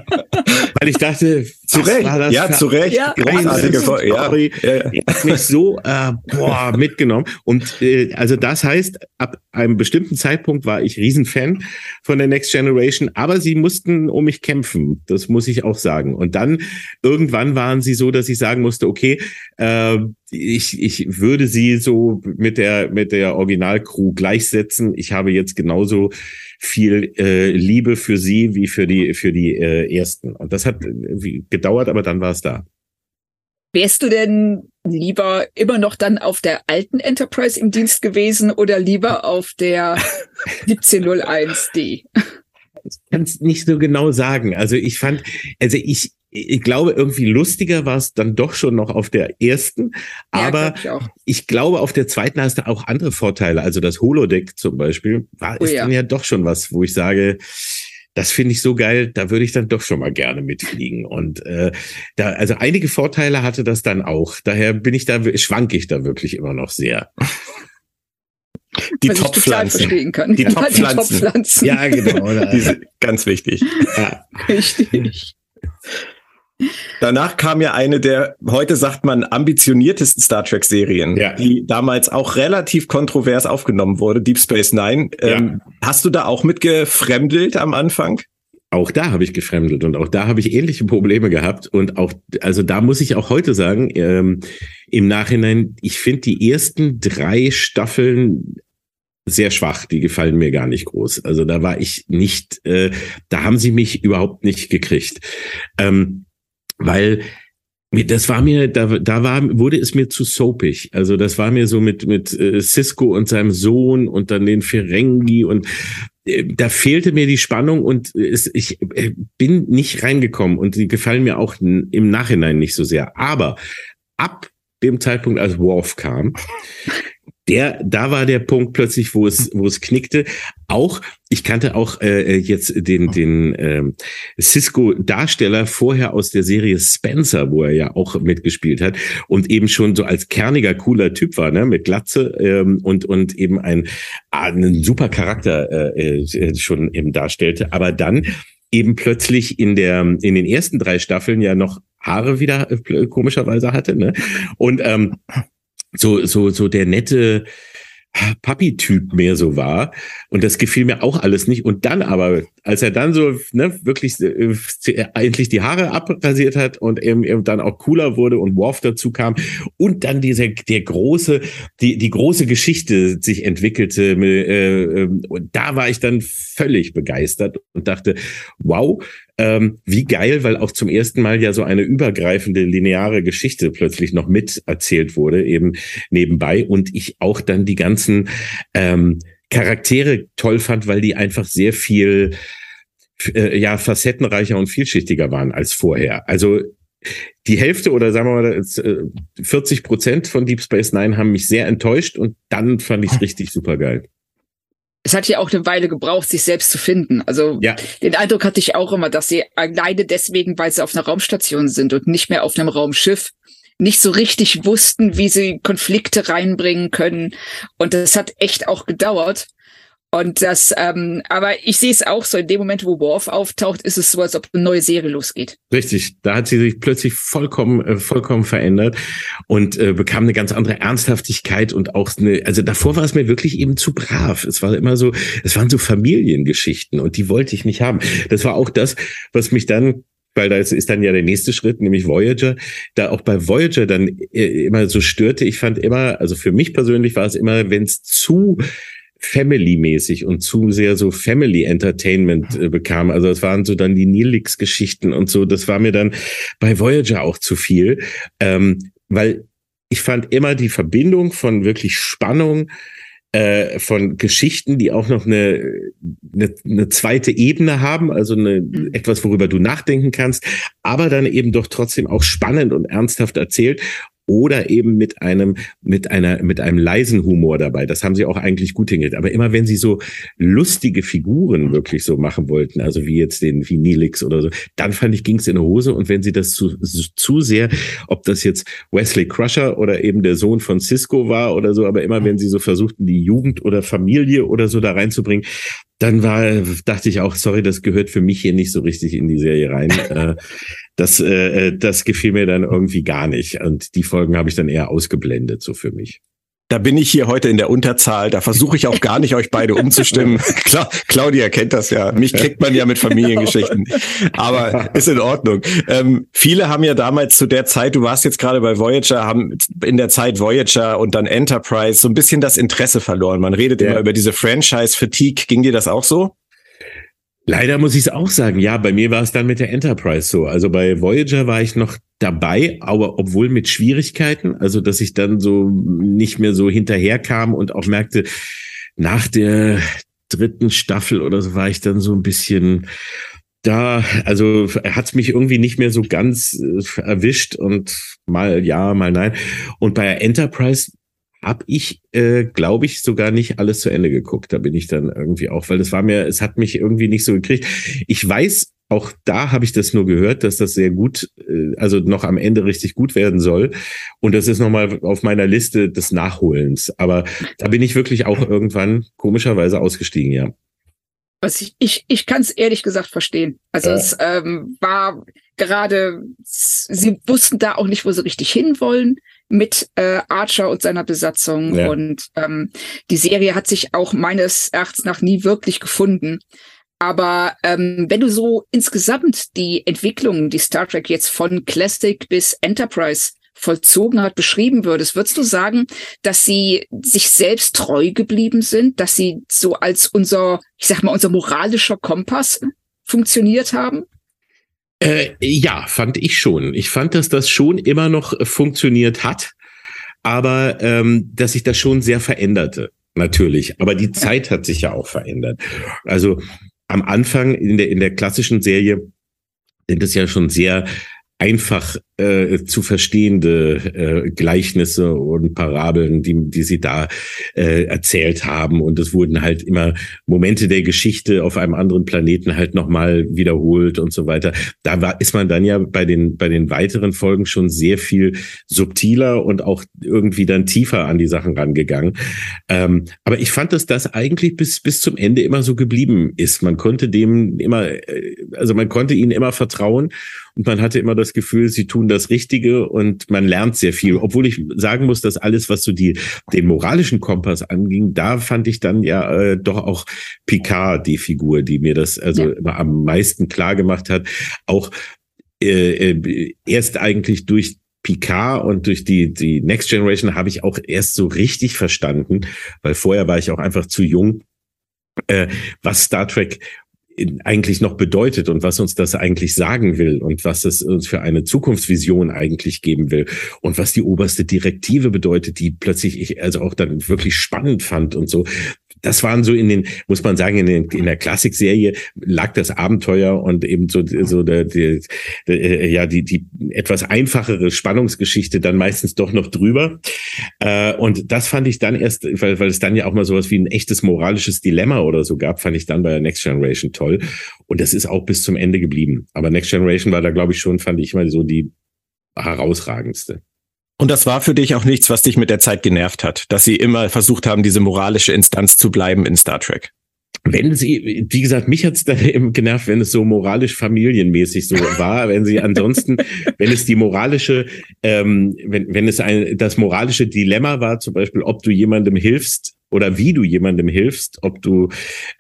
weil ich dachte, zu Recht, ja, zu Recht, ja. großartige Folge, ja, ja. hat mich so äh, boah, mitgenommen. Und äh, also das heißt, ab einem bestimmten Zeitpunkt war ich Riesenfan von der Next Generation, aber sie mussten um mich kämpfen, das muss ich auch sagen. Und dann irgendwann waren sie so, dass ich sagen musste, okay, äh, ich, ich würde sie so mit der mit der Originalcrew gleichsetzen. Ich habe jetzt genauso viel äh, Liebe für sie wie für die für die äh, ersten. Und das hat äh, gedauert, aber dann war es da. Wärst du denn lieber immer noch dann auf der alten Enterprise im Dienst gewesen oder lieber auf der [laughs] 1701D? Ich kann es nicht so genau sagen. Also ich fand, also ich, ich glaube, irgendwie lustiger war es dann doch schon noch auf der ersten. Aber ja, ich, ich, glaube, auf der zweiten hast du auch andere Vorteile. Also das Holodeck zum Beispiel war, oh, ist ja. dann ja doch schon was, wo ich sage, das finde ich so geil, da würde ich dann doch schon mal gerne mitfliegen. Und äh, da, also einige Vorteile hatte das dann auch. Daher bin ich da, schwanke ich da wirklich immer noch sehr. Die Top-Pflanzen. Die, die Top-Pflanzen. Ja, genau. Diese, ganz wichtig. Ja. Richtig. Danach kam ja eine der, heute sagt man, ambitioniertesten Star Trek-Serien, ja. die damals auch relativ kontrovers aufgenommen wurde, Deep Space Nine. Ja. Ähm, hast du da auch mit gefremdelt am Anfang? Auch da habe ich gefremdelt und auch da habe ich ähnliche Probleme gehabt. Und auch, also da muss ich auch heute sagen, ähm, im Nachhinein, ich finde die ersten drei Staffeln sehr schwach, die gefallen mir gar nicht groß. Also da war ich nicht, äh, da haben sie mich überhaupt nicht gekriegt. Ähm, weil das war mir, da, da war, wurde es mir zu soapig. Also das war mir so mit, mit äh, Cisco und seinem Sohn und dann den Ferengi und äh, da fehlte mir die Spannung und es, ich äh, bin nicht reingekommen und die gefallen mir auch im Nachhinein nicht so sehr. Aber ab dem Zeitpunkt, als Worf kam, der, da war der Punkt plötzlich, wo es, wo es knickte. Auch, ich kannte auch äh, jetzt den, den äh, Cisco-Darsteller vorher aus der Serie Spencer, wo er ja auch mitgespielt hat und eben schon so als kerniger, cooler Typ war, ne, mit Glatze ähm, und und eben ein einen super Charakter äh, äh, schon eben darstellte. Aber dann eben plötzlich in der in den ersten drei Staffeln ja noch Haare wieder äh, komischerweise hatte, ne? Und ähm, so, so, so der nette Papi-Typ mehr so war. Und das gefiel mir auch alles nicht. Und dann aber, als er dann so ne, wirklich äh, endlich die Haare abrasiert hat und eben, eben dann auch cooler wurde und Worf dazu kam und dann dieser der große, die, die große Geschichte sich entwickelte, äh, äh, da war ich dann völlig begeistert und dachte, wow, ähm, wie geil, weil auch zum ersten Mal ja so eine übergreifende lineare Geschichte plötzlich noch mit erzählt wurde, eben nebenbei. Und ich auch dann die ganzen ähm, Charaktere toll fand, weil die einfach sehr viel äh, ja facettenreicher und vielschichtiger waren als vorher. Also die Hälfte oder sagen wir mal 40 äh, Prozent von Deep Space Nine haben mich sehr enttäuscht und dann fand ich es richtig super geil es hat ja auch eine Weile gebraucht, sich selbst zu finden. Also ja. den Eindruck hatte ich auch immer, dass sie alleine deswegen, weil sie auf einer Raumstation sind und nicht mehr auf einem Raumschiff, nicht so richtig wussten, wie sie Konflikte reinbringen können. Und das hat echt auch gedauert. Und das, ähm, aber ich sehe es auch so, in dem Moment, wo Worf auftaucht, ist es so, als ob eine neue Serie losgeht. Richtig, da hat sie sich plötzlich vollkommen, äh, vollkommen verändert und äh, bekam eine ganz andere Ernsthaftigkeit und auch eine, also davor war es mir wirklich eben zu brav. Es war immer so, es waren so Familiengeschichten und die wollte ich nicht haben. Das war auch das, was mich dann weil da ist dann ja der nächste Schritt, nämlich Voyager, da auch bei Voyager dann äh, immer so störte. Ich fand immer, also für mich persönlich war es immer, wenn es zu Family-mäßig und zu sehr so Family Entertainment äh, bekam. Also es waren so dann die Nilix-Geschichten und so. Das war mir dann bei Voyager auch zu viel, ähm, weil ich fand immer die Verbindung von wirklich Spannung, äh, von Geschichten, die auch noch eine, eine, eine zweite Ebene haben, also eine, mhm. etwas, worüber du nachdenken kannst, aber dann eben doch trotzdem auch spannend und ernsthaft erzählt oder eben mit einem, mit einer, mit einem leisen Humor dabei. Das haben sie auch eigentlich gut hingekriegt. Aber immer wenn sie so lustige Figuren wirklich so machen wollten, also wie jetzt den, wie Nilix oder so, dann fand ich, ging's in die Hose. Und wenn sie das zu, zu sehr, ob das jetzt Wesley Crusher oder eben der Sohn von Cisco war oder so, aber immer wenn sie so versuchten, die Jugend oder Familie oder so da reinzubringen, dann war, dachte ich auch, sorry, das gehört für mich hier nicht so richtig in die Serie rein. [laughs] Äh, das, äh, äh, das gefiel mir dann irgendwie gar nicht. Und die Folgen habe ich dann eher ausgeblendet, so für mich. Da bin ich hier heute in der Unterzahl. Da versuche ich auch gar nicht, euch beide umzustimmen. [laughs] Klar, Claudia kennt das ja. Mich kriegt man ja mit Familiengeschichten. [laughs] Aber ist in Ordnung. Ähm, viele haben ja damals zu der Zeit, du warst jetzt gerade bei Voyager, haben in der Zeit Voyager und dann Enterprise so ein bisschen das Interesse verloren. Man redet ja. immer über diese Franchise-Fatigue. Ging dir das auch so? Leider muss ich es auch sagen, ja, bei mir war es dann mit der Enterprise so. Also bei Voyager war ich noch dabei, aber obwohl mit Schwierigkeiten, also dass ich dann so nicht mehr so hinterherkam und auch merkte, nach der dritten Staffel oder so war ich dann so ein bisschen da, also hat mich irgendwie nicht mehr so ganz äh, erwischt und mal ja, mal nein. Und bei Enterprise habe ich, äh, glaube ich, sogar nicht alles zu Ende geguckt. Da bin ich dann irgendwie auch, weil das war mir, es hat mich irgendwie nicht so gekriegt. Ich weiß, auch da habe ich das nur gehört, dass das sehr gut, äh, also noch am Ende richtig gut werden soll. Und das ist nochmal auf meiner Liste des Nachholens. Aber da bin ich wirklich auch irgendwann komischerweise ausgestiegen, ja. Was ich, ich, ich kann es ehrlich gesagt verstehen. Also ja. es ähm, war gerade, sie wussten da auch nicht, wo sie richtig hinwollen mit äh, Archer und seiner Besatzung. Ja. Und ähm, die Serie hat sich auch meines Erachtens nach nie wirklich gefunden. Aber ähm, wenn du so insgesamt die Entwicklung, die Star Trek jetzt von Classic bis Enterprise vollzogen hat, beschrieben würdest, würdest du sagen, dass sie sich selbst treu geblieben sind, dass sie so als unser, ich sag mal, unser moralischer Kompass funktioniert haben? Äh, ja, fand ich schon. Ich fand, dass das schon immer noch funktioniert hat, aber ähm, dass sich das schon sehr veränderte. Natürlich, aber die Zeit hat sich ja auch verändert. Also am Anfang in der in der klassischen Serie sind es ja schon sehr einfach äh, zu verstehende äh, Gleichnisse und Parabeln, die, die sie da äh, erzählt haben. Und es wurden halt immer Momente der Geschichte auf einem anderen Planeten halt nochmal wiederholt und so weiter. Da war, ist man dann ja bei den, bei den weiteren Folgen schon sehr viel subtiler und auch irgendwie dann tiefer an die Sachen rangegangen. Ähm, aber ich fand, dass das eigentlich bis, bis zum Ende immer so geblieben ist. Man konnte dem immer, äh, also man konnte ihnen immer vertrauen und man hatte immer das Gefühl, sie tun das Richtige und man lernt sehr viel. Obwohl ich sagen muss, dass alles, was so die, den moralischen Kompass anging, da fand ich dann ja äh, doch auch Picard die Figur, die mir das also ja. immer am meisten klar gemacht hat. Auch äh, äh, erst eigentlich durch Picard und durch die, die Next Generation habe ich auch erst so richtig verstanden, weil vorher war ich auch einfach zu jung, äh, was Star Trek eigentlich noch bedeutet und was uns das eigentlich sagen will und was es uns für eine Zukunftsvision eigentlich geben will und was die oberste Direktive bedeutet, die plötzlich ich also auch dann wirklich spannend fand und so das waren so in den, muss man sagen, in, den, in der Klassikserie lag das Abenteuer und eben so, so der, der, der, äh, ja, die, die etwas einfachere Spannungsgeschichte dann meistens doch noch drüber. Äh, und das fand ich dann erst, weil, weil es dann ja auch mal sowas wie ein echtes moralisches Dilemma oder so gab, fand ich dann bei der Next Generation toll. Und das ist auch bis zum Ende geblieben. Aber Next Generation war da, glaube ich, schon, fand ich mal so die herausragendste. Und das war für dich auch nichts, was dich mit der Zeit genervt hat, dass sie immer versucht haben, diese moralische Instanz zu bleiben in Star Trek. Wenn sie, wie gesagt, mich hat's dann [laughs] eben genervt, wenn es so moralisch familienmäßig so war, wenn sie ansonsten, [laughs] wenn es die moralische, ähm, wenn, wenn es ein, das moralische Dilemma war, zum Beispiel, ob du jemandem hilfst, oder wie du jemandem hilfst, ob du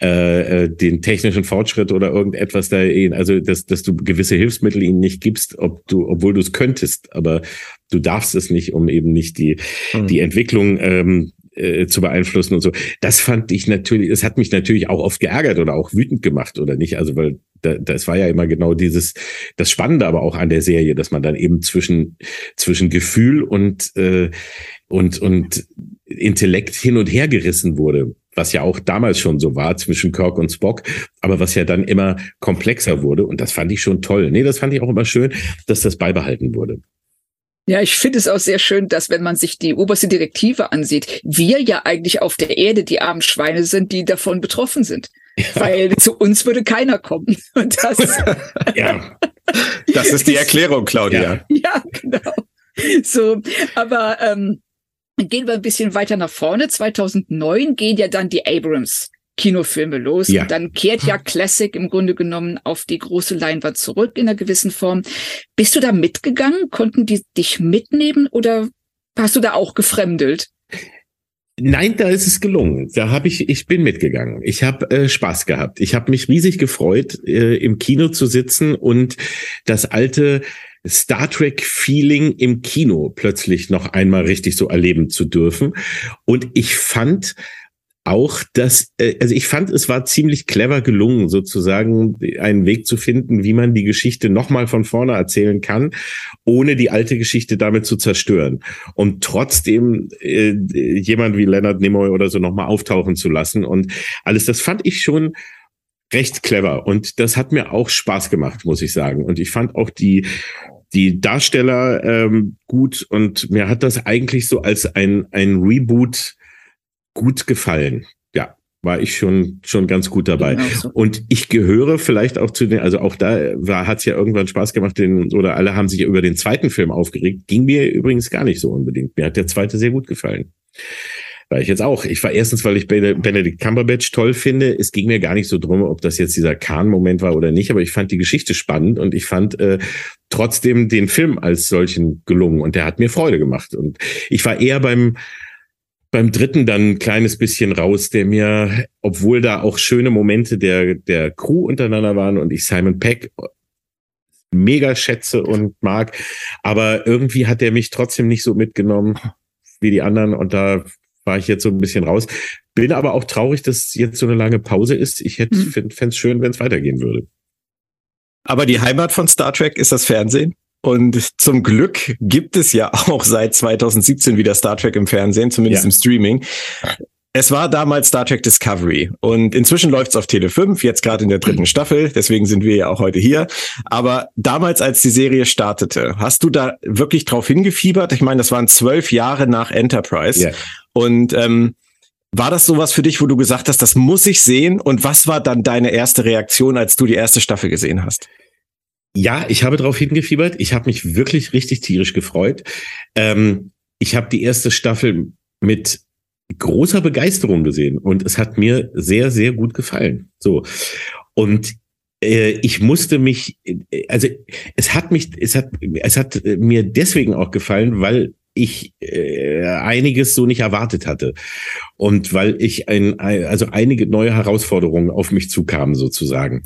äh, äh den technischen Fortschritt oder irgendetwas da, also dass, dass du gewisse Hilfsmittel ihnen nicht gibst, ob du, obwohl du es könntest, aber du darfst es nicht, um eben nicht die mhm. die Entwicklung ähm, äh, zu beeinflussen und so. Das fand ich natürlich, das hat mich natürlich auch oft geärgert oder auch wütend gemacht oder nicht, also weil da, das war ja immer genau dieses das Spannende aber auch an der Serie, dass man dann eben zwischen zwischen Gefühl und äh, und und Intellekt hin und her gerissen wurde, was ja auch damals schon so war zwischen Kirk und Spock, aber was ja dann immer komplexer wurde und das fand ich schon toll. Nee, das fand ich auch immer schön, dass das beibehalten wurde. Ja, ich finde es auch sehr schön, dass wenn man sich die oberste Direktive ansieht, wir ja eigentlich auf der Erde die armen Schweine sind, die davon betroffen sind. Ja. Weil zu uns würde keiner kommen. [laughs] Und das, ja, das ist die Erklärung, Claudia. Ja, ja genau. So, aber ähm, gehen wir ein bisschen weiter nach vorne. 2009 gehen ja dann die Abrams Kinofilme los. Ja. Und dann kehrt ja Classic im Grunde genommen auf die große Leinwand zurück in einer gewissen Form. Bist du da mitgegangen? Konnten die dich mitnehmen oder hast du da auch gefremdelt? Nein, da ist es gelungen. Da habe ich, ich bin mitgegangen. Ich habe äh, Spaß gehabt. Ich habe mich riesig gefreut, äh, im Kino zu sitzen und das alte Star Trek Feeling im Kino plötzlich noch einmal richtig so erleben zu dürfen. Und ich fand auch, dass, äh, also ich fand, es war ziemlich clever gelungen, sozusagen einen Weg zu finden, wie man die Geschichte nochmal von vorne erzählen kann, ohne die alte Geschichte damit zu zerstören. Und trotzdem äh, jemand wie Leonard Nimoy oder so nochmal auftauchen zu lassen und alles, das fand ich schon recht clever. Und das hat mir auch Spaß gemacht, muss ich sagen. Und ich fand auch die, die Darsteller ähm, gut und mir hat das eigentlich so als ein, ein Reboot gut gefallen. Ja, war ich schon schon ganz gut dabei. Genau so. Und ich gehöre vielleicht auch zu den, also auch da war hat's ja irgendwann Spaß gemacht, den oder alle haben sich über den zweiten Film aufgeregt. Ging mir übrigens gar nicht so unbedingt. Mir hat der zweite sehr gut gefallen. War ich jetzt auch. Ich war erstens, weil ich Benedict Cumberbatch toll finde. Es ging mir gar nicht so drum, ob das jetzt dieser Kahn-Moment war oder nicht, aber ich fand die Geschichte spannend und ich fand äh, trotzdem den Film als solchen gelungen und der hat mir Freude gemacht. Und ich war eher beim beim dritten dann ein kleines bisschen raus, der mir, obwohl da auch schöne Momente der, der Crew untereinander waren und ich Simon Peck mega schätze und mag, aber irgendwie hat er mich trotzdem nicht so mitgenommen [laughs] wie die anderen und da war ich jetzt so ein bisschen raus. Bin aber auch traurig, dass jetzt so eine lange Pause ist. Ich hätte, mhm. fände es schön, wenn es weitergehen würde. Aber die Heimat von Star Trek ist das Fernsehen? Und zum Glück gibt es ja auch seit 2017 wieder Star Trek im Fernsehen, zumindest ja. im Streaming. Es war damals Star Trek Discovery und inzwischen läuft es auf Tele 5, jetzt gerade in der dritten Staffel, deswegen sind wir ja auch heute hier. Aber damals, als die Serie startete, hast du da wirklich drauf hingefiebert? Ich meine, das waren zwölf Jahre nach Enterprise. Yeah. Und ähm, war das sowas für dich, wo du gesagt hast, das muss ich sehen? Und was war dann deine erste Reaktion, als du die erste Staffel gesehen hast? Ja, ich habe darauf hingefiebert. Ich habe mich wirklich richtig tierisch gefreut. Ähm, ich habe die erste Staffel mit großer Begeisterung gesehen und es hat mir sehr, sehr gut gefallen. So. Und äh, ich musste mich, also es hat mich, es hat, es hat mir deswegen auch gefallen, weil ich äh, einiges so nicht erwartet hatte und weil ich ein, also einige neue Herausforderungen auf mich zukamen sozusagen.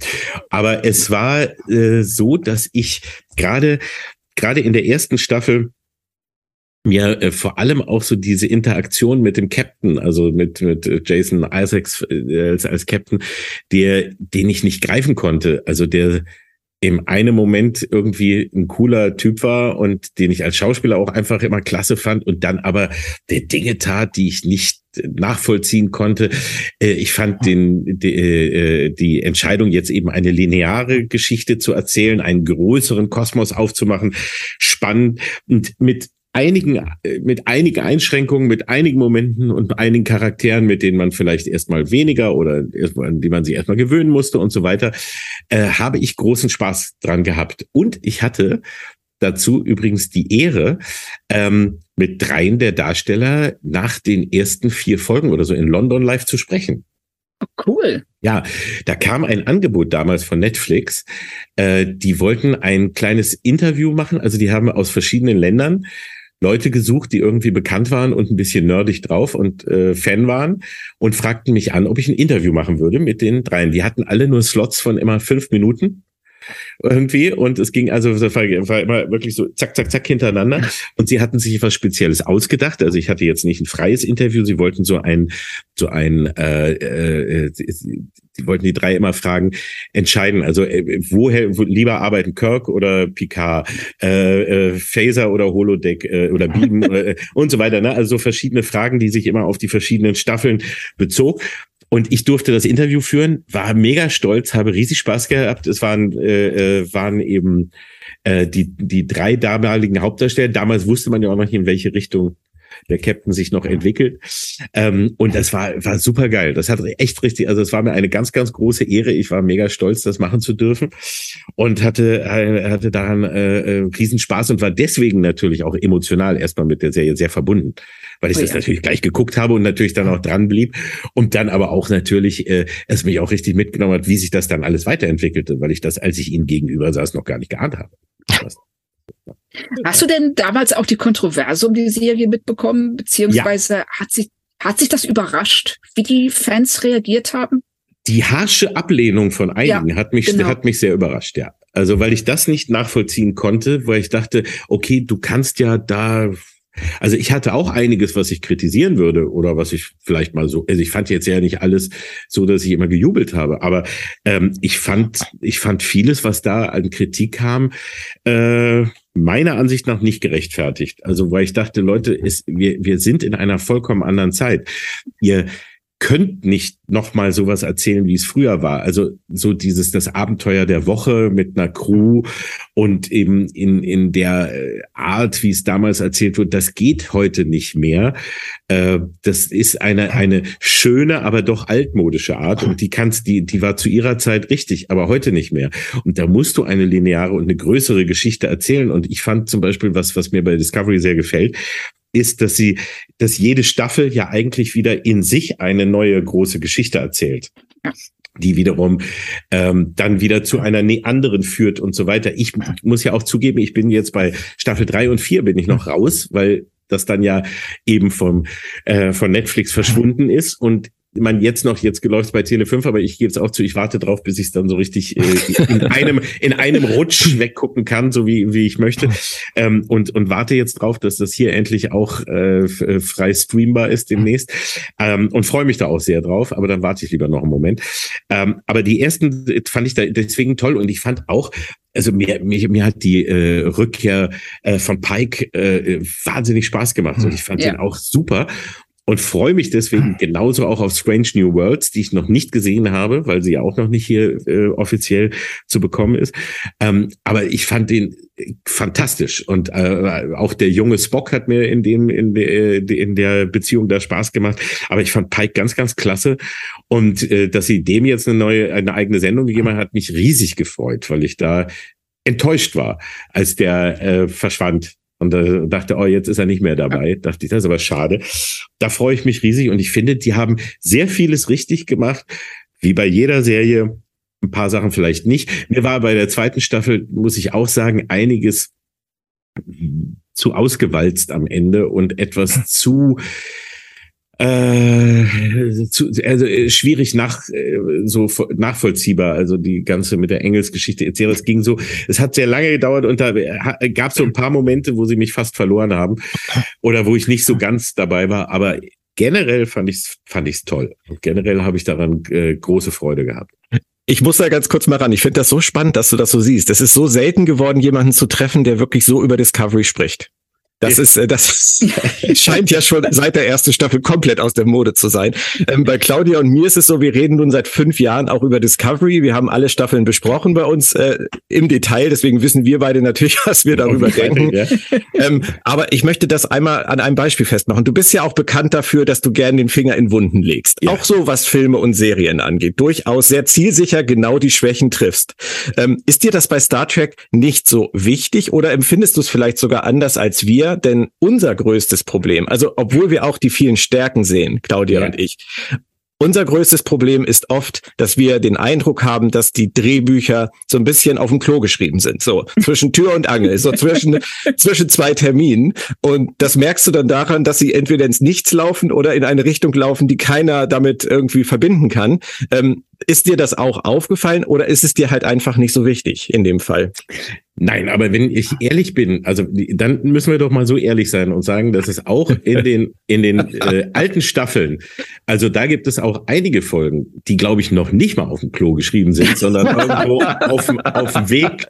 Aber es war äh, so, dass ich gerade gerade in der ersten Staffel mir äh, vor allem auch so diese Interaktion mit dem Captain, also mit mit Jason Isaacs äh, als, als Captain, der den ich nicht greifen konnte, also der im einen Moment irgendwie ein cooler Typ war und den ich als Schauspieler auch einfach immer klasse fand und dann aber der Dinge tat, die ich nicht nachvollziehen konnte. Äh, ich fand den, die, äh, die Entscheidung, jetzt eben eine lineare Geschichte zu erzählen, einen größeren Kosmos aufzumachen, spannend und mit einigen, äh, mit einigen Einschränkungen, mit einigen Momenten und einigen Charakteren, mit denen man vielleicht erstmal weniger oder erstmal, an die man sich erstmal gewöhnen musste und so weiter, äh, habe ich großen Spaß dran gehabt. Und ich hatte dazu übrigens die Ehre, ähm, mit dreien der Darsteller nach den ersten vier Folgen oder so in London live zu sprechen. Cool. Ja, da kam ein Angebot damals von Netflix. Äh, die wollten ein kleines Interview machen. Also die haben aus verschiedenen Ländern Leute gesucht, die irgendwie bekannt waren und ein bisschen nerdig drauf und äh, Fan waren und fragten mich an, ob ich ein Interview machen würde mit den dreien. Die hatten alle nur Slots von immer fünf Minuten irgendwie. Und es ging also war, immer wirklich so zack zack zack hintereinander. Und sie hatten sich etwas Spezielles ausgedacht. Also ich hatte jetzt nicht ein freies Interview. Sie wollten so ein so ein äh, äh, sie wollten die drei immer fragen entscheiden. Also äh, woher wo lieber arbeiten Kirk oder Picard äh, äh, Phaser oder Holodeck äh, oder Beam [laughs] äh, und so weiter ne? Also so verschiedene Fragen die sich immer auf die verschiedenen Staffeln bezog Und ich durfte das Interview führen, war mega stolz, habe riesig Spaß gehabt. Es waren, äh, äh waren eben äh, die, die drei damaligen Hauptdarsteller. Damals wusste man ja auch noch nicht, in welche Richtung der Captain sich noch entwickelt. Ähm, und das war, war super geil. Das hat echt richtig, also es war mir eine ganz, ganz große Ehre. Ich war mega stolz, das machen zu dürfen und hatte, hatte daran äh, äh, Riesenspaß und war deswegen natürlich auch emotional erstmal mit der Serie sehr verbunden, weil ich oh, das ja. natürlich gleich geguckt habe und natürlich dann auch dran blieb und dann aber auch natürlich äh, es mich auch richtig mitgenommen hat, wie sich das dann alles weiterentwickelte, weil ich das, als ich ihnen gegenüber saß, noch gar nicht geahnt habe. [laughs] Hast du denn damals auch die Kontroverse um die Serie mitbekommen? Beziehungsweise ja. hat sich, hat sich das überrascht, wie die Fans reagiert haben? Die harsche Ablehnung von einigen ja, hat mich, genau. hat mich sehr überrascht, ja. Also, weil ich das nicht nachvollziehen konnte, weil ich dachte, okay, du kannst ja da also ich hatte auch einiges, was ich kritisieren würde oder was ich vielleicht mal so, also ich fand jetzt ja nicht alles so, dass ich immer gejubelt habe, aber ähm, ich fand, ich fand vieles, was da an Kritik kam, äh, meiner Ansicht nach nicht gerechtfertigt. Also weil ich dachte, Leute, ist, wir, wir sind in einer vollkommen anderen Zeit. Ihr könnt nicht noch mal sowas erzählen, wie es früher war. Also so dieses das Abenteuer der Woche mit einer Crew und eben in in der äh, Art, wie es damals erzählt wird, das geht heute nicht mehr. Äh, das ist eine eine schöne, aber doch altmodische Art und die kannst die die war zu ihrer Zeit richtig, aber heute nicht mehr. Und da musst du eine lineare und eine größere Geschichte erzählen. Und ich fand zum Beispiel was was mir bei Discovery sehr gefällt, ist, dass sie, dass jede Staffel ja eigentlich wieder in sich eine neue große Geschichte erzählt. die wiederum ähm, dann wieder zu einer anderen führt und so weiter. Ich muss ja auch zugeben, ich bin jetzt bei Staffel drei und vier bin ich noch raus, weil das dann ja eben vom äh, von Netflix verschwunden ist und man jetzt noch, jetzt läuft bei Tele 5, aber ich gebe es auch zu, ich warte drauf, bis ich es dann so richtig äh, in [laughs] einem, in einem Rutsch weggucken kann, so wie, wie ich möchte. Ähm, und, und warte jetzt drauf, dass das hier endlich auch äh, äh, frei streambar ist demnächst. Ähm, und freue mich da auch sehr drauf, aber dann warte ich lieber noch einen Moment. Ähm, aber die ersten fand ich da deswegen toll und ich fand auch, also mir, mir, mir hat die äh, Rückkehr äh, von Pike äh, wahnsinnig Spaß gemacht und ich fand ja. den auch super und freue mich deswegen genauso auch auf Strange New Worlds, die ich noch nicht gesehen habe, weil sie ja auch noch nicht hier äh, offiziell zu bekommen ist. Ähm, aber ich fand den fantastisch und äh, auch der junge Spock hat mir in dem in der in der Beziehung da Spaß gemacht. Aber ich fand Pike ganz ganz klasse und äh, dass sie dem jetzt eine neue eine eigene Sendung gegeben hat, hat mich riesig gefreut, weil ich da enttäuscht war, als der äh, verschwand und äh, dachte, oh, jetzt ist er nicht mehr dabei. [laughs] Dachte ich, das ist aber schade. Da freue ich mich riesig und ich finde, die haben sehr vieles richtig gemacht, wie bei jeder Serie. Ein paar Sachen vielleicht nicht. Mir war bei der zweiten Staffel, muss ich auch sagen, einiges zu ausgewalzt am Ende und etwas zu äh, zu, also äh, schwierig nach äh, so nachvollziehbar, also die ganze mit der Engelsgeschichte etc. Es ging so, es hat sehr lange gedauert und da gab es so ein paar Momente, wo sie mich fast verloren haben oder wo ich nicht so ganz dabei war, aber generell fand ich fand ich's toll und generell habe ich daran äh, große Freude gehabt. Ich muss da ganz kurz mal ran. Ich finde das so spannend, dass du das so siehst. Es ist so selten geworden, jemanden zu treffen, der wirklich so über Discovery spricht. Das ist, äh, das [laughs] scheint ja schon seit der ersten Staffel komplett aus der Mode zu sein. Ähm, bei Claudia und mir ist es so, wir reden nun seit fünf Jahren auch über Discovery. Wir haben alle Staffeln besprochen bei uns äh, im Detail. Deswegen wissen wir beide natürlich, [laughs] was wir darüber denken. Ja. Ähm, aber ich möchte das einmal an einem Beispiel festmachen. Du bist ja auch bekannt dafür, dass du gern den Finger in Wunden legst. Ja. Auch so, was Filme und Serien angeht. Durchaus sehr zielsicher genau die Schwächen triffst. Ähm, ist dir das bei Star Trek nicht so wichtig oder empfindest du es vielleicht sogar anders als wir? Denn unser größtes Problem? Also, obwohl wir auch die vielen Stärken sehen, Claudia ja. und ich, unser größtes Problem ist oft, dass wir den Eindruck haben, dass die Drehbücher so ein bisschen auf dem Klo geschrieben sind. So [laughs] zwischen Tür und Angel, so zwischen, [laughs] zwischen zwei Terminen. Und das merkst du dann daran, dass sie entweder ins Nichts laufen oder in eine Richtung laufen, die keiner damit irgendwie verbinden kann. Ähm, ist dir das auch aufgefallen oder ist es dir halt einfach nicht so wichtig in dem Fall? Nein, aber wenn ich ehrlich bin, also dann müssen wir doch mal so ehrlich sein und sagen, dass es auch in [laughs] den in den äh, alten Staffeln, also da gibt es auch einige Folgen, die glaube ich noch nicht mal auf dem Klo geschrieben sind, sondern [laughs] irgendwo auf auf dem Weg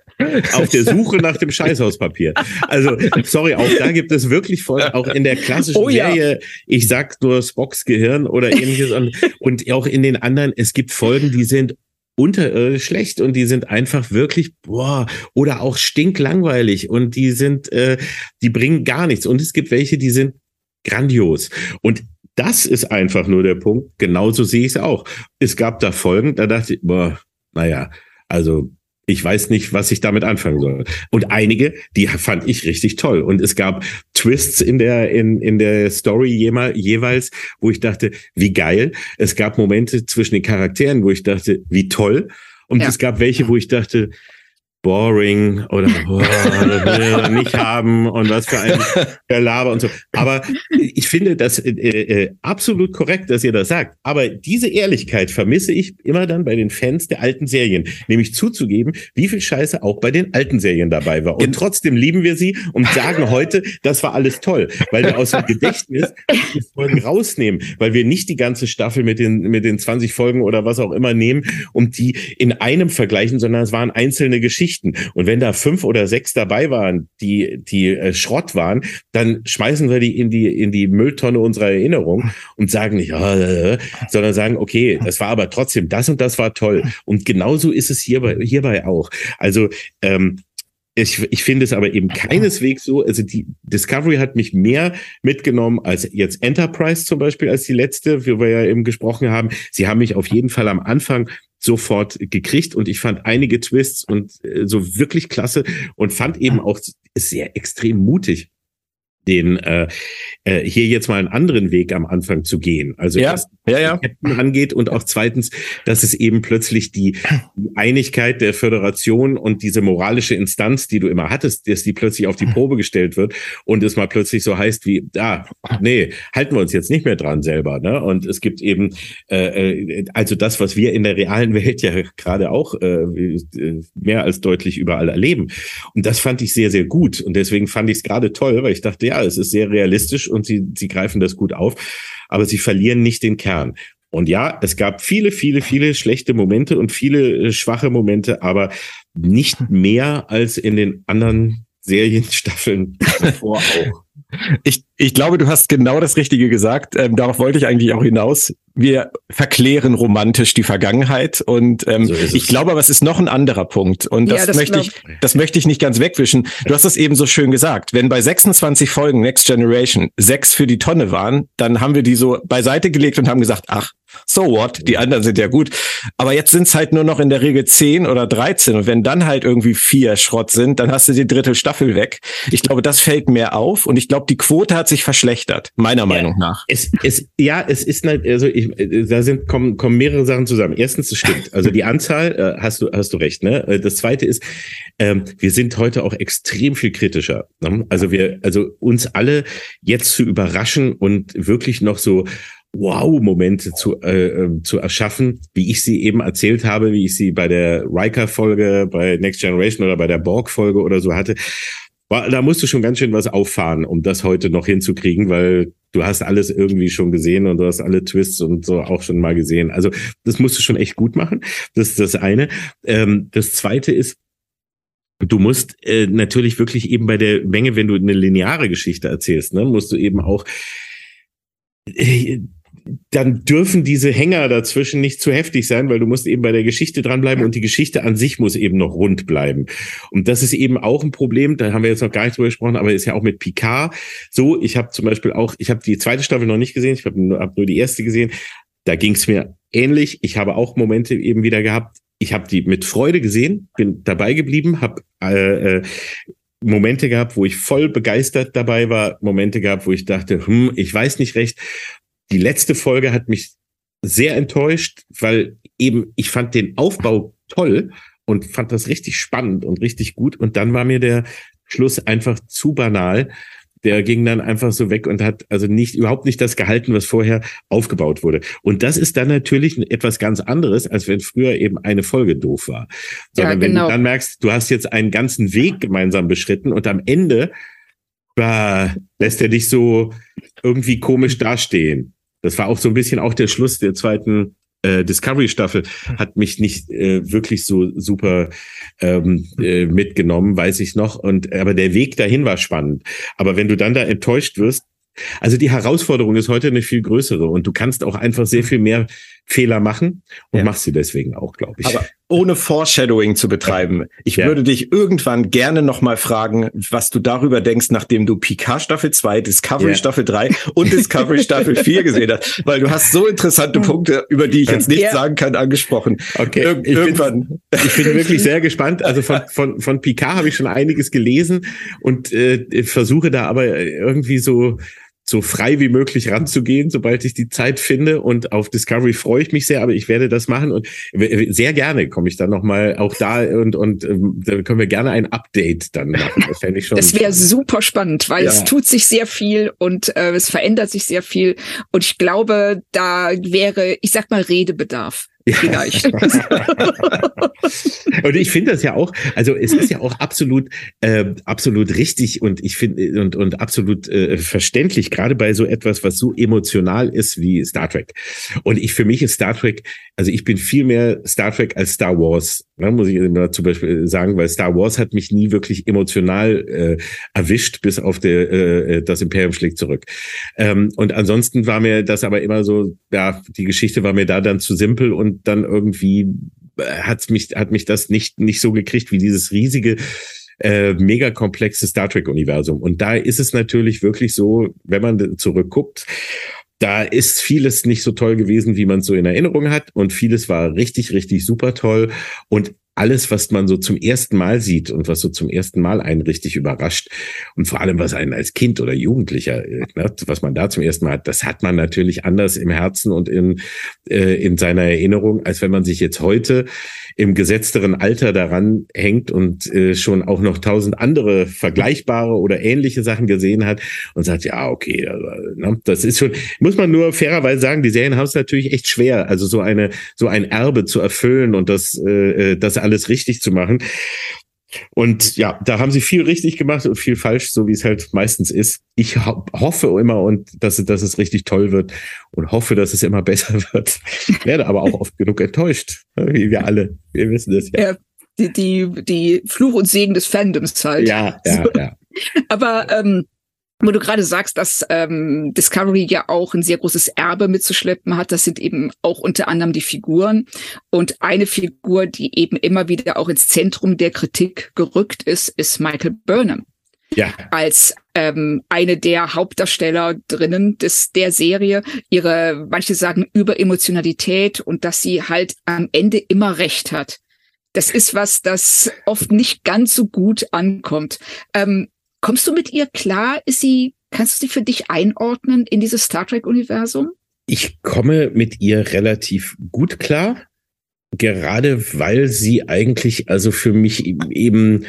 auf der Suche nach dem Scheißhauspapier. Also sorry, auch da gibt es wirklich Folgen, auch in der klassischen oh, ja. Serie, ich sag nur Spocks Gehirn oder ähnliches und, und auch in den anderen, es gibt Folgen, die sind unterirdisch schlecht und die sind einfach wirklich boah oder auch stinklangweilig und die sind äh, die bringen gar nichts. Und es gibt welche die sind grandios. Und das ist einfach nur der Punkt. Genauso sehe ich es auch. Es gab da Folgen da dachte ich boah naja also ich weiß nicht, was ich damit anfangen soll. Und einige, die fand ich richtig toll. Und es gab Twists in der, in, in der Story jeweils, wo ich dachte, wie geil. Es gab Momente zwischen den Charakteren, wo ich dachte, wie toll. Und ja. es gab welche, wo ich dachte, boring oder boah, das will er nicht haben und was für ein [laughs] Gelaber und so. Aber ich finde das äh, äh, absolut korrekt, dass ihr das sagt. Aber diese Ehrlichkeit vermisse ich immer dann bei den Fans der alten Serien, nämlich zuzugeben, wie viel Scheiße auch bei den alten Serien dabei war. Und trotzdem lieben wir sie und sagen heute, das war alles toll, weil wir aus dem Gedächtnis die Folgen rausnehmen, weil wir nicht die ganze Staffel mit den mit den 20 Folgen oder was auch immer nehmen und die in einem vergleichen, sondern es waren einzelne Geschichten Geschichten. Und wenn da fünf oder sechs dabei waren, die, die äh, Schrott waren, dann schmeißen wir die in die, in die Mülltonne unserer Erinnerung und sagen nicht, äh, sondern sagen, okay, das war aber trotzdem, das und das war toll. Und genauso ist es hierbei, hierbei auch. Also, ähm, ich, ich finde es aber eben keineswegs so. Also die Discovery hat mich mehr mitgenommen als jetzt Enterprise zum Beispiel als die letzte, wie wir ja eben gesprochen haben. Sie haben mich auf jeden Fall am Anfang sofort gekriegt und ich fand einige Twists und äh, so wirklich klasse und fand eben auch sehr extrem mutig den äh, äh, hier jetzt mal einen anderen Weg am Anfang zu gehen. Also ja, was ja, ja. Captain angeht und auch zweitens, dass es eben plötzlich die, die Einigkeit der Föderation und diese moralische Instanz, die du immer hattest, dass die plötzlich auf die Probe gestellt wird und es mal plötzlich so heißt wie, ah, nee, halten wir uns jetzt nicht mehr dran selber. Ne? Und es gibt eben äh, äh also das, was wir in der realen Welt ja gerade auch äh, mehr als deutlich überall erleben. Und das fand ich sehr, sehr gut. Und deswegen fand ich es gerade toll, weil ich dachte, ja, es ist sehr realistisch und sie, sie greifen das gut auf, aber sie verlieren nicht den Kern. Und ja, es gab viele, viele, viele schlechte Momente und viele äh, schwache Momente, aber nicht mehr als in den anderen Serienstaffeln davor [laughs] auch. Ich, ich glaube, du hast genau das Richtige gesagt. Ähm, darauf wollte ich eigentlich auch hinaus. Wir verklären romantisch die Vergangenheit und ähm, so ich glaube, aber es ist noch ein anderer Punkt und das, ja, das möchte ich, das möchte ich nicht ganz wegwischen. Du hast es eben so schön gesagt. Wenn bei 26 Folgen Next Generation sechs für die Tonne waren, dann haben wir die so beiseite gelegt und haben gesagt, ach, so what, die anderen sind ja gut. Aber jetzt sind es halt nur noch in der Regel 10 oder 13 und wenn dann halt irgendwie vier Schrott sind, dann hast du die dritte Staffel weg. Ich glaube, das fällt mehr auf und ich glaube, die Quote hat sich verschlechtert, meiner ja, Meinung nach. Es, es, ja, es ist also ich, da sind kommen, kommen mehrere Sachen zusammen. Erstens, es stimmt. Also die Anzahl, äh, hast du hast du recht. Ne? Äh, das Zweite ist, ähm, wir sind heute auch extrem viel kritischer. Ne? Also wir, also uns alle jetzt zu überraschen und wirklich noch so Wow-Momente zu, äh, ähm, zu erschaffen, wie ich sie eben erzählt habe, wie ich sie bei der Riker-Folge, bei Next Generation oder bei der Borg-Folge oder so hatte. Da musst du schon ganz schön was auffahren, um das heute noch hinzukriegen, weil du hast alles irgendwie schon gesehen und du hast alle Twists und so auch schon mal gesehen. Also das musst du schon echt gut machen. Das ist das eine. Ähm, das zweite ist, Du musst äh, natürlich wirklich eben bei der Menge, wenn du eine lineare Geschichte erzählst, ne, musst du eben auch äh, dann dürfen diese Hänger dazwischen nicht zu heftig sein, weil du musst eben bei der Geschichte dranbleiben und die Geschichte an sich muss eben noch rund bleiben. Und das ist eben auch ein Problem, da haben wir jetzt noch gar nicht drüber gesprochen, aber ist ja auch mit Picard so. Ich habe zum Beispiel auch, ich habe die zweite Staffel noch nicht gesehen, ich habe nur, hab nur die erste gesehen. Da ging es mir ähnlich. Ich habe auch Momente eben wieder gehabt. Ich habe die mit Freude gesehen, bin dabei geblieben, habe äh, äh, Momente gehabt, wo ich voll begeistert dabei war, Momente gehabt, wo ich dachte, hm, ich weiß nicht recht. Die letzte Folge hat mich sehr enttäuscht, weil eben ich fand den Aufbau toll und fand das richtig spannend und richtig gut. Und dann war mir der Schluss einfach zu banal. der ging dann einfach so weg und hat also nicht überhaupt nicht das gehalten, was vorher aufgebaut wurde. Und das ist dann natürlich etwas ganz anderes, als wenn früher eben eine Folge doof war. Sondern ja, genau. wenn du genau. dann merkst, du hast jetzt einen ganzen Weg gemeinsam beschritten und am Ende bah, lässt er dich so irgendwie komisch dastehen. Das war auch so ein bisschen auch der Schluss der zweiten äh, Discovery-Staffel hat mich nicht äh, wirklich so super ähm, äh, mitgenommen, weiß ich noch. Und aber der Weg dahin war spannend. Aber wenn du dann da enttäuscht wirst, also die Herausforderung ist heute eine viel größere und du kannst auch einfach sehr viel mehr Fehler machen und ja. machst sie deswegen auch, glaube ich. Aber ohne Foreshadowing zu betreiben. Ich ja. würde dich irgendwann gerne nochmal fragen, was du darüber denkst, nachdem du Picard Staffel 2, Discovery ja. Staffel 3 und Discovery [laughs] Staffel 4 gesehen hast, weil du hast so interessante Punkte, über die ich jetzt nicht ja. sagen kann, angesprochen. Okay. Ir ich irgendwann. Bin, ich bin wirklich sehr [laughs] gespannt. Also von, von, von Picard habe ich schon einiges gelesen und äh, versuche da aber irgendwie so so frei wie möglich ranzugehen, sobald ich die Zeit finde. Und auf Discovery freue ich mich sehr, aber ich werde das machen und sehr gerne komme ich dann nochmal auch da und, und ähm, da können wir gerne ein Update dann machen. Das fände ich schon. [laughs] Das wäre super spannend, weil ja. es tut sich sehr viel und äh, es verändert sich sehr viel. Und ich glaube, da wäre, ich sag mal, Redebedarf. Vielleicht. [laughs] und ich finde das ja auch, also es ist ja auch absolut, äh, absolut richtig und ich finde und, und absolut äh, verständlich, gerade bei so etwas, was so emotional ist wie Star Trek. Und ich für mich ist Star Trek, also ich bin viel mehr Star Trek als Star Wars, ne, muss ich immer zum Beispiel sagen, weil Star Wars hat mich nie wirklich emotional äh, erwischt, bis auf der, äh, das Imperium schlägt zurück. Ähm, und ansonsten war mir das aber immer so, ja, die Geschichte war mir da dann zu simpel und dann irgendwie äh, hat mich, hat mich das nicht, nicht so gekriegt wie dieses riesige, äh, mega komplexe Star Trek-Universum. Und da ist es natürlich wirklich so, wenn man zurückguckt, da ist vieles nicht so toll gewesen, wie man es so in Erinnerung hat. Und vieles war richtig, richtig super toll. Und alles, was man so zum ersten Mal sieht und was so zum ersten Mal einen richtig überrascht und vor allem, was einen als Kind oder Jugendlicher, äh, ne, was man da zum ersten Mal hat, das hat man natürlich anders im Herzen und in, äh, in seiner Erinnerung, als wenn man sich jetzt heute im gesetzteren Alter daran hängt und äh, schon auch noch tausend andere vergleichbare oder ähnliche Sachen gesehen hat und sagt, ja, okay, also, ne, das ist schon, muss man nur fairerweise sagen, die Serien haben es natürlich echt schwer, also so eine, so ein Erbe zu erfüllen und das, äh, das alles richtig zu machen. Und ja, da haben sie viel richtig gemacht und viel falsch, so wie es halt meistens ist. Ich ho hoffe immer und dass, dass es richtig toll wird und hoffe, dass es immer [laughs] besser wird. Werde aber auch oft genug enttäuscht, ne, wie wir alle. Wir wissen das ja. ja die, die, die Fluch und Segen des Fandoms halt. Ja, ja, ja. [laughs] aber ähm, wo du gerade sagst, dass ähm, Discovery ja auch ein sehr großes Erbe mitzuschleppen hat, das sind eben auch unter anderem die Figuren. Und eine Figur, die eben immer wieder auch ins Zentrum der Kritik gerückt ist, ist Michael Burnham. Ja. Als ähm, eine der Hauptdarsteller drinnen des, der Serie. Ihre, manche sagen, Überemotionalität und dass sie halt am Ende immer recht hat. Das ist was, das oft nicht ganz so gut ankommt. Ähm, Kommst du mit ihr klar? Ist sie, kannst du sie für dich einordnen in dieses Star Trek-Universum? Ich komme mit ihr relativ gut klar, gerade weil sie eigentlich also für mich eben äh,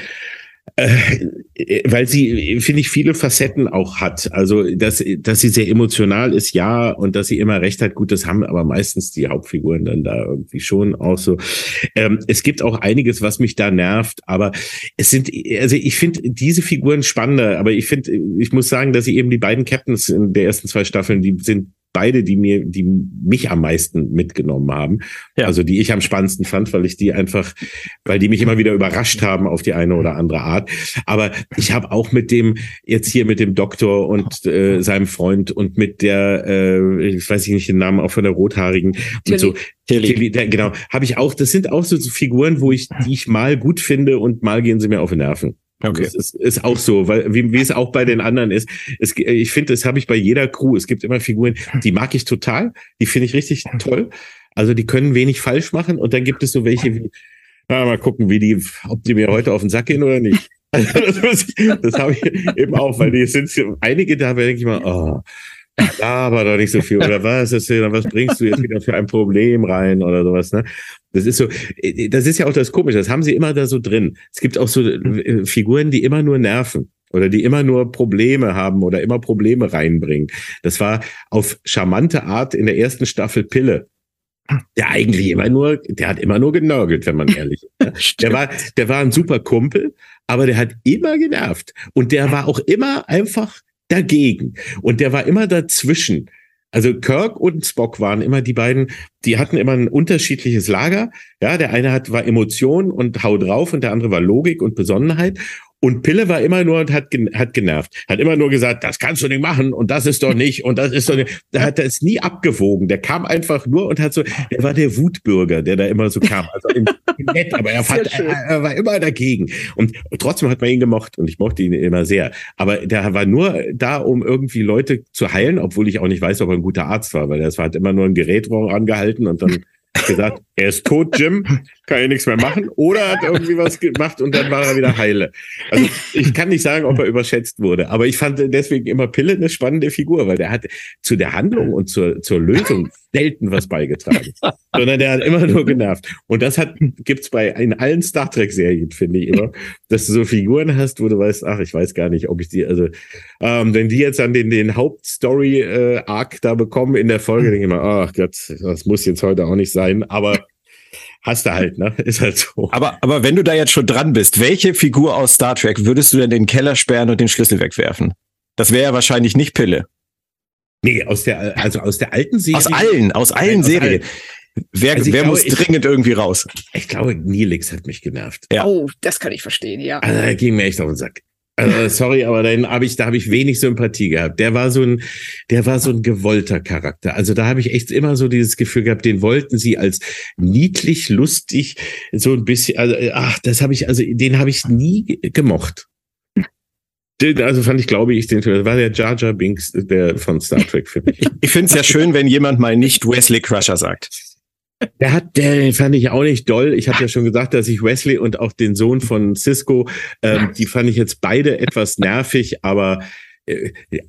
weil sie, finde ich, viele Facetten auch hat. Also, dass, dass sie sehr emotional ist, ja, und dass sie immer recht hat, gut, das haben aber meistens die Hauptfiguren dann da irgendwie schon auch so. Ähm, es gibt auch einiges, was mich da nervt, aber es sind, also ich finde diese Figuren spannender, aber ich finde, ich muss sagen, dass sie eben die beiden Captains in der ersten zwei Staffeln, die sind beide, die mir, die mich am meisten mitgenommen haben. Ja. Also die ich am spannendsten fand, weil ich die einfach, weil die mich immer wieder überrascht haben auf die eine oder andere Art. Aber ich habe auch mit dem, jetzt hier mit dem Doktor und äh, seinem Freund und mit der, äh, ich weiß nicht den Namen, auch von der Rothaarigen und so. Tilly. Tilly, genau, habe ich auch, das sind auch so, so Figuren, wo ich, die ich mal gut finde und mal gehen sie mir auf die Nerven. Okay. Das ist, ist auch so, weil wie, wie es auch bei den anderen ist. Es, ich finde, das habe ich bei jeder Crew. Es gibt immer Figuren, die mag ich total, die finde ich richtig toll. Also die können wenig falsch machen und dann gibt es so welche wie, na, mal gucken, wie die, ob die mir heute auf den Sack gehen oder nicht. [laughs] das, habe ich eben auch, weil die sind einige da, denke ich mal, oh, aber doch nicht so viel. Oder was ist denn, was bringst du jetzt wieder für ein Problem rein oder sowas, ne? Das ist so, das ist ja auch das Komische, das haben sie immer da so drin. Es gibt auch so äh, Figuren, die immer nur nerven. oder die immer nur Probleme haben oder immer Probleme reinbringen. Das war auf charmante Art in der ersten Staffel Pille. Der eigentlich immer nur, der hat immer nur genörgelt, wenn man ehrlich ist. [laughs] Der war, der war ein super Kumpel, aber der hat immer genervt. Und der war auch immer einfach dagegen. Und der war immer dazwischen. Also Kirk und Spock waren immer die beiden, die hatten immer ein unterschiedliches Lager. Ja, der eine hat, war Emotion und hau drauf und der andere war Logik und Besonnenheit. Und Pille war immer nur und hat, hat genervt. Hat immer nur gesagt, das kannst du nicht machen und das ist doch nicht und das ist doch nicht. Da hat er es nie abgewogen. Der kam einfach nur und hat so, er war der Wutbürger, der da immer so kam. Also im, im nett, [laughs] aber er, fand, er, er, war immer dagegen. Und trotzdem hat man ihn gemocht und ich mochte ihn immer sehr. Aber der war nur da, um irgendwie Leute zu heilen, obwohl ich auch nicht weiß, ob er ein guter Arzt war, weil er hat immer nur ein Gerät angehalten und dann [laughs] gesagt, er ist tot, Jim, kann ja nichts mehr machen. Oder hat irgendwie was gemacht und dann war er wieder heile. Also ich kann nicht sagen, ob er überschätzt wurde, aber ich fand deswegen immer Pille eine spannende Figur, weil der hat zu der Handlung und zur, zur Lösung selten was beigetragen, [laughs] sondern der hat immer nur genervt. Und das hat gibt's bei in allen Star Trek Serien finde ich immer, dass du so Figuren hast, wo du weißt, ach, ich weiß gar nicht, ob ich die, also ähm, wenn die jetzt an den den Hauptstory äh, Arc da bekommen in der Folge, denke ich immer, ach Gott, das muss jetzt heute auch nicht sein, aber hast du halt, ne? Ist halt so. Aber, aber wenn du da jetzt schon dran bist, welche Figur aus Star Trek würdest du denn den Keller sperren und den Schlüssel wegwerfen? Das wäre ja wahrscheinlich nicht Pille. Nee, aus der, also aus der alten Serie. Aus allen, aus allen Nein, Serien. Allen. Wer, also wer glaube, muss dringend ich, irgendwie raus? Ich glaube, Nilix hat mich genervt. Ja. Oh, das kann ich verstehen, ja. Also, er ging mir echt auf den Sack. Also, [laughs] sorry, aber dann habe ich, da habe ich wenig Sympathie gehabt. Der war so ein, der war so ein gewollter Charakter. Also da habe ich echt immer so dieses Gefühl gehabt, den wollten sie als niedlich, lustig, so ein bisschen. Also, ach, das habe ich, also den habe ich nie gemocht. Also fand ich, glaube ich, den war der Jar Jar Binks der von Star Trek für mich. Ich finde es ja schön, wenn jemand mal nicht Wesley Crusher sagt. Der hat, der fand ich auch nicht doll. Ich habe ja schon gesagt, dass ich Wesley und auch den Sohn von Cisco, ähm, die fand ich jetzt beide etwas nervig, aber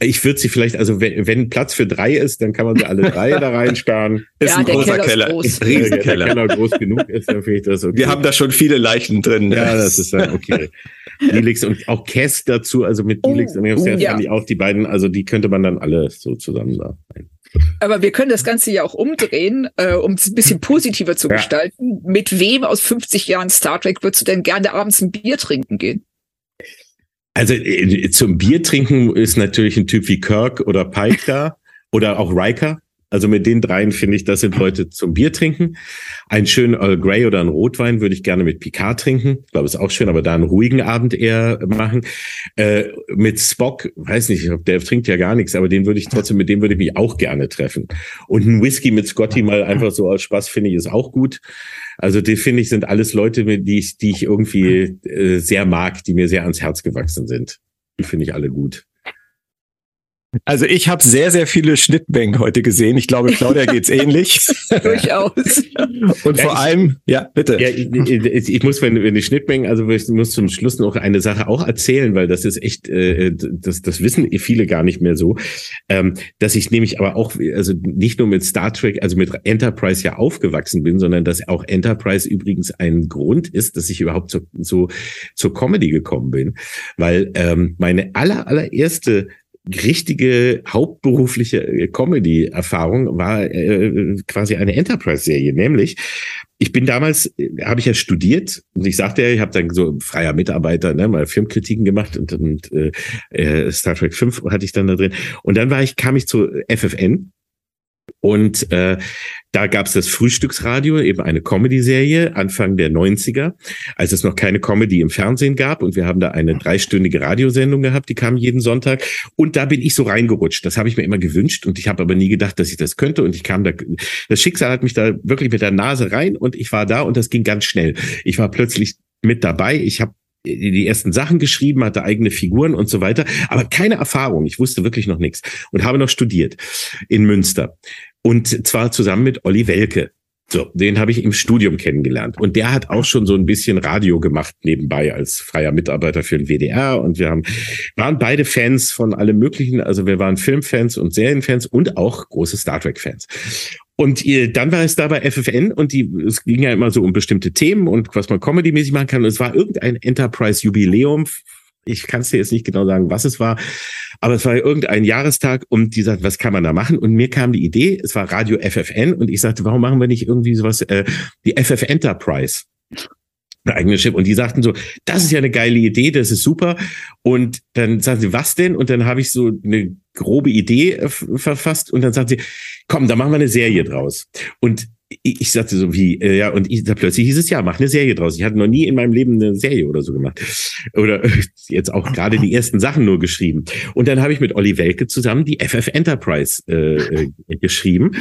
ich würde sie vielleicht, also wenn, wenn Platz für drei ist, dann kann man sie alle drei da reinsperren. [laughs] Ist ja, ein großer Keller. Keller. [laughs] Ist Riesenkeller. Der Keller groß genug ist, dann finde ich das okay. Wir haben da schon viele Leichen drin. Ja, das ist dann okay. Felix und auch Cass dazu, also mit Felix oh, und Cass oh, ja. fand ich auch die beiden, also die könnte man dann alle so zusammen da rein. Aber wir können das Ganze ja auch umdrehen, äh, um es ein bisschen positiver zu ja. gestalten. Mit wem aus 50 Jahren Star Trek würdest du denn gerne abends ein Bier trinken gehen? Also äh, zum Bier trinken ist natürlich ein Typ wie Kirk oder Pike da [laughs] oder auch Riker. Also mit den dreien finde ich, das sind Leute zum Bier trinken. Einen schönen Earl Grey oder einen Rotwein würde ich gerne mit Picard trinken. Ich glaube, ist auch schön, aber da einen ruhigen Abend eher machen. Äh, mit Spock, weiß nicht, der trinkt ja gar nichts, aber den würde ich trotzdem, mit dem würde ich mich auch gerne treffen. Und ein Whisky mit Scotty mal einfach so als Spaß finde ich ist auch gut. Also die finde ich sind alles Leute, die ich, die ich irgendwie äh, sehr mag, die mir sehr ans Herz gewachsen sind. Die finde ich alle gut. Also ich habe sehr, sehr viele Schnittmengen heute gesehen. Ich glaube, Claudia geht's [laughs] ähnlich. Durchaus. [laughs] Und ja, vor ich, allem, ja, bitte. Ja, ich, ich, muss, wenn, wenn die Schnittmengen, also ich muss zum Schluss noch eine Sache auch erzählen, weil das ist echt, äh, das, das wissen viele gar nicht mehr so, ähm, dass ich nämlich aber auch, also nicht nur mit Star Trek, also mit Enterprise ja aufgewachsen bin, sondern dass auch Enterprise übrigens ein Grund ist, dass ich überhaupt so, so zur Comedy gekommen bin, weil ähm, meine aller allererste richtige hauptberufliche äh, Comedy-Erfahrung war äh, quasi eine Enterprise-Serie, nämlich ich bin damals, äh, habe ich ja studiert und ich sagte ja, ich habe dann so freier Mitarbeiter, ne, mal Filmkritiken gemacht und, und äh, äh Star Trek 5 hatte ich dann da drin. Und dann war ich, kam ich zu FFN und äh, da gab es das Frühstücksradio, eben eine Comedy-Serie Anfang der 90er, als es noch keine Comedy im Fernsehen gab. Und wir haben da eine dreistündige Radiosendung gehabt, die kam jeden Sonntag. Und da bin ich so reingerutscht. Das habe ich mir immer gewünscht und ich habe aber nie gedacht, dass ich das könnte. Und ich kam da, das Schicksal hat mich da wirklich mit der Nase rein und ich war da und das ging ganz schnell. Ich war plötzlich mit dabei. Ich habe die ersten Sachen geschrieben, hatte eigene Figuren und so weiter, aber keine Erfahrung. Ich wusste wirklich noch nichts und habe noch studiert in Münster und zwar zusammen mit Olli Welke. So, den habe ich im Studium kennengelernt. Und der hat auch schon so ein bisschen Radio gemacht nebenbei als freier Mitarbeiter für den WDR. Und wir haben, waren beide Fans von allem Möglichen. Also wir waren Filmfans und Serienfans und auch große Star Trek-Fans. Und dann war es da bei FFN und die, es ging ja immer so um bestimmte Themen und was man comedymäßig machen kann. Und es war irgendein Enterprise-Jubiläum Ich kann es dir jetzt nicht genau sagen, was es war, aber es war irgendein Jahrestag und die sagt, was kann man da machen? Und mir kam die Idee, es war Radio FFN und ich sagte, warum machen wir nicht irgendwie sowas, äh, die FF Enterprise? Ein eigenes Schiff. Und die sagten so, das ist ja eine geile Idee, das ist super. Und dann sagen sie, was denn? Und dann habe ich so eine grobe Idee äh, verfasst und dann sagt sie, komm, da machen wir eine Serie draus. Und ich sagte so wie, äh, ja, und ich, da plötzlich hieß es, ja, mach eine Serie draus. Ich hatte noch nie in meinem Leben eine Serie oder so gemacht. Oder [laughs] jetzt auch gerade die ersten Sachen nur geschrieben. Und dann habe ich mit Olli Welke zusammen die FF Enterprise äh, äh, geschrieben.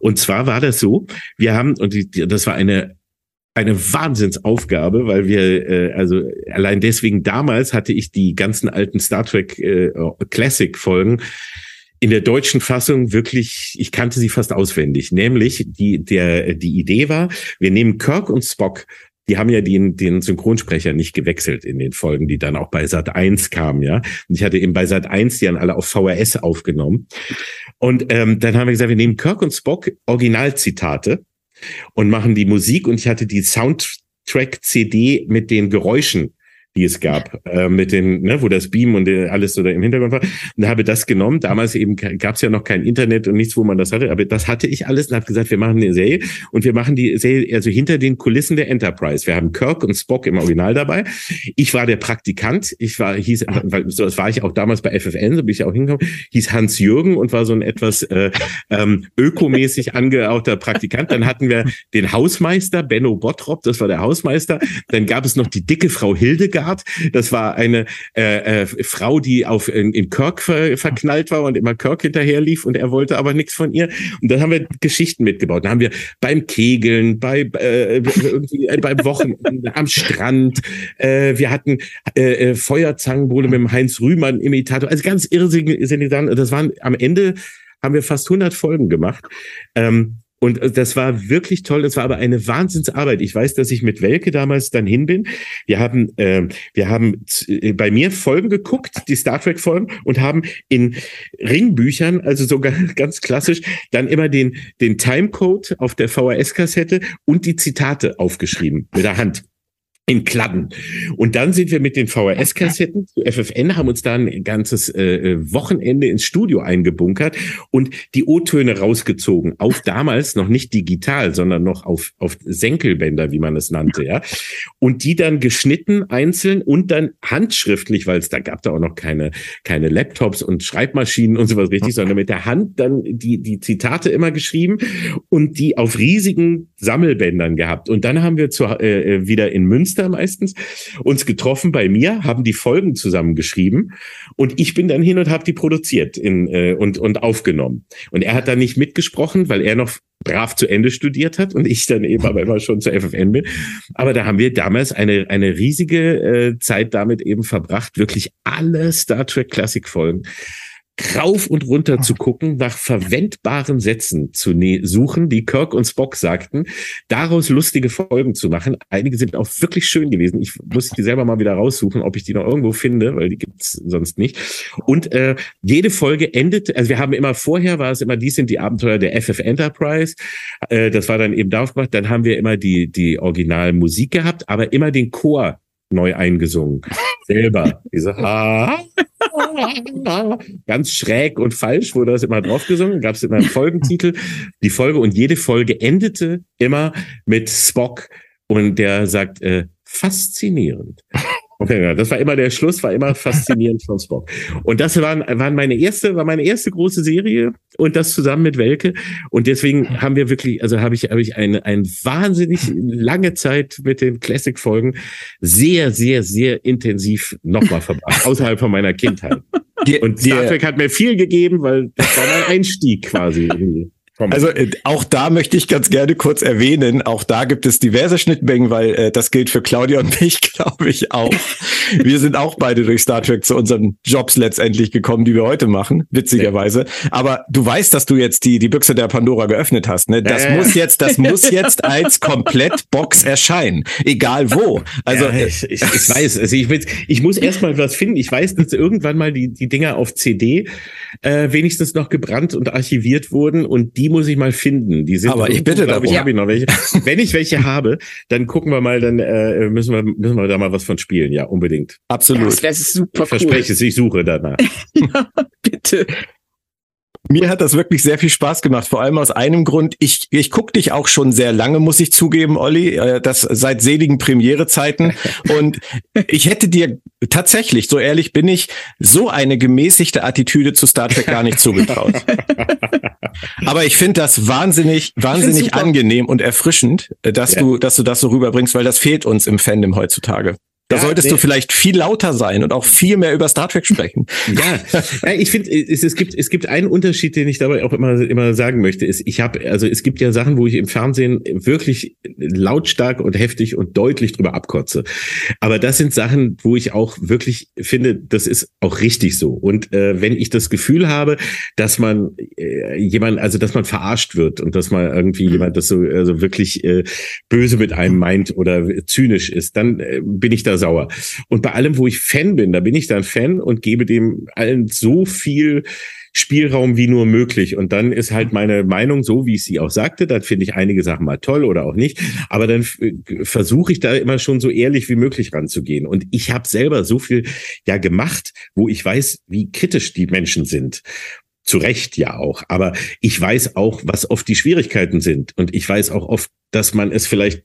Und zwar war das so, wir haben, und das war eine eine Wahnsinnsaufgabe, weil wir, äh, also allein deswegen damals hatte ich die ganzen alten Star Trek äh, Classic Folgen in der deutschen Fassung wirklich, ich kannte sie fast auswendig. Nämlich die, der, die Idee war, wir nehmen Kirk und Spock die haben ja den, den Synchronsprecher nicht gewechselt in den Folgen, die dann auch bei Sat 1 kamen, ja. Und ich hatte eben bei Sat 1 die dann alle auf VHS aufgenommen. Und ähm, dann haben wir gesagt, wir nehmen Kirk und Spock Originalzitate und machen die Musik und ich hatte die Soundtrack-CD mit den Geräuschen die es gab, äh, mit den, ne, wo das Beam und alles so da im Hintergrund war. Und habe das genommen. Damals eben gab es ja noch kein Internet und nichts, wo man das hatte, aber das hatte ich alles und habe gesagt, wir machen eine Serie und wir machen die Serie also hinter den Kulissen der Enterprise. Wir haben Kirk und Spock im Original dabei. Ich war der Praktikant. Ich war, hieß, so das war ich auch damals bei FFN, so bin ich auch hingekommen, hieß Hans Jürgen und war so ein etwas äh, ähm, ökomäßig angehauchter Praktikant. Dann hatten wir den Hausmeister, Benno Bottrop, das war der Hausmeister. Dann gab es noch die dicke Frau Hildegard Hildegard. Das war eine äh, äh, Frau, die auf in, in Kirk ver, verknallt war und immer Kirk hinterher lief und er wollte aber nichts von ihr. Und dann haben wir Geschichten mitgebaut. Dann haben wir beim Kegeln, bei äh, irgendwie äh, beim Wochenende am Strand. Äh, wir hatten äh, äh, Feuerzangenbowle mit dem Heinz Rühmann Imitator. Also ganz irrsinnig. Das waren am Ende haben wir fast 100 Folgen gemacht. Ähm, und äh, das war wirklich toll. Es war aber eine Wahnsinnsarbeit. Ich weiß, dass ich mit Welke damals dann hin bin. Wir haben, äh, wir haben äh, bei mir Folgen geguckt, die Star Trek Folgen, und haben in Ringbüchern, also sogar [laughs] ganz klassisch, dann immer den, den Timecode auf der VHS-Kassette und die Zitate aufgeschrieben mit der Hand in Kladden. Und dann sind wir mit den VHS-Kassetten zu FFN, haben uns da ein ganzes äh, äh, Wochenende ins Studio eingebunkert und die O-Töne rausgezogen. Auf damals noch nicht digital, sondern noch auf, auf Senkelbänder, wie man es nannte, ja. Und die dann geschnitten einzeln und dann handschriftlich, weil es da gab da auch noch keine, keine Laptops und Schreibmaschinen und sowas richtig, sondern mit der Hand dann die, die Zitate immer geschrieben und die auf riesigen Sammelbändern gehabt. Und dann haben wir zu, äh, äh wieder in Münster Münster meistens, uns getroffen bei mir, haben die Folgen zusammengeschrieben und ich bin dann hin und habe die produziert in, äh, und, und aufgenommen. Und er hat dann nicht mitgesprochen, weil er noch brav zu Ende studiert hat und ich dann eben aber immer schon zur FFN bin. Aber da haben wir damals eine, eine riesige äh, Zeit damit eben verbracht, wirklich alle Star Trek Classic Folgen rauf und runter zu gucken, nach verwendbaren Sätzen zu suchen, die Kirk und Spock sagten, daraus lustige Folgen zu machen. Einige sind auch wirklich schön gewesen. Ich muss die selber mal wieder raussuchen, ob ich die noch irgendwo finde, weil die gibt's sonst nicht. Und äh, jede Folge endet, also wir haben immer vorher war es immer, dies sind die Abenteuer der FF Enterprise. Äh, das war dann eben darauf gemacht. Dann haben wir immer die die Originalmusik gehabt, aber immer den Chor neu eingesungen. Selber. Diese ha, Ganz schräg und falsch wurde das immer drauf gesungen. Gab es immer einen Folgentitel. Die Folge und jede Folge endete immer mit Spock und der sagt äh, faszinierend. Okay, das war immer der Schluss, war immer faszinierend von Spock. Und das waren, waren meine erste, war meine erste große Serie und das zusammen mit Welke. Und deswegen haben wir wirklich, also habe ich, habe ich eine, eine wahnsinnig lange Zeit mit den Classic-Folgen sehr, sehr, sehr intensiv nochmal verbracht, [laughs] außerhalb von meiner Kindheit. Und Star Trek hat mir viel gegeben, weil das war mein Einstieg quasi. Irgendwie. Also äh, auch da möchte ich ganz gerne kurz erwähnen, auch da gibt es diverse Schnittmengen, weil äh, das gilt für Claudia und mich, [laughs] glaube ich, auch. wir sind auch beide durch Star Trek zu unseren Jobs letztendlich gekommen, die wir heute machen, witzigerweise. Aber du weißt, dass du jetzt die, die Büchse der Pandora geöffnet hast. Ne? Das äh. muss jetzt, das muss jetzt als komplett Box erscheinen, egal wo. Also ja, ich, ich, ich weiß, also ich, will, ich muss erstmal was finden. Ich weiß, dass irgendwann mal die, die Dinger auf CD äh, wenigstens noch gebrannt und archiviert wurden und die muss ich mal finden. Die sind Aber ich bitte glaube ich, darum. habe ich noch welche. Wenn ich welche [laughs] habe, dann gucken wir mal, dann äh, müssen wir müssen wir da mal was von spielen. Ja, unbedingt. Absolut. Das wäre super Ich verspreche es, ich suche danach. [laughs] cool. Bitte. Mir hat das wirklich sehr viel Spaß gemacht, vor allem aus einem Grund. Ich, ich gucke dich auch schon sehr lange, muss ich zugeben, Olli, äh, das seit seligen Premierezeiten. [laughs] Und ich hätte dir tatsächlich, so ehrlich bin ich, so eine gemäßigte Attitüde zu Star Trek gar nicht zugetraut. [laughs] Aber ich finde das wahnsinnig, wahnsinnig angenehm und erfrischend, äh, dass Ja. du, dass du das so rüberbringst, weil das fehlt uns im Fandom heutzutage. Da Ja, solltest nee. du vielleicht viel lauter sein und auch viel mehr über Star Trek sprechen. [laughs] Ja, ja, ich finde, es, es gibt es gibt einen Unterschied, den ich dabei auch immer immer sagen möchte, ist, ich habe also es gibt ja Sachen, wo ich im Fernsehen wirklich lautstark und heftig und deutlich drüber abkotze. Aber das sind Sachen, wo ich auch wirklich finde, das ist auch richtig so. Und äh, wenn ich das Gefühl habe, dass man äh, jemand, also dass man verarscht wird und dass man irgendwie jemand das so also wirklich äh, böse mit einem meint oder zynisch ist, dann äh, bin ich da sauer. Und bei allem, wo ich Fan bin, da bin ich dann Fan und gebe dem allen so viel Spielraum wie nur möglich. Und dann ist halt meine Meinung so, wie ich sie auch sagte. Dann finde ich einige Sachen mal toll oder auch nicht. Aber dann äh, versuche ich da immer schon so ehrlich wie möglich ranzugehen. Und ich habe selber so viel ja gemacht, wo ich weiß, wie kritisch die Menschen sind. Zu Recht ja auch. Aber ich weiß auch, was oft die Schwierigkeiten sind. Und ich weiß auch oft, dass man es vielleicht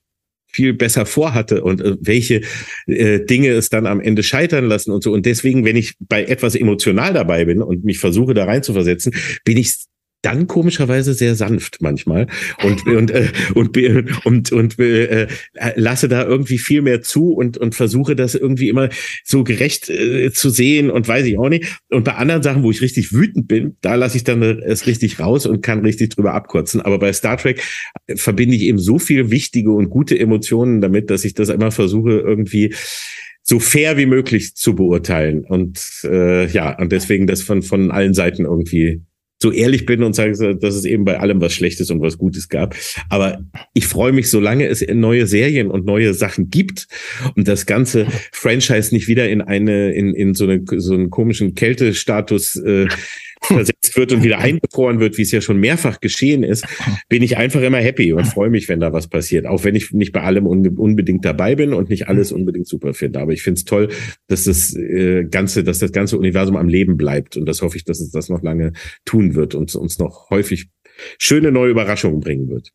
viel besser vorhatte und äh, welche äh, Dinge es dann am Ende scheitern lassen und so. Und deswegen, wenn ich bei etwas emotional dabei bin und mich versuche da rein zu versetzen, bin ich dann komischerweise sehr sanft manchmal und [laughs] und äh, und und und äh, lasse da irgendwie viel mehr zu und und versuche das irgendwie immer so gerecht äh, zu sehen und weiß ich auch nicht. Und bei anderen Sachen wo ich richtig wütend bin da lasse ich dann es richtig raus und kann richtig drüber abkotzen. Aber bei Star Trek verbinde ich eben so viel wichtige und gute Emotionen damit dass ich das immer versuche irgendwie so fair wie möglich zu beurteilen. Und äh, ja und deswegen das von von allen Seiten irgendwie so ehrlich bin und sage, dass es eben bei allem was Schlechtes und was Gutes gab. Aber ich freue mich, solange es neue Serien und neue Sachen gibt und das ganze [laughs] Franchise nicht wieder in eine, in, in so, eine, so einen komischen Kältestatus äh, versetzt wird und wieder [laughs] eingefroren wird, wie es ja schon mehrfach geschehen ist, [laughs] bin ich einfach immer happy und freue mich, wenn da was passiert. Auch wenn ich nicht bei allem unbe unbedingt dabei bin und nicht alles unbedingt super finde. Aber ich finde es toll, dass das äh, ganze, dass das ganze Universum am Leben bleibt. Und das hoffe ich, dass es das noch lange tun wird und uns noch häufig schöne neue Überraschungen bringen wird.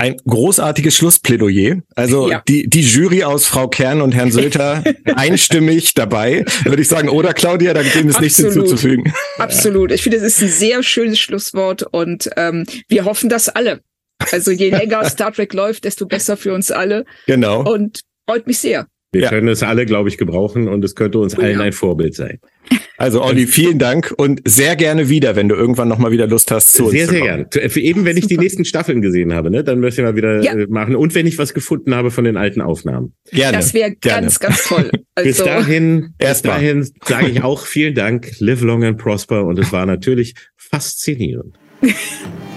Ein großartiges Schlussplädoyer. Also Ja. die, die Jury aus Frau Kern und Herrn Sölter [laughs] einstimmig dabei, würde ich sagen. Oder Claudia, da gibt es nichts hinzuzufügen. Absolut. Ich finde, es ist ein sehr schönes Schlusswort und ähm, wir hoffen das alle. Also je länger [laughs] Star Trek läuft, desto besser für uns alle Genau. und freut mich sehr. Wir Ja. können es alle, glaube ich, gebrauchen und es könnte uns allen ja. ein Vorbild sein. Also Olli, vielen Dank und sehr gerne wieder, wenn du irgendwann noch mal wieder Lust hast zu uns Sehr, zu sehr kommen. gern. Für eben, wenn ich die nächsten Staffeln gesehen habe, ne, dann möchte ich mal wieder Ja. äh, machen. Und wenn ich was gefunden habe von den alten Aufnahmen. Gerne. Das wäre gerne. ganz, ganz toll. [laughs] bis Also dahin, bis Erstmal. dahin sage ich auch vielen Dank, live long and prosper. Und es war natürlich faszinierend. [laughs]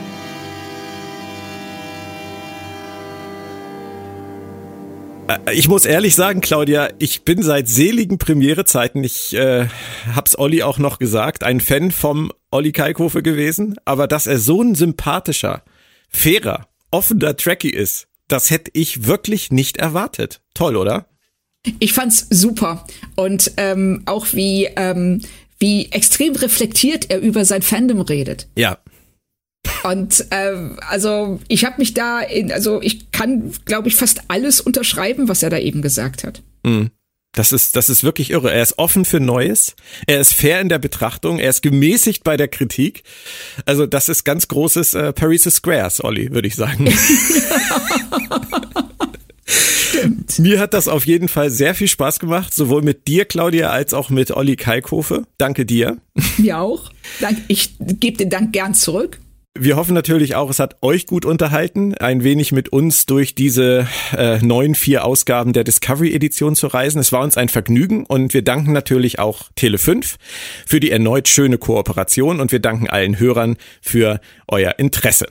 Ich muss ehrlich sagen, Claudia, ich bin seit seligen Premierezeiten, ich äh, hab's Olli auch noch gesagt, ein Fan vom Olli Kalkofe gewesen, aber dass er so ein sympathischer, fairer, offener Trekkie ist, das hätte ich wirklich nicht erwartet. Toll, oder? Ich fand's super und ähm, auch wie ähm, wie extrem reflektiert er über sein Fandom redet. Ja. Und ähm, also ich habe mich da in, also ich kann, glaube ich, fast alles unterschreiben, was er da eben gesagt hat. Das ist, das ist wirklich irre. Er ist offen für Neues. Er ist fair in der Betrachtung. Er ist gemäßigt bei der Kritik. Also das ist ganz großes äh, Paris Squares, Olli, würde ich sagen. [laughs] [laughs] Mir hat das auf jeden Fall sehr viel Spaß gemacht, sowohl mit dir, Claudia, als auch mit Olli Kalkofe. Danke dir. Mir auch. Ich gebe den Dank gern zurück. Wir hoffen natürlich auch, es hat euch gut unterhalten, ein wenig mit uns durch diese äh, neuen vier Ausgaben der Discovery-Edition zu reisen. Es war uns ein Vergnügen und wir danken natürlich auch Tele5 für die erneut schöne Kooperation und wir danken allen Hörern für euer Interesse.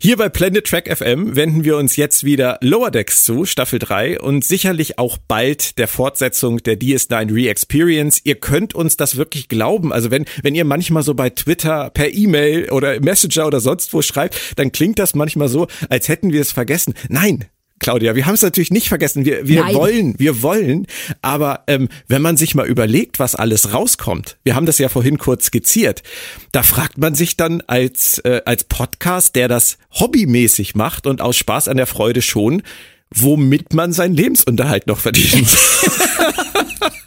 Hier bei Planet Track FM wenden wir uns jetzt wieder Lower Decks zu, Staffel 3 und sicherlich auch bald der Fortsetzung der DS9 Re-Experience. Ihr könnt uns das wirklich glauben. Also wenn, wenn ihr manchmal so bei Twitter per E-Mail oder Messenger oder sonst wo schreibt, dann klingt das manchmal so, als hätten wir es vergessen. Nein, Claudia, wir haben es natürlich nicht vergessen. Wir, wir Nein. wollen, wir wollen. Aber ähm, wenn man sich mal überlegt, was alles rauskommt, wir haben das ja vorhin kurz skizziert, da fragt man sich dann als, äh, als Podcast, der das hobbymäßig macht und aus Spaß an der Freude schon, womit man seinen Lebensunterhalt noch verdient. [laughs] [laughs]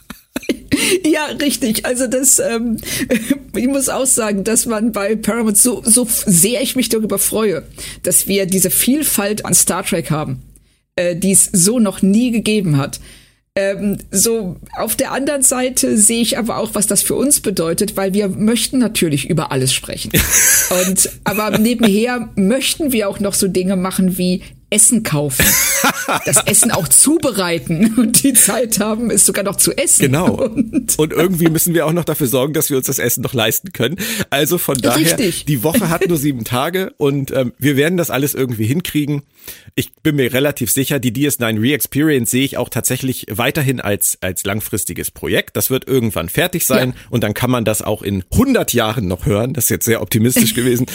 [laughs] Ja, richtig. Also das, ähm, [laughs] ich muss auch sagen, dass man bei Paramount so, so sehr ich mich darüber freue, dass wir diese Vielfalt an Star Trek haben, äh, die es so noch nie gegeben hat. Ähm, so auf der anderen Seite sehe ich aber auch, was das für uns bedeutet, weil wir möchten natürlich über alles sprechen. [laughs] Und aber nebenher möchten wir auch noch so Dinge machen wie Essen kaufen, [laughs] das Essen auch zubereiten und die Zeit haben, es sogar noch zu essen. Genau. Und, Und irgendwie müssen wir auch noch dafür sorgen, dass wir uns das Essen noch leisten können. Also von daher, Richtig. die Woche hat nur sieben Tage und ähm, wir werden das alles irgendwie hinkriegen. Ich bin mir relativ sicher, die DS9 Re-Experience sehe ich auch tatsächlich weiterhin als, als langfristiges Projekt. Das wird irgendwann fertig sein Ja. und dann kann man das auch in 100 Jahren noch hören. Das ist jetzt sehr optimistisch [laughs] gewesen.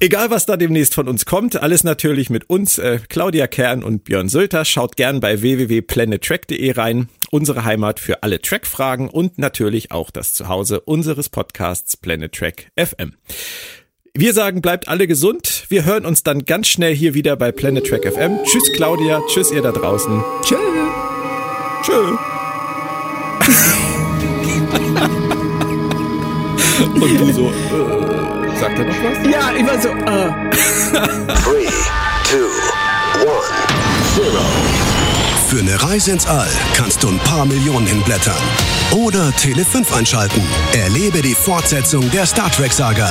Egal, was da demnächst von uns kommt, alles natürlich mit uns, äh, Claudia Kern und Björn Sülter. Schaut gern bei www.planettrack.de rein, unsere Heimat für alle Track-Fragen und natürlich auch das Zuhause unseres Podcasts Planet Track FM. Wir sagen, bleibt alle gesund. Wir hören uns dann ganz schnell hier wieder bei Planet Track FM. Tschüss Claudia, tschüss ihr da draußen. tschö. Tschö. [laughs] und du so, äh, sagt er noch was? Ja, immer so, äh. 3, 2, 1, 0. Für eine Reise ins All kannst du ein paar Millionen hinblättern. Oder Tele 5 einschalten. Erlebe die Fortsetzung der Star Trek Saga.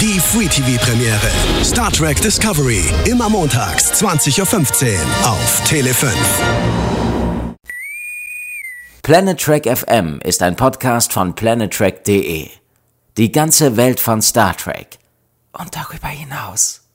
Die Free TV Premiere. Star Trek Discovery. Immer montags 20.15 Uhr auf Tele 5. Planet Trek FM ist ein Podcast von planettrek.de. Die ganze Welt von Star Trek und darüber hinaus.